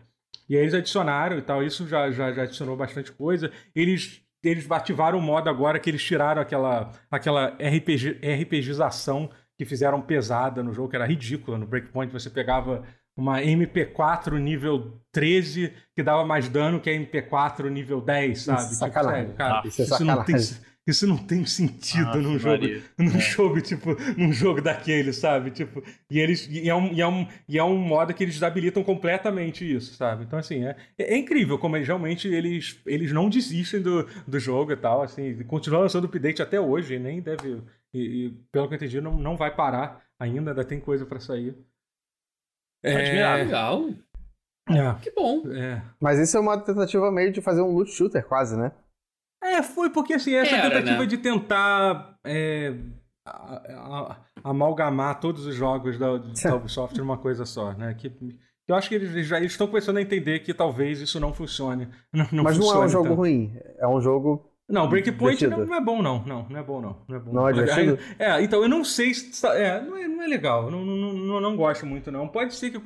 E aí eles adicionaram e tal, isso já, já, já adicionou bastante coisa. Eles, eles ativaram o modo agora que eles tiraram aquela, aquela RPG, RPGização que fizeram pesada no jogo, que era ridícula. No Breakpoint você pegava uma MP4 nível 13 que dava mais dano que a MP4 nível 10, sabe? Isso é sacanagem. sério, cara, Ah, isso é não tem. Isso não tem sentido Ave num jogo, Maria. num É. jogo tipo, num jogo daquele, sabe? Tipo, e eles e é um, e é um, e é um modo que eles desabilitam completamente isso, sabe? Então assim, é, é incrível como eles realmente eles, eles não desistem do, do jogo e tal, assim, continuam lançando update até hoje, e nem deve e, e, pelo que eu entendi não, não vai parar ainda, ainda tem coisa pra sair. Admirável. Legal. É, Que bom. é, Mas isso é uma tentativa meio de fazer um loot shooter, quase, né? É, foi porque assim, essa Era, tentativa né? de tentar é, a- a- amalgamar todos os jogos da, da Ubisoft numa coisa só, né? Que, que eu acho que eles já eles estão começando a entender que talvez isso não funcione. Não, não Mas não é funcione um jogo tanto. ruim. É um jogo. Não, Breakpoint não, é bom, não. Não, não é bom, não. Não é bom. Não é? É, então eu não sei se. É, não é, não é legal. Não, não, não, não gosto muito, não. Pode ser que.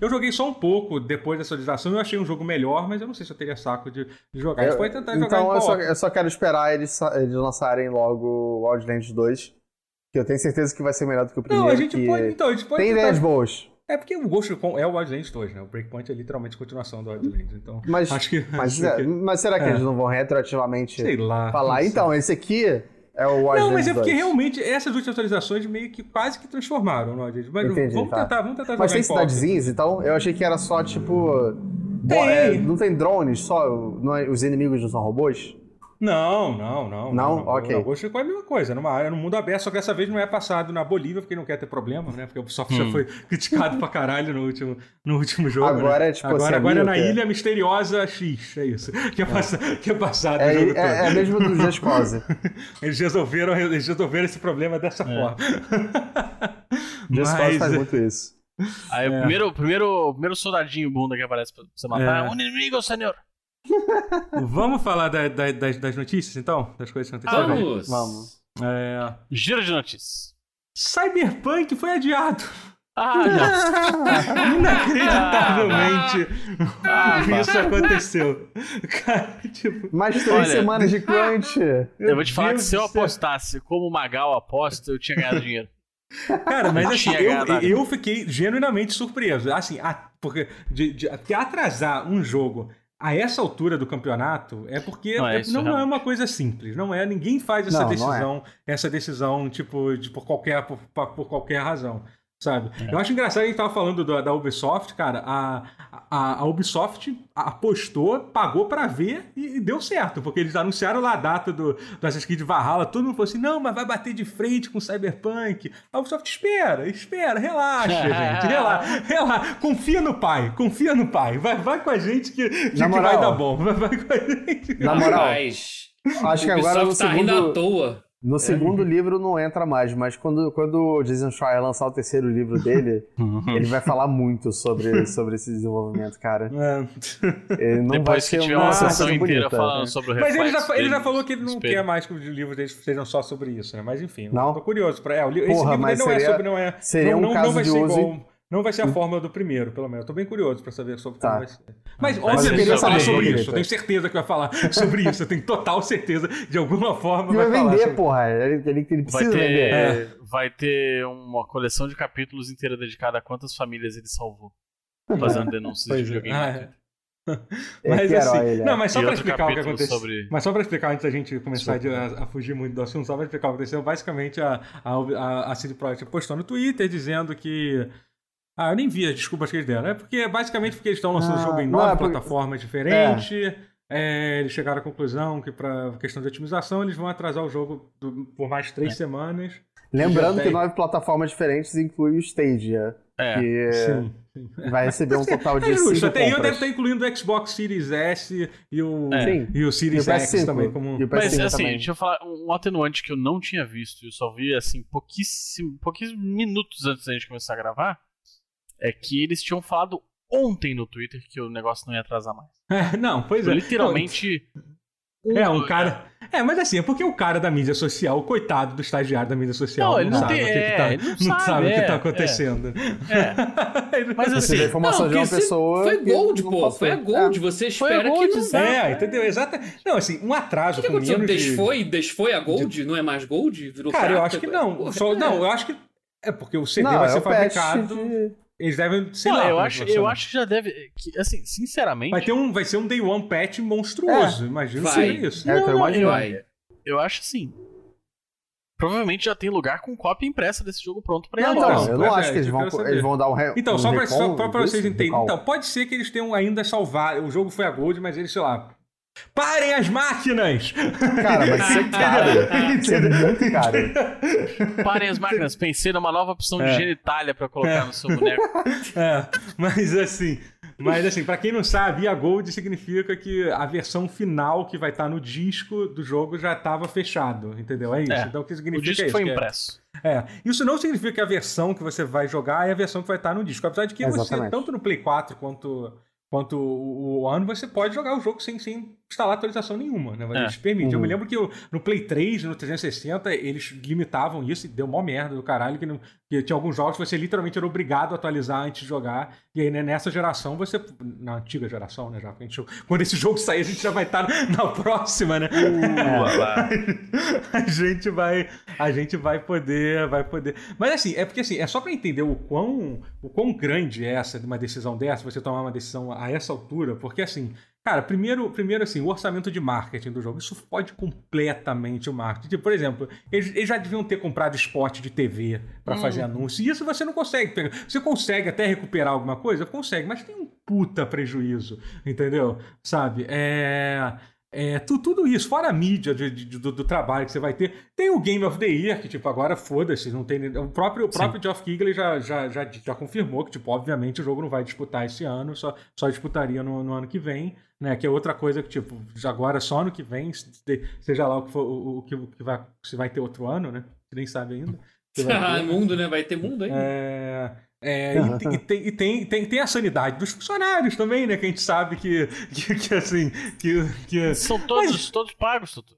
Eu joguei só um pouco depois dessa atualização. Eu achei um jogo melhor, mas eu não sei se eu teria saco de, de jogar. A gente Eu- pode tentar jogar então em eu só, eu só quero esperar eles, eles lançarem logo o Wildlands 2. Que eu tenho certeza que vai ser melhor do que o primeiro. Não, a gente que pode. Então, a gente pode Tem tentar- ideias boas. É porque o Ghost Recon é o Wildlands 2, né? O Breakpoint é literalmente continuação do Wildlands. Então, Mas, acho que. mas, acho é, que- mas será que é. eles não vão retroativamente sei lá. falar? Então, esse aqui é o Wildlands Não, mas é porque 2. realmente essas últimas atualizações meio que quase que transformaram, não, gente? Mas Entendi, vamos tá. tentar, vamos tentar Mas tem cidadezinhas, então? Eu achei que era só, tipo... Tem. é, não tem drones, só não é- os inimigos não são robôs? Não, não, não. Não? Ok. O Ghost Recon é a mesma coisa, numa área, no mundo aberto, só que dessa vez não é passado na Bolívia, porque não quer ter problema, né? Porque o Ubisoft já Hum. foi criticado pra caralho no último, no último jogo. Agora né? é tipo Agora, assim, agora é na Ilha Misteriosa X, é isso. Que é, passa- que é passado o É, jogo é, todo. é mesmo do Just Cause. Eles, resolveram, eles resolveram esse problema dessa forma. Just Cause Mas- faz muito isso. Aí o primeiro, o primeiro, o primeiro soldadinho bunda que aparece pra você matar É. é um inimigo, senhor. Vamos falar da- da- das, das notícias, então? Das coisas que aconteceram? Vamos! Vamos. É, Giro de notícias. Cyberpunk foi adiado. Ah, não. Inacreditavelmente, Ah, isso aconteceu. Cara, tipo. Mais três Olha, semanas de crunch. Eu vou te falar Deus que se eu apostasse como o Magal aposta, eu tinha ganhado dinheiro. Cara, mas assim, tinha eu, eu fiquei genuinamente surpreso. Assim, a- porque, de, de- porque atrasar um jogo a essa altura do campeonato é porque Não é é- isso, não, é realmente. uma coisa simples. Não é, ninguém faz essa Não, não é. decisão, essa decisão, tipo, de, por, qualquer, por, por qualquer razão. Sabe? É. Eu acho engraçado, a gente tava falando da, da Ubisoft, cara. A, a, a Ubisoft apostou, pagou pra ver e, e deu certo, porque eles anunciaram lá a data do, do Assassin's Creed Valhalla. Todo mundo falou assim: não, mas vai bater de frente com o Cyberpunk. A Ubisoft espera, espera, relaxa, gente, relaxa, relaxa. Confia no pai, confia no pai. Vai, vai com a gente que, que, que moral. vai dar bom. Vai, vai com a gente. Na moral, acho que o agora no Ubisoft tá rindo à segundo, toa. No segundo livro não entra mais, mas quando, quando o Jason Schreier lançar o terceiro livro dele, ele vai falar muito sobre, sobre esse desenvolvimento, cara. É. Ele não vai Depois que ser tiver uma sessão inteira bonita. falando sobre o Mas ele já, ele já falou que ele não espelho. quer mais que os livros dele sejam só sobre isso, né? Mas enfim, eu Não? tô curioso. Pra, é, o li- esse Porra, livro mas dele não é seria- sobre. Não é, seria não, um não, caso não vai de ser uso igual. Não vai ser a fórmula do primeiro, pelo menos. Eu tô bem curioso pra saber sobre como Tá. vai ser. Mas, eu obviamente, queria vai falar saber, sobre isso. Eu tenho certeza que vai falar sobre isso. Eu tenho total certeza. De alguma forma Ele vai, vender, sobre... porra. Ele, ele, ele Vai precisa vender. ter, vai ter uma coleção de capítulos inteira dedicada a quantas famílias ele salvou. Fazendo denúncias de é. videogame. Ah, é. Mas assim, ele é. não, mas só pra outro explicar o que aconteceu. sobre- Mas só pra explicar antes da gente começar Sobre- a, a fugir muito do assunto, só pra explicar o que aconteceu. Basicamente, a, a, a, a CD Projekt postou no Twitter dizendo que. Ah, eu nem vi as desculpas que eles deram. É porque basicamente porque eles estão lançando o Ah, jogo em nove é porque- plataformas diferentes. É, eles chegaram à conclusão que, para questão de otimização, eles vão atrasar o jogo do- por mais três semanas. Lembrando que tem. nove plataformas diferentes inclui o Stadia, É. que Sim. sim. vai receber um total de É justo, cinco até eu deve estar incluindo o Xbox Series S e o, É. E o E Series o X PS5. também. Como... E o Mas PS5 assim, também. deixa eu falar um atenuante que eu não tinha visto, eu só vi assim pouquíssimo, pouquíssimos minutos antes da gente começar a gravar, é que eles tinham falado ontem no Twitter que o negócio não ia atrasar mais. É, não, pois é. Literalmente. É, um cara. É, mas assim, é porque o cara da mídia social, o coitado do estagiário da mídia social, Não, ele não sabe tem- o que, que é, tá, ele não não sabe, sabe o que é, tá é. acontecendo. É. Mas Você assim, a informação Não, de uma pessoa. Foi que Gold, pô. Foi a Gold. É. Você espera Gold, que não. É, entendeu? Exato. Não, assim, um O atraso que, que com aconteceu? menos de... Desfoi, desfoi a Gold? Não é mais Gold? Virou Cara, eu prata? acho que não. Só, é. não, eu acho que... É porque o CD Não, vai é ser o fabricado... de- Eles devem, sei não, lá... eu, como acho, eu acho que já deve. Que, assim, sinceramente. Vai, ter um, vai ser um Day One patch monstruoso, imagino que seja isso. É, eu tô Não, não, imaginando. Vai. Eu acho assim. Provavelmente já tem lugar com cópia impressa desse jogo pronto pra ir Não, à então, loja. eu não é, acho que eles eu vão, eles vão dar um re, Então, um só pra, recall só pra- vocês entenderem. Então, pode ser que eles tenham ainda salvado. O jogo foi a Gold, mas eles, sei lá. Parem as máquinas! Cara, vai ser caro. Vai ser muito caro. Parem as máquinas, pensei numa nova opção É. de genitália pra colocar no seu boneco. É, mas assim. Mas assim, pra quem não sabe, a Gold significa que a versão final que vai estar no disco do jogo já estava fechado, entendeu? É isso. É. Então o que O significa disco isso? foi é- impresso. É, isso não significa que a versão que você vai jogar é a versão que vai estar no disco. Apesar de que você, Exatamente. tanto no Play 4 quanto, quanto o One, você pode jogar o jogo sem, sem instalar atualização nenhuma, né? É. Eles permitem. Eu Uhum. me lembro que o- no Play 3, no 360, eles limitavam isso e deu mó merda do caralho, que, não, que tinha alguns jogos que você literalmente era obrigado a atualizar antes de jogar. E aí, né, nessa geração, você. Na antiga geração, né? Já, gente- quando esse jogo sair, a gente já vai estar na próxima, né? Uh, a gente vai a gente vai poder vai poder mas assim é porque assim é só pra entender o quão o quão grande é essa de uma decisão dessa você tomar uma decisão a essa altura porque assim cara primeiro primeiro assim o orçamento de marketing do jogo isso pode completamente o marketing. Tipo, por exemplo eles, eles já deviam ter comprado spot de TV pra fazer anúncio. E isso você não consegue pegar. Você consegue até recuperar alguma coisa? Consegue mas tem um puta prejuízo entendeu? Sabe? É é, tu- tudo isso, fora a mídia de- de- do, do trabalho que você vai ter. Tem o Game of the Year, que, tipo, agora foda-se, não tem. O próprio, o próprio Geoff Keighley já, já, já, já confirmou que, tipo, obviamente o jogo não vai disputar esse ano, só, só disputaria no, no ano que vem, né? Que é outra coisa que, tipo, já agora só ano que vem, se- seja lá o que for, o, o que, o que vai. Se vai ter outro ano, né? Você nem sabe ainda. Vai ter. Ah, mundo, né? Vai ter mundo aí. É, é, e, tem- e tem, e tem, tem, tem a sanidade dos funcionários também, né? Que a gente sabe que, que, que, assim, que, que São todos, todos pagos, Tutu.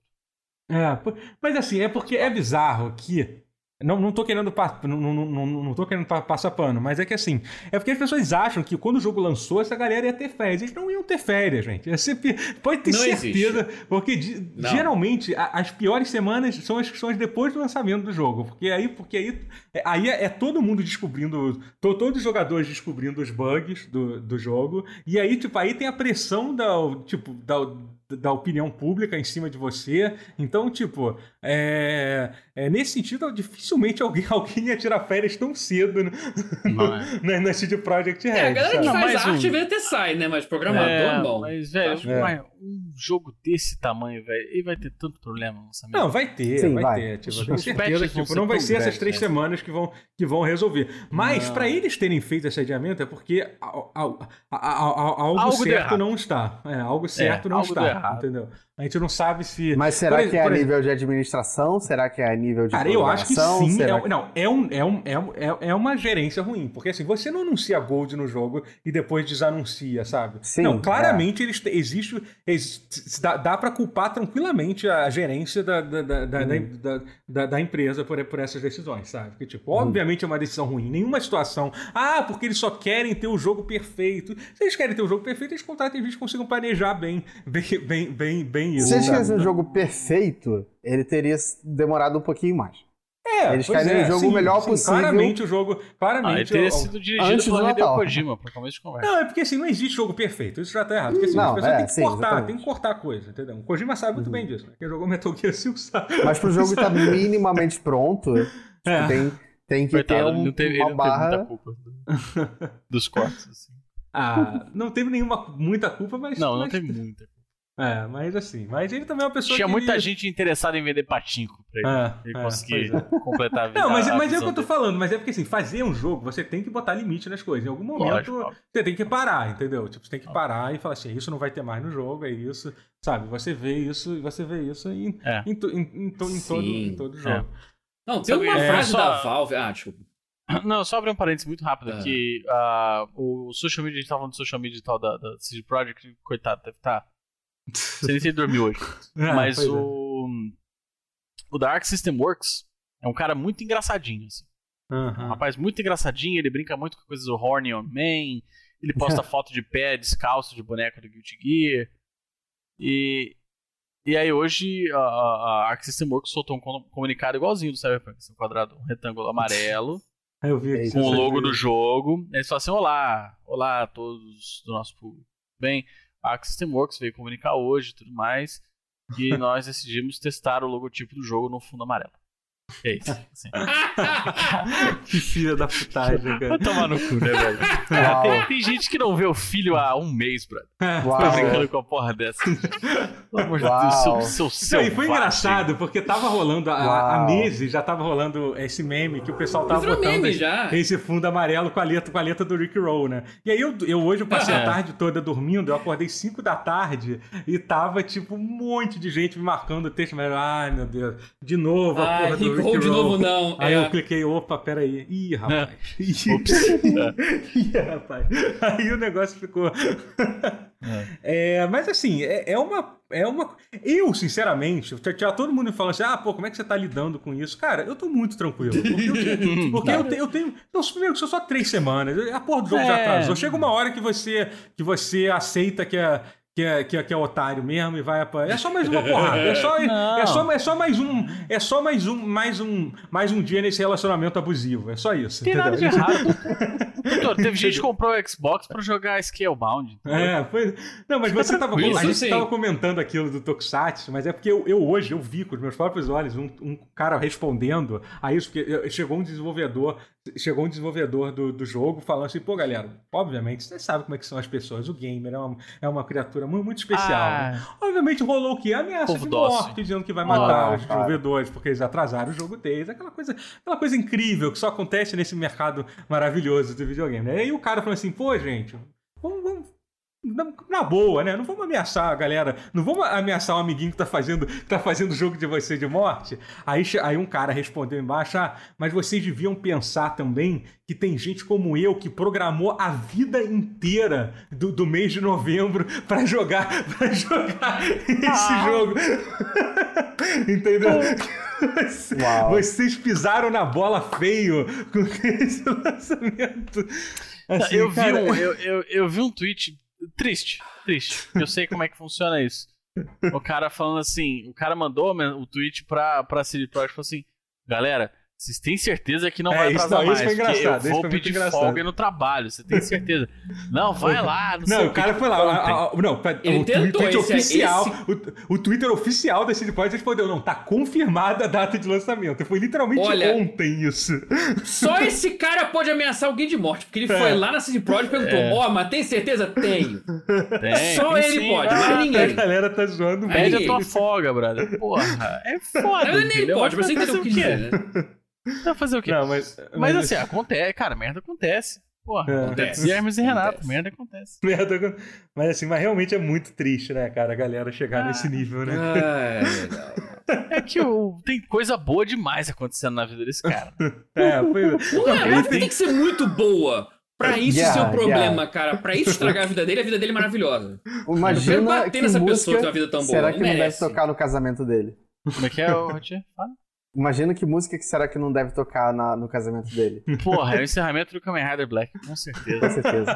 é, mas assim, é porque é bizarro que. Não, não tô querendo não, não, não, não tô querendo pa- passar pano, mas é que assim, é porque as pessoas acham que quando o jogo lançou, essa galera ia ter férias. Eles não iam ter férias, gente. Pi- pode ter Não certeza, porque di- Não. geralmente a- as piores semanas são as que são as depois do lançamento do jogo. Porque aí, porque aí, é, aí é, é todo mundo descobrindo, to- todos os jogadores descobrindo os bugs do, do jogo. E aí, tipo, aí tem a pressão da, tipo, da, da opinião pública em cima de você. Então, tipo, é, é, nesse sentido, dificilmente alguém, alguém ia tirar férias tão cedo no, Não é. na, na CD Projekt Red. É, a galera que sabe? Não, faz arte um. vê até sai, né? Mas programador, É, bom. mas, velho, Acho- É. um jogo desse tamanho, velho, ele vai ter tanto problema no lançamento. Não, vai ter, Sim, vai, vai. ter. Tipo, os certeza vão tipo, ser não vai ser essas três né? semanas que vão, que vão resolver. Mas Não. pra eles terem feito esse adiamento é porque al- al- al- algo, Algo certo não está. É, algo certo não algo está. Errado. Entendeu? A gente não sabe se. Mas será Por que é a por nível de administração? Será que é a nível de Cara, eu acho que sim. É, um- não, é, um, é, um, é, um- é- é uma gerência ruim. Porque assim, você não anuncia Gold no jogo e depois desanuncia, sabe? Sim, não, claramente eles te- existe. ex- dá, dá pra culpar tranquilamente a gerência da, da, da, da, Uhum. da, da- da empresa por, por essas decisões, sabe? Porque, tipo, Uhum. obviamente é uma decisão ruim. Nenhuma situação. Ah, porque eles só querem ter o jogo perfeito. Se eles querem ter o jogo perfeito, eles contratem gente que consigam planejar bem, bem, bem, bem, bem isso. Se eles sabe? tivessem um jogo perfeito, ele teria demorado um pouquinho mais. É, Eles querem é, o jogo sim, melhor sim, possível. Claramente o jogo. Ah, ele Claramente. teria sido dirigido antes do pelo Hideo. Kojima, pra começo de conversa. Não, é porque assim, não existe jogo perfeito. Isso já tá errado. Porque assim, Não, as pessoas é, têm que sim, cortar, exatamente. tem que cortar coisa, entendeu? O Kojima sabe muito bem disso, né? Quem jogou Metal Gear 5 sabe. Mas pro jogo estar minimamente pronto, tipo, É. tem, tem que Coitado, ter ele um- não teve, uma não barra. teve muita culpa do- dos cortes, assim. Ah, não teve nenhuma muita culpa, mas. Não, não mas, teve muita. É, mas assim. Mas ele também é uma pessoa Tinha que. muita ele- gente interessada em vender patinco pra ele, É, ele é, conseguir pois completar a vida. Não, mas, a mas é o que eu tô dele. falando, mas é porque assim, fazer um jogo, você tem que botar limite nas coisas. Em algum momento, Lógico, óbvio. você tem que parar, entendeu? Tipo, você tem que parar e falar assim, isso não vai ter mais no jogo, é isso. Sabe? Você vê isso, você vê isso em, É. em, em- em to- em todo, em todo jogo. Não, tem Sabe, uma é, frase só- da Valve. Ah, desculpa. Não, só abrir um parênteses muito rápido Ah. que ah, o social media, a gente tava falando do social media e tal da, da CD Projekt, coitado, deve estar. Você nem sei dormir hoje. É, Mas é. o. O Dark System Works é um cara muito engraçadinho, assim. É um rapaz muito engraçadinho, ele brinca muito com coisas do Horny on Man, ele posta foto de pé descalço de boneco do Guilty Gear. E. E aí hoje a, a Arc System Works soltou um com- comunicado igualzinho do Cyberpunk, assim, um quadrado, um retângulo amarelo, Eu vi aqui. Isso, com o logo do jogo. Eles falam assim: Olá, olá a todos do nosso público. Bem, a Arc System Works veio comunicar hoje e tudo mais. E nós decidimos testar o logotipo do jogo no fundo amarelo. É isso. Assim. Que filha da putagem, Vai cara. tomar no cu, né, velho? Tem, tem gente que não vê o filho há um mês, brother. Uau. Tô brincando com a porra dessa. Pelo amor de Uau. Deus, seu, seu selvagem. e foi engraçado, porque tava rolando há, meses, já tava rolando esse meme que o pessoal tava Virou botando meme esse, já. esse fundo amarelo com a letra, com a letra do Rick Roll, né? E aí eu, eu hoje eu passei a É. tarde toda dormindo, eu acordei 5 da tarde e tava, tipo, um monte de gente me marcando o texto, mas ai meu Deus, de novo a Ai, porra do Rick Roll de novo não. Aí É. eu cliquei, opa, peraí. Ih, rapaz. Ih, Ups. Ih, rapaz. Aí o negócio ficou. É, mas assim, é, é uma. É uma. Eu, sinceramente, tinha todo mundo falando assim: ah, pô, como é que você tá lidando com isso? Cara, eu tô muito tranquilo. Porque eu, tenho- porque eu tenho. Eu tenho então, primeiro, são só três semanas. A porra do jogo já É. atrasou. Chega uma hora que você, que você aceita que é. Que é, que, é, que é otário mesmo e vai apanhar. É só mais uma porrada. É só, Não. é só, é só mais um. É só mais um, mais um. Mais um dia nesse relacionamento abusivo. É só isso. Tem nada de entendeu? errado. Doutor, teve gente que comprou o Xbox pra jogar Scalebound. É, foi. Não, mas você tava. tranquilo, a gente sim. tava comentando aquilo do Tokusatsu, mas é porque eu, eu hoje eu vi com os meus próprios olhos um, um cara respondendo a isso, porque eu- chegou um desenvolvedor, chegou um desenvolvedor do, do jogo falando assim, pô, galera, obviamente, você sabe como é que são as pessoas. O gamer é uma, é uma criatura muito, muito especial. né? Ah, Obviamente rolou o que? Ameaça Povo de dócil. morte, dizendo que vai matar Ah, os desenvolvedores, porque eles atrasaram o jogo deles. Aquela coisa, aquela coisa incrível que só acontece nesse mercado maravilhoso do videogame. Né? E aí o cara falou assim, pô, gente, vamos, vamos- na, na boa, né? Não vamos ameaçar a galera, não vamos ameaçar um amiguinho que tá fazendo, que tá fazendo jogo de você de morte. Aí, aí um cara respondeu embaixo, ah, mas vocês deviam pensar também que tem gente como eu que programou a vida inteira do, do mês de novembro pra jogar, pra jogar esse Ah. jogo. Entendeu? Uau. Vocês pisaram na bola feio com esse lançamento. Assim, eu, vi cara, um, eu, eu, eu vi um tweet triste, triste. Eu sei como é que funciona isso. O cara falando assim, o cara mandou o tweet pra, pra Projekt e falou assim, galera, vocês têm certeza que não É, vai isso atrasar não, isso mais, foi porque engraçado, eu isso vou foi pedir engraçado. folga no trabalho, você tem certeza? não, vai lá, não, sei Não, o o cara que. foi lá. A- a- não, pera, o tentou, oficial. esse- O, o Twitter oficial da Projekt respondeu: não, tá confirmada a data de lançamento. Foi literalmente Olha- ontem isso. Só esse cara pode ameaçar alguém de morte, porque ele É. foi lá na Projekt e perguntou: Ó, mas tem certeza? Tenho. Tem, Só tem ele sim. pode, mas A ninguém. galera tá zoando Pede a tua folga, brother. Porra, é foda. Nem ele entendeu? pode, mas você entendeu o que fazer Vai fazer o quê? Não, mas, Mas assim, acontece, cara, merda acontece. Porra, É. Acontece. Guilherme e Renato, Acontece. merda acontece. merda. Mas assim, mas realmente é muito triste, né, cara, a galera chegar Ah. nesse nível, né? Ah, é legal. É que o, tem coisa boa demais acontecendo na vida desse cara. É, foi. Não é, mas tem- tem que ser muito boa. Pra isso Yeah, ser o problema, yeah. cara. Pra isso estragar a vida dele, a vida dele é maravilhosa. Eu Imagina bater que nessa pessoa que tem uma vida tão boa. será não que não deve merece. tocar no casamento dele? Como é que é, ô, Rotier? Fala. Imagina que música que será que não deve tocar na- no casamento dele? Porra, é o encerramento do Kamen Rider Black, com Com certeza. certeza.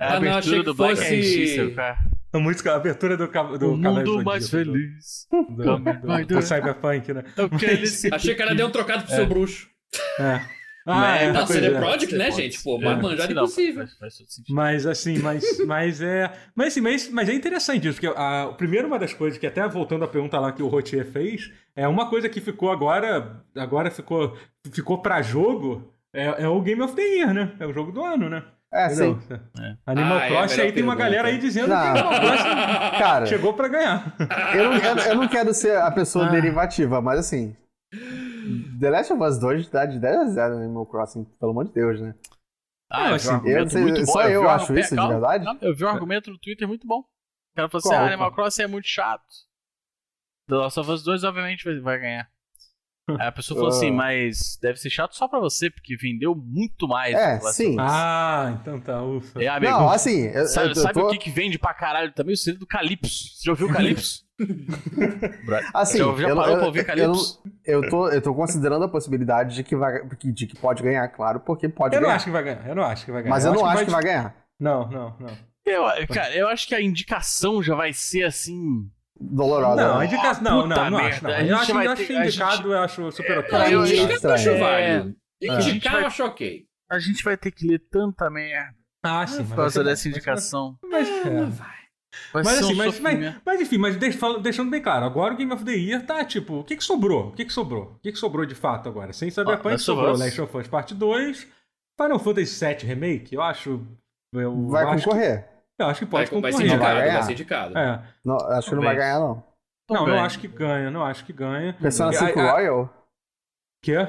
É a Ah, não, abertura que do Black fosse- Regista, cara. A música, a abertura do, do o mundo do mais Zodíaco, do- feliz. Do, Kamen do, Rider. do Cyberpunk, né? É eles... Achei que ela deu um trocado pro seu bruxo. É. Ah, é, Não, pois CD é. Projekt, né, Pode gente? Pô, mais manjado impossível. Mas assim, mas, mas é. Mas assim, mas, mas é interessante isso, porque a, o primeiro uma das coisas que, até voltando à pergunta lá que o Rotier fez, é uma coisa que ficou agora. Agora ficou, ficou pra jogo. É, é o Game of the Year, né? É o jogo do ano, né? É, sim. Entendeu? É. Animal Ah, é a Crossing melhor aí tem uma galera aí dizendo Não. que Animal Crossing Cara, chegou pra ganhar. eu não, eu, eu não quero ser a pessoa Ah. derivativa, mas assim. The Last of Us 2 dá de 10 a 0 no Animal Crossing, pelo amor de Deus, né? Ah, eu assim, um argumento eu sei- muito bom. só eu um acho isso de calma, verdade? calma, eu vi um argumento no Twitter muito bom. O cara falou assim, ah, Animal Crossing é muito chato. The Last of Us 2 obviamente vai ganhar. Aí a pessoa falou assim, Ah. mas deve ser chato só pra você, porque vendeu muito mais. É, sim. Ah, então tá, ufa. É, amigo, Não, assim, eu, sabe, eu, eu sabe tô, o que, que vende pra caralho também? O CD do Calypso. Você já ouviu o Calypso? Assim, já, já eu, parou eu, pra ouvir eu, Calypso? eu tô, eu tô considerando a possibilidade de que, vai, de que pode ganhar, claro, porque pode Eu não ganhar. acho que vai ganhar. Eu não acho que vai ganhar. Mas eu, não acho que vai ganhar. Não, não, não. Eu, cara, eu acho que a indicação já vai ser assim... Dolorosa. Não, a né? indicação. Não, Puta não, não merda, acho. Não. a Eu gente acho, vai eu acho ter- a indicado, eu acho super ok. Não, eu- indicar eu acho válido. É. Indicar eu vai- acho ok. A gente vai ter que ler tanta merda Ah, sim. por mas vai causa dessa Vai indicação. Mas, é. Vai Mas ser assim, um mas, mas, mas enfim, mas deixando bem claro, agora o Game of the Year tá tipo, o que que sobrou? O que que sobrou? O que que sobrou de fato agora? Sem Cyberpunk Last of sobrou. Last of Us Parte 2, Final Fantasy VII Remake, eu acho... Eu Vai acho que- concorrer. Eu acho que pode vai, vai concorrer. ser Não vai indicado, vai, ganhar. ser indicado. É. Não, acho que não vai ganhar, não. Não, não ganha. acho que ganha, não acho que ganha. Persona E 5 a- a- Royal? Quê?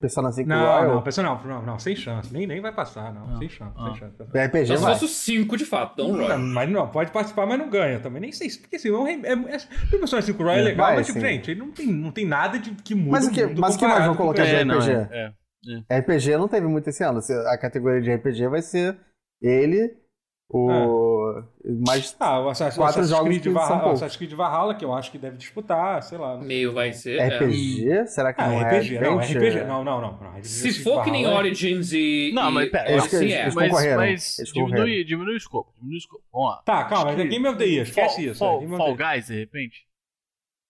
Persona 5 Não, Royal? não, pensa não, não, não, sem chance. Nem, nem vai passar, não. Não. Sem chance, Ah. sem chance. RPG Só se vai. fosse o 5 de fato, não o Não, Roy. mas não, pode participar, mas não ganha também. Nem sei se. Porque assim, é um, é, é, é, o Persona 5 Royal é É, legal, vai, mas tipo, sim. gente, ele não tem, não tem nada de, que muda. Mas o que- mas o que mais vão com colocar o de É, não, RPG? é, é. RPG não teve muito esse ano. A categoria de RPG vai ser ele, o. Mais. Ah, o Assassin's, Quatro Assassin's jogos Creed que são Valhalla, poucos. Assassin's Creed Valhalla, que eu acho que deve disputar, sei lá. Meio vai ser. é. RPG? Será que Ah, não RPG, é não, Adventure? RPG. Não, não, não. não. Se for que nem Origins e. Não, mas pera, eles- Odyssey, é. eles- Mas, mas Eles diminui, diminui o escopo. Diminui o escopo. Vamos lá. Tá, calma, mas é Game of the Year, esquece Fall, isso. Fall, é Fall. Guys, de repente?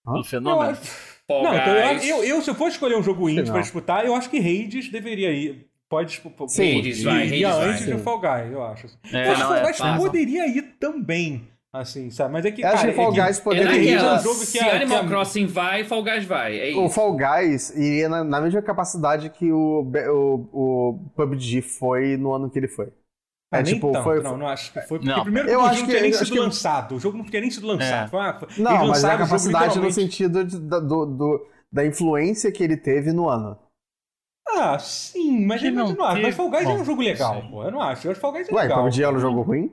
Hã? Pelo Eu fenômeno? acho- Não, então eu, eu, eu, se eu for escolher um jogo indie pra disputar, eu acho que Hades deveria ir. Pode. Sim. Hades vai, Hades vai. antes do. Fall Guys, eu acho. É, eu acho não, que é Fall Guys fácil. poderia ir também, assim, sabe? Mas é que, Eu acho cara, que Fall é que- Guys É poderia é um jogo que se a- Animal que a- Crossing vai, Fall Guys vai. É O. Fall Guys iria na, na mesma capacidade que o, o, o PUBG foi no ano que ele foi. Ah, É nem tipo, tanto, foi- não, não acho que foi. Porque Não. primeiro Eu o acho jogo que- não tinha nem acho sido que- lançado. O jogo não tinha nem sido lançado. É. Foi uma- Não, mas é a o jogo capacidade no literalmente- sentido de- da, do, do- da influência que ele teve no ano. Ah, sim, mas Que eu não, não não acho. Mas Fall Guys é Bom, um jogo legal, não sei. pô. Eu não acho. Eu acho Fall Guys é Ué, legal. PUBG era um jogo ruim?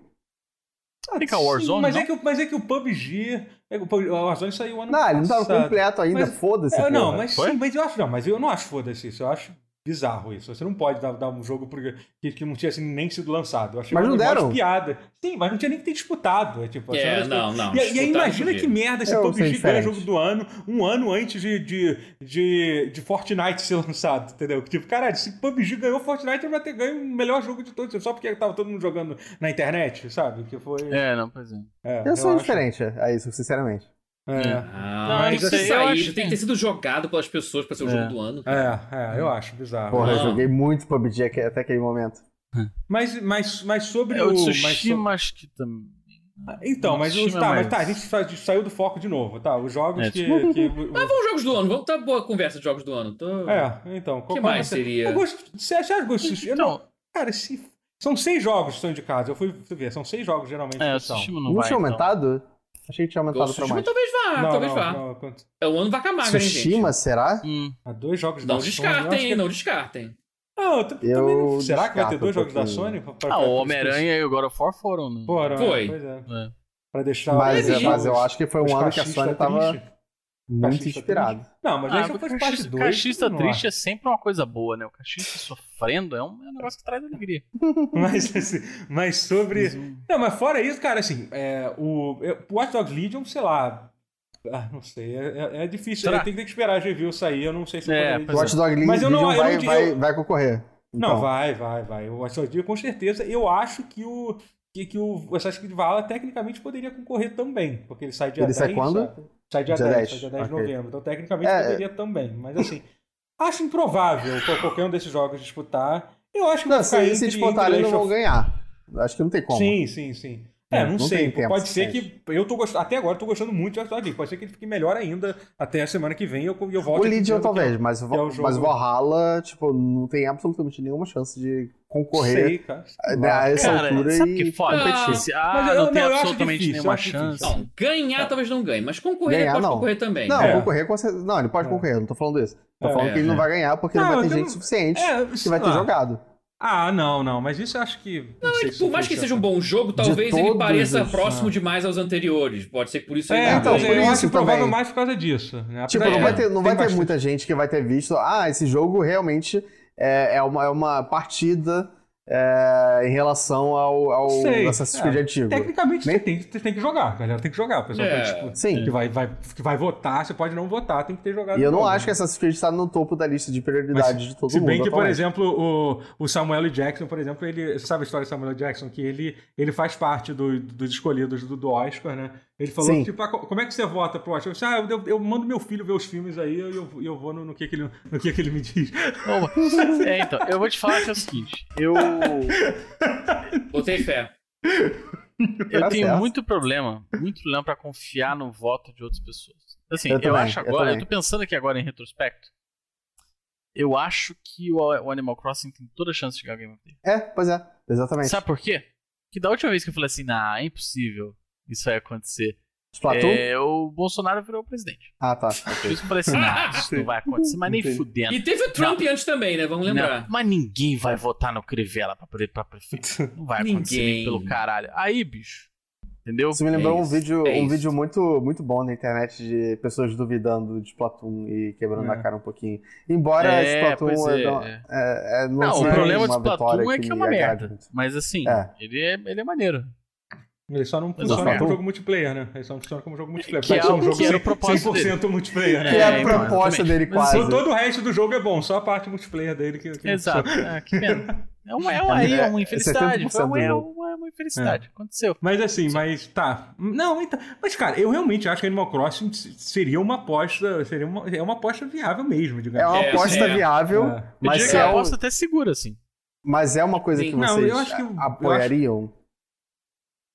Ah, Fica sim, Warzone, mas não? é, que, o- mas é que o PUBG. é O Warzone saiu ano Não, ele não tava passado. completo ainda, Mas- foda-se. É, não, mas sim, mas eu acho. Não, mas eu não acho foda-se isso. Eu acho bizarro isso. Você não pode dar, dar um jogo porque, que, que não tinha assim, nem sido lançado. Eu achei Mas não deram? piada. Sim, mas não tinha nem que ter disputado. É, tipo, É, assim, não, não. E, e aí imagina que merda esse Eu sei PUBG ganha jogo do ano um ano antes de, de, de, de Fortnite ser lançado, entendeu? Tipo, caralho, se PUBG ganhou Fortnite, ele vai ter ganho o melhor jogo de todos, só porque tava todo mundo jogando na internet, sabe? Que foi... É, não, pois é. é, Eu sou acho. diferente a isso, sinceramente. É. Ah, Não, mas não sei, isso aí acho tem que ter sido jogado pelas pessoas pra ser o É. jogo do ano. É, é, eu acho bizarro. Porra, eu joguei muito PUBG até aquele momento. Mas, mas, mas sobre É, o o. mas Tsushima, acho que também. so- Então, mas, os, tá, é mas tá, a gente sa- saiu do foco de novo, tá? Os jogos É, que. tipo- que- Mas vamos jogos do ano. Vamos tá boa a conversa de jogos do ano. Tô... é, então. O que mais seria? Eu gosto, você acha of Tsushima- eu não- Então, Cara, se, são seis jogos que estão indicados. Eu fui ver, são seis jogos geralmente é, que o são. Não, vai. tinha então. aumentado? Achei que tinha aumentado Ghost pra mais. Talvez vá, não, talvez não, vá. não, quanto- É o ano vaca magra, hein, gente? Tsushima, será? Hum. há dois jogos Não da Sony. eu descartem, acho hein? que- Não descartem. Não, eu também não- Será que vai ter dois um jogos da. Sony? Pra- pra- Ah, o Homem-Aranha e o God of War foram, né? Foram, Foi. Pois é. É. Pra deixar. Mas, mas eu acho que foi um ano que a Sony tava tristes. Muito inspirado. Não, mas Ah, aí já mas faz o parte cachista, 2. cachista triste é sempre uma coisa boa, né? O cachista sofrendo é um, é um negócio que traz alegria. Mas, assim, mas sobre. Mas Não, mas fora isso, cara, assim, é, o, é, o Watch Dogs Legion, sei lá. Ah, não sei, é, é- é difícil. Será? é, Tem que ter que esperar a review sair, eu não sei se É, dizer. Watch Dog Mas eu Legion não- eu vai, não- vai, eu- vai concorrer. Não, Então, vai, vai, vai. O Watch Dogs Legion, com certeza. Eu acho que o. Que, que o Assassin's Creed Valhalla tecnicamente poderia concorrer também, porque ele sai dia Ele 10. sai quando? sabe? Sai dia Dia 10, 10, sai dia 10 de ok. novembro. Então, tecnicamente, É, poderia também. Mas, assim, acho improvável qual- qualquer um desses jogos disputar. Eu acho que Não, vai se, entre, se entre disputarem, eles não vão ganhar. Acho que não tem como. Sim, sim, sim. É, não, Não sei. tem tempo Pode ser que. Eu tô gostando. Até agora eu tô gostando muito de Dogs Legion. Pode ser que ele fique melhor ainda até a semana que vem eu, eu volte O Legion talvez, eu- mas, é o Val- jogo- mas Valhalla, tipo, não tem absolutamente nenhuma chance de concorrer Sei, cara. né, a essa Cara, altura sabe e que é foda? competir. Ah, Mas eu- não não, tem absolutamente difícil, nenhuma chance. Não, ganhar talvez não ganhe, mas concorrer Ganhar, pode não. concorrer também. Não, É. concorrer com certeza. Não, ele pode É. concorrer, não tô falando isso. Tô É, falando que ele não é. vai ganhar porque não, Não, vai ter gente suficiente É, que vai ter ah. jogado. Ah, não, não. Mas isso eu acho que. Não, sei se Por mais que seja um bom jogo, talvez ele pareça os- próximo ah. demais aos anteriores. Pode ser que por isso ele É, não então, por ganhe. eu isso acho provável mais por causa disso. Né? Tipo, não vai ter, não vai ter muita gente que vai ter visto, ah, esse jogo realmente é, é, uma, é uma partida é, em relação ao, ao Sei, Assassin's Creed é. antigo. Tecnicamente, Nem- você tem, você tem que jogar, galera. Tem que jogar. O pessoal É. tá, tipo, Sim. que, vai, vai, que vai votar, você pode não votar, tem que ter jogado. E eu não jogo. acho que Assassin's Creed está no topo da lista de prioridades de todo Se mundo. bem que, por exemplo, o, o Samuel L. Jackson, por exemplo, ele. Você sabe a história do Samuel L. Jackson? Que ele, ele faz parte do- dos escolhidos do, do Oscar, né? Ele falou Sim. que, tipo, ah, co- como é que você vota pro Oscar? Eu disse, ah, eu, eu, eu mando meu filho ver os filmes aí e eu, eu vou no, no que, que, ele, no que, que ele me diz. Opa. É, então, eu vou te falar que é o seguinte. Eu, Botei fé. eu Tá tenho muito problema, muito problema pra confiar no voto de outras pessoas. Assim, Eu eu, também, acho eu agora, eu, também. tô pensando aqui agora em retrospecto. Eu acho que o, o Animal Crossing tem toda a chance de ganhar o Game of the Year. É, pois é, exatamente. Sabe por quê? que da última vez que eu falei assim, nah, é impossível isso vai acontecer. É, o Bolsonaro virou presidente. Ah, tá. Por isso que eu falei assim, nah, isso não vai acontecer, mas nem fudendo. E teve o Trump antes também, né? Vamos lembrar. Não, mas ninguém vai votar no Crivella pra, pra prefeito. Não vai acontecer Ninguém. nem pelo caralho. Aí, bicho. Entendeu? Isso me lembrou É um isso, vídeo, é um isso. vídeo muito, muito bom na internet de pessoas duvidando de Splatoon e quebrando É. a cara um pouquinho. Embora É, Splatoon é, não, é. é- é- não, Não, o problema de Splatoon é que é uma merda. Mas assim, É. ele, é, ele é maneiro. Ele só não Mas funciona não. como jogo multiplayer, né? Ele só não funciona como jogo multiplayer. Que é um o- jogo que era o 100%, propósito 100% multiplayer, né? Que é a É, então, proposta exatamente. dele Mas quase. Todo, todo o resto do jogo é bom, só a parte multiplayer dele que, que não Exato. É, que pena. É uma, é uma, aí é uma É, infelicidade. 70% Foi uma, do é uma, uma infelicidade. Aconteceu. Mas assim, mas tá. Não, então. Mas, cara, eu realmente acho que Animal Crossing seria uma aposta. Seria uma, é uma aposta viável mesmo, É digamos. uma É, aposta é. viável, É. Eu mas diria se que é, a um- aposta até segura, assim. mas é uma coisa Sim. que Não, vocês eu acho que- eu apoiariam.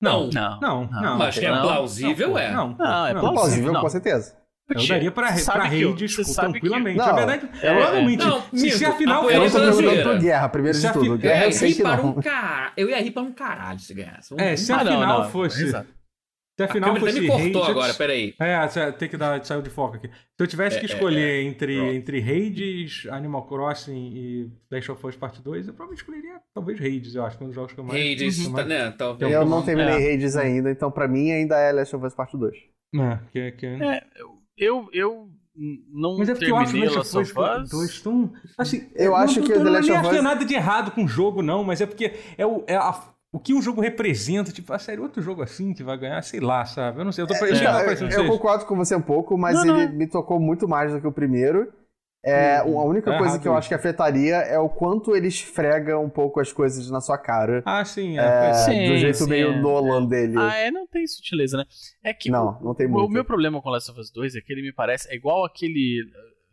Não. Não. Não, não. Mas que é plausível, é. Não, pô, Não, é não. plausível. Plausível, não. com certeza. Eu daria pra, pra eu- sabe que- tranquilamente. Não, Na verdade, é- provavelmente. Não, se, se afinal apoiaria Eu não tô perguntando Guerra, primeiro Se de a tudo. Eu Guerra ia eu sei rir que para não. um cara. Eu ia rir para um caralho se ganhasse. É, se a Ah, não, final não, fosse. Exato. Se a A final câmera até fosse me cortou Raids- agora, peraí. É, você tem que dar, saiu de foco aqui. Se eu tivesse que É, é, escolher entre, Pronto. entre Raids, Animal Crossing e Last of Us Part 2, eu provavelmente escolheria talvez Raids, eu acho, que é um dos jogos que eu mais... Eu tá, mais- né? Talvez. Eu não terminei É. Hades ainda, então pra mim ainda é Last of Us Part 2. É, que, que... É, eu, eu não Mas é porque eu acho que Last of Us Us. 2 tão... Assim, Eu não- acho não- que eu o The não Last of acho que é Us- nada de errado com o jogo, não, mas é porque é o, é a- o que o jogo representa, tipo, a série, outro jogo assim que vai ganhar, sei lá, sabe? Eu não sei, eu tô, eu É, eu eu, parecendo eu concordo com você um pouco, mas Não, ele me tocou muito mais do que o primeiro. É, Hum, a única tá coisa errado que eu acho que afetaria é o quanto ele esfrega um pouco as coisas na sua cara. Ah, sim, é. É, é. Sim, do jeito sim, meio é. Nolan dele. Ah, é, não tem sutileza, né? É que Não, o, não tem muito. o meu problema com Last of Us 2 é que ele me parece é igual aquele,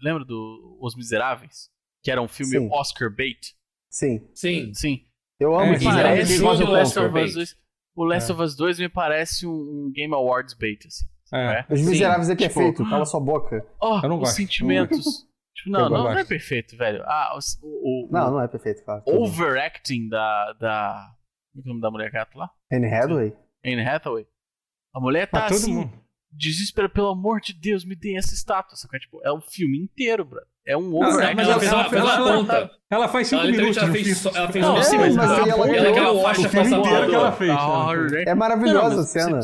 lembra do Os Miseráveis, que era um filme Sim. Oscar bait? Sim. Sim. Sim. Eu amo É, esse sim, jogo, parece o do Last of Us 2. O Last É. of Us 2 me parece um, um Game Awards bait, assim. É. Os Sim, Miseráveis é tipo, perfeito, cala sua boca. Oh, Eu não os gosto. sentimentos. tipo, não, não, não é perfeito, velho. Ah, os- o, o, Não, o não é perfeito, claro. overacting da, da. Como é que é o nome da mulher gata lá? Anne Hathaway? Anne Hathaway. A mulher tá Pra todo assim, mundo. desespero, pelo amor de Deus, me dê essa estátua. Só que, tipo, é o filme inteiro, bro. É um Não, overacting. mas ela ela- fez uma, ela- uma ela- ponta. Ela faz 5 Ela minutos ela fez, só- ela fez Não, uma sim, mas ela Ela faixa passando inteiro que ela fez. Ah? É maravilhosa a cena.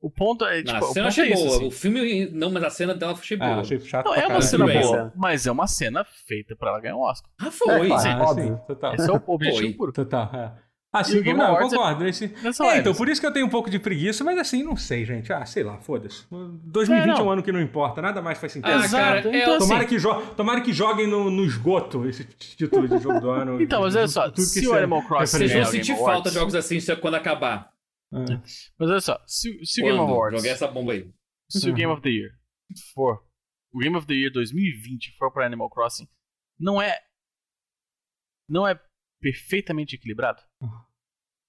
O ponto é, tipo, Não, a cena eu ponto é achei boa. assim. O filme, não, mas a cena dela eu achei Ah, boa. achei chato Não, é uma cena bem. boa, mas é uma cena feita pra ela ganhar um Oscar. Ah, foi. É, claro. sim. Ah, Óbvio. sim, total. Esse é o objetivo puro. Total, é. E sim, o Game não, eu é- concordo. Esse... Nessa É, então, assim. por isso que eu tenho um pouco de preguiça, mas assim, não sei, gente. Ah, sei lá, foda-se. 2020 É, é, um ano que não importa, nada mais faz sentido. Ah, cara, então, é, assim, Tomara, que jo tomara que joguem no, no esgoto esse título de jogo do ano. Então, mas olha só, se o é Animal Crossing Vocês vão o Game sentir falta de jogos assim se- quando acabar. É. Mas olha só, se, se o Game? Awards, Joguei essa bomba aí. se o Game of the Year for, o Game of the Year 2020 for para Animal Crossing, não é, não é perfeitamente equilibrado?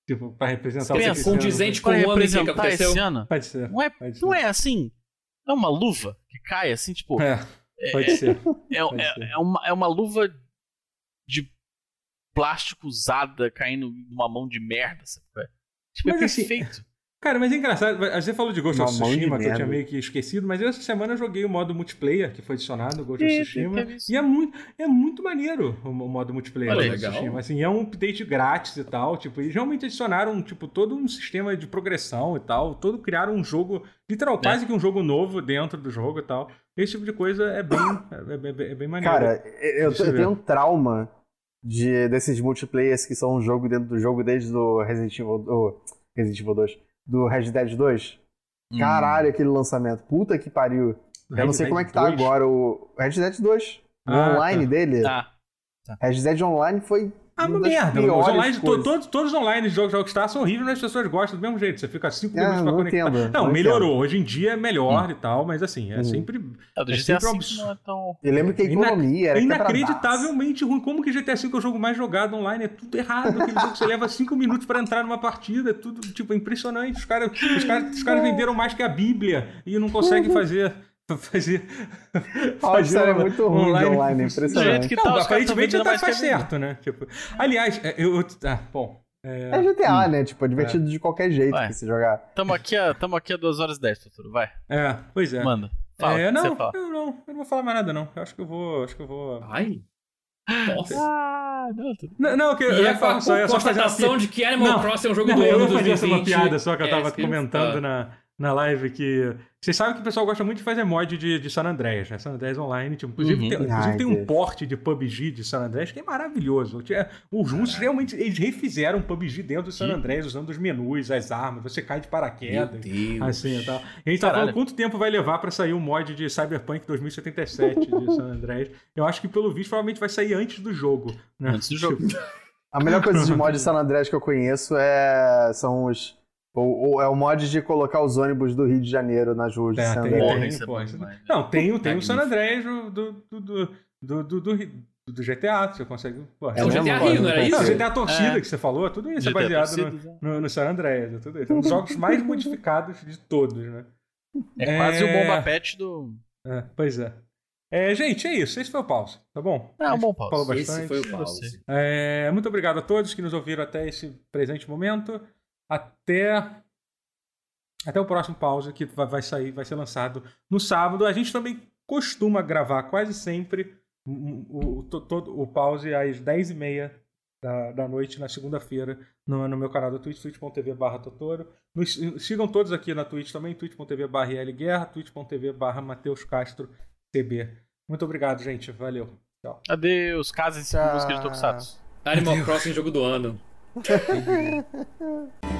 Tipo, pra representar Pensa, o que condizente foi. com o ano que aconteceu. esse ano, Pode ser. não é, Pode não ser. é assim, é uma luva que cai assim, tipo, É, pode ser. é, pode é, ser. é uma, é uma luva de plástico usada caindo numa mão de merda, sabe? é? Tipo, é Mas assim, perfeito. Cara, mas é engraçado. Você falou de Ghost of Uma de Tsushima, que eu tinha meio que esquecido, mas essa semana eu joguei o modo multiplayer, que foi adicionado no Ghost of Sim, Tsushima. E é muito, é muito maneiro o mo- modo multiplayer Olha, do Ghost of legal. Tsushima. Assim, é um update grátis e tal. Tipo, eles realmente adicionaram tipo, todo um sistema de progressão e tal. Todo criaram um jogo, literal, quase que um jogo novo dentro do jogo e tal. Esse tipo de coisa é bem, é, bem- é bem maneiro. Cara, eu, eu tenho um trauma de, desses multiplayers que são um jogo dentro do jogo desde o Resident Evil, o Resident Evil 2, do Red Dead 2. Hum. Caralho, aquele lançamento. Puta que pariu. Eu não sei Red como é Dead que tá 2. agora o Red Dead 2. O Ah, online tá. dele. Tá. Red Dead Online foi. Ah, uma merda. Os online, to- todos, todos os online de jogos de Rockstar são horríveis, mas as pessoas gostam do mesmo jeito. Você fica 5 É, minutos pra não conectar. entendo, não, não melhorou. Hoje em dia é melhor Hum. e tal, mas assim, é Hum. sempre. É, do É GTA sempre um V absurdo. não é tão... Eu lembro que a economia era É inacreditavelmente ruim. Como que GTA V é o jogo mais jogado online? É tudo errado. Aquele jogo que você leva 5 minutos pra entrar numa partida. É tudo, tipo, impressionante. Os caras os cara, os cara venderam mais que a Bíblia e não conseguem fazer. Fazer. A Rockstar é uma- muito ruim de online, é Do impressionante. que Não, tá, aparentemente até a faz certo, né? Tipo, aliás, é, eu. Ah, bom. É, é GTA, hum. né? Tipo, é divertido é. de qualquer jeito vai. que você jogar. Tamo aqui, a, tamo aqui a 2 horas e 10, Totoro. Vai. É, pois é. Manda. Fala, é, não, eu não, eu não vou falar mais nada, não. Eu acho que eu vou. Acho que eu vou. Ai. Nossa. Ah, não, não, não, que eu ia falar só, eu só constatação de que Animal não, Crossing é um jogo não, do ano. Eu ia fazer essa uma piada só que eu tava é, comentando na, na live que vocês sabem que o pessoal gosta muito de fazer mod de, de San Andreas, né? San Andreas Online. Tipo, inclusive, uhum. tem, inclusive tem, um porte de PUBG de San Andreas que é maravilhoso. Os russos realmente eles refizeram PUBG dentro do San Andreas, usando os menus, as armas, você cai de paraquedas. Assim e tal. E a gente tá falando quanto tempo vai levar para sair o um mod de Cyberpunk 2077 de San Andreas. Eu acho que, pelo visto, provavelmente vai sair antes do jogo. Né? Antes do jogo. A melhor coisa de mod de San Andreas que eu conheço é... são os ou, ou, é o mod de colocar os ônibus do Rio de Janeiro nas ruas de é, San Andreas. Tem, tem, tem, não, tem, tem o San Andreas do, do, do, do, do, do GTA, você consegue. Pô, é o GTA Rio, não era isso? Não, o GTA Torcida é. que você falou, tudo isso GTA é baseado no, no, no, San Andreas. É tudo isso. É um dos jogos mais modificados de todos, né? É, quase o bomba pet do. É, pois é. É, gente, é isso. Esse foi o pause, tá bom? É um bom pause. Falou bastante. Esse foi o pause. É, muito obrigado a todos que nos ouviram até esse presente momento até até o próximo pause que vai sair, vai ser lançado no sábado. A gente também costuma gravar quase sempre o, o, todo, o pause às 10h30 da, da noite na segunda-feira no, no, meu canal da Twitch, twitch.tv barra Totoro. Nos, sigam todos aqui na Twitch também, twitch.tv barra Guerra, twitch.tv barra Matheus Castro TB. Muito obrigado, gente. Valeu. Tchau. Adeus. Casem-se com música de Tokusatsu. Animal Crossing jogo do ano.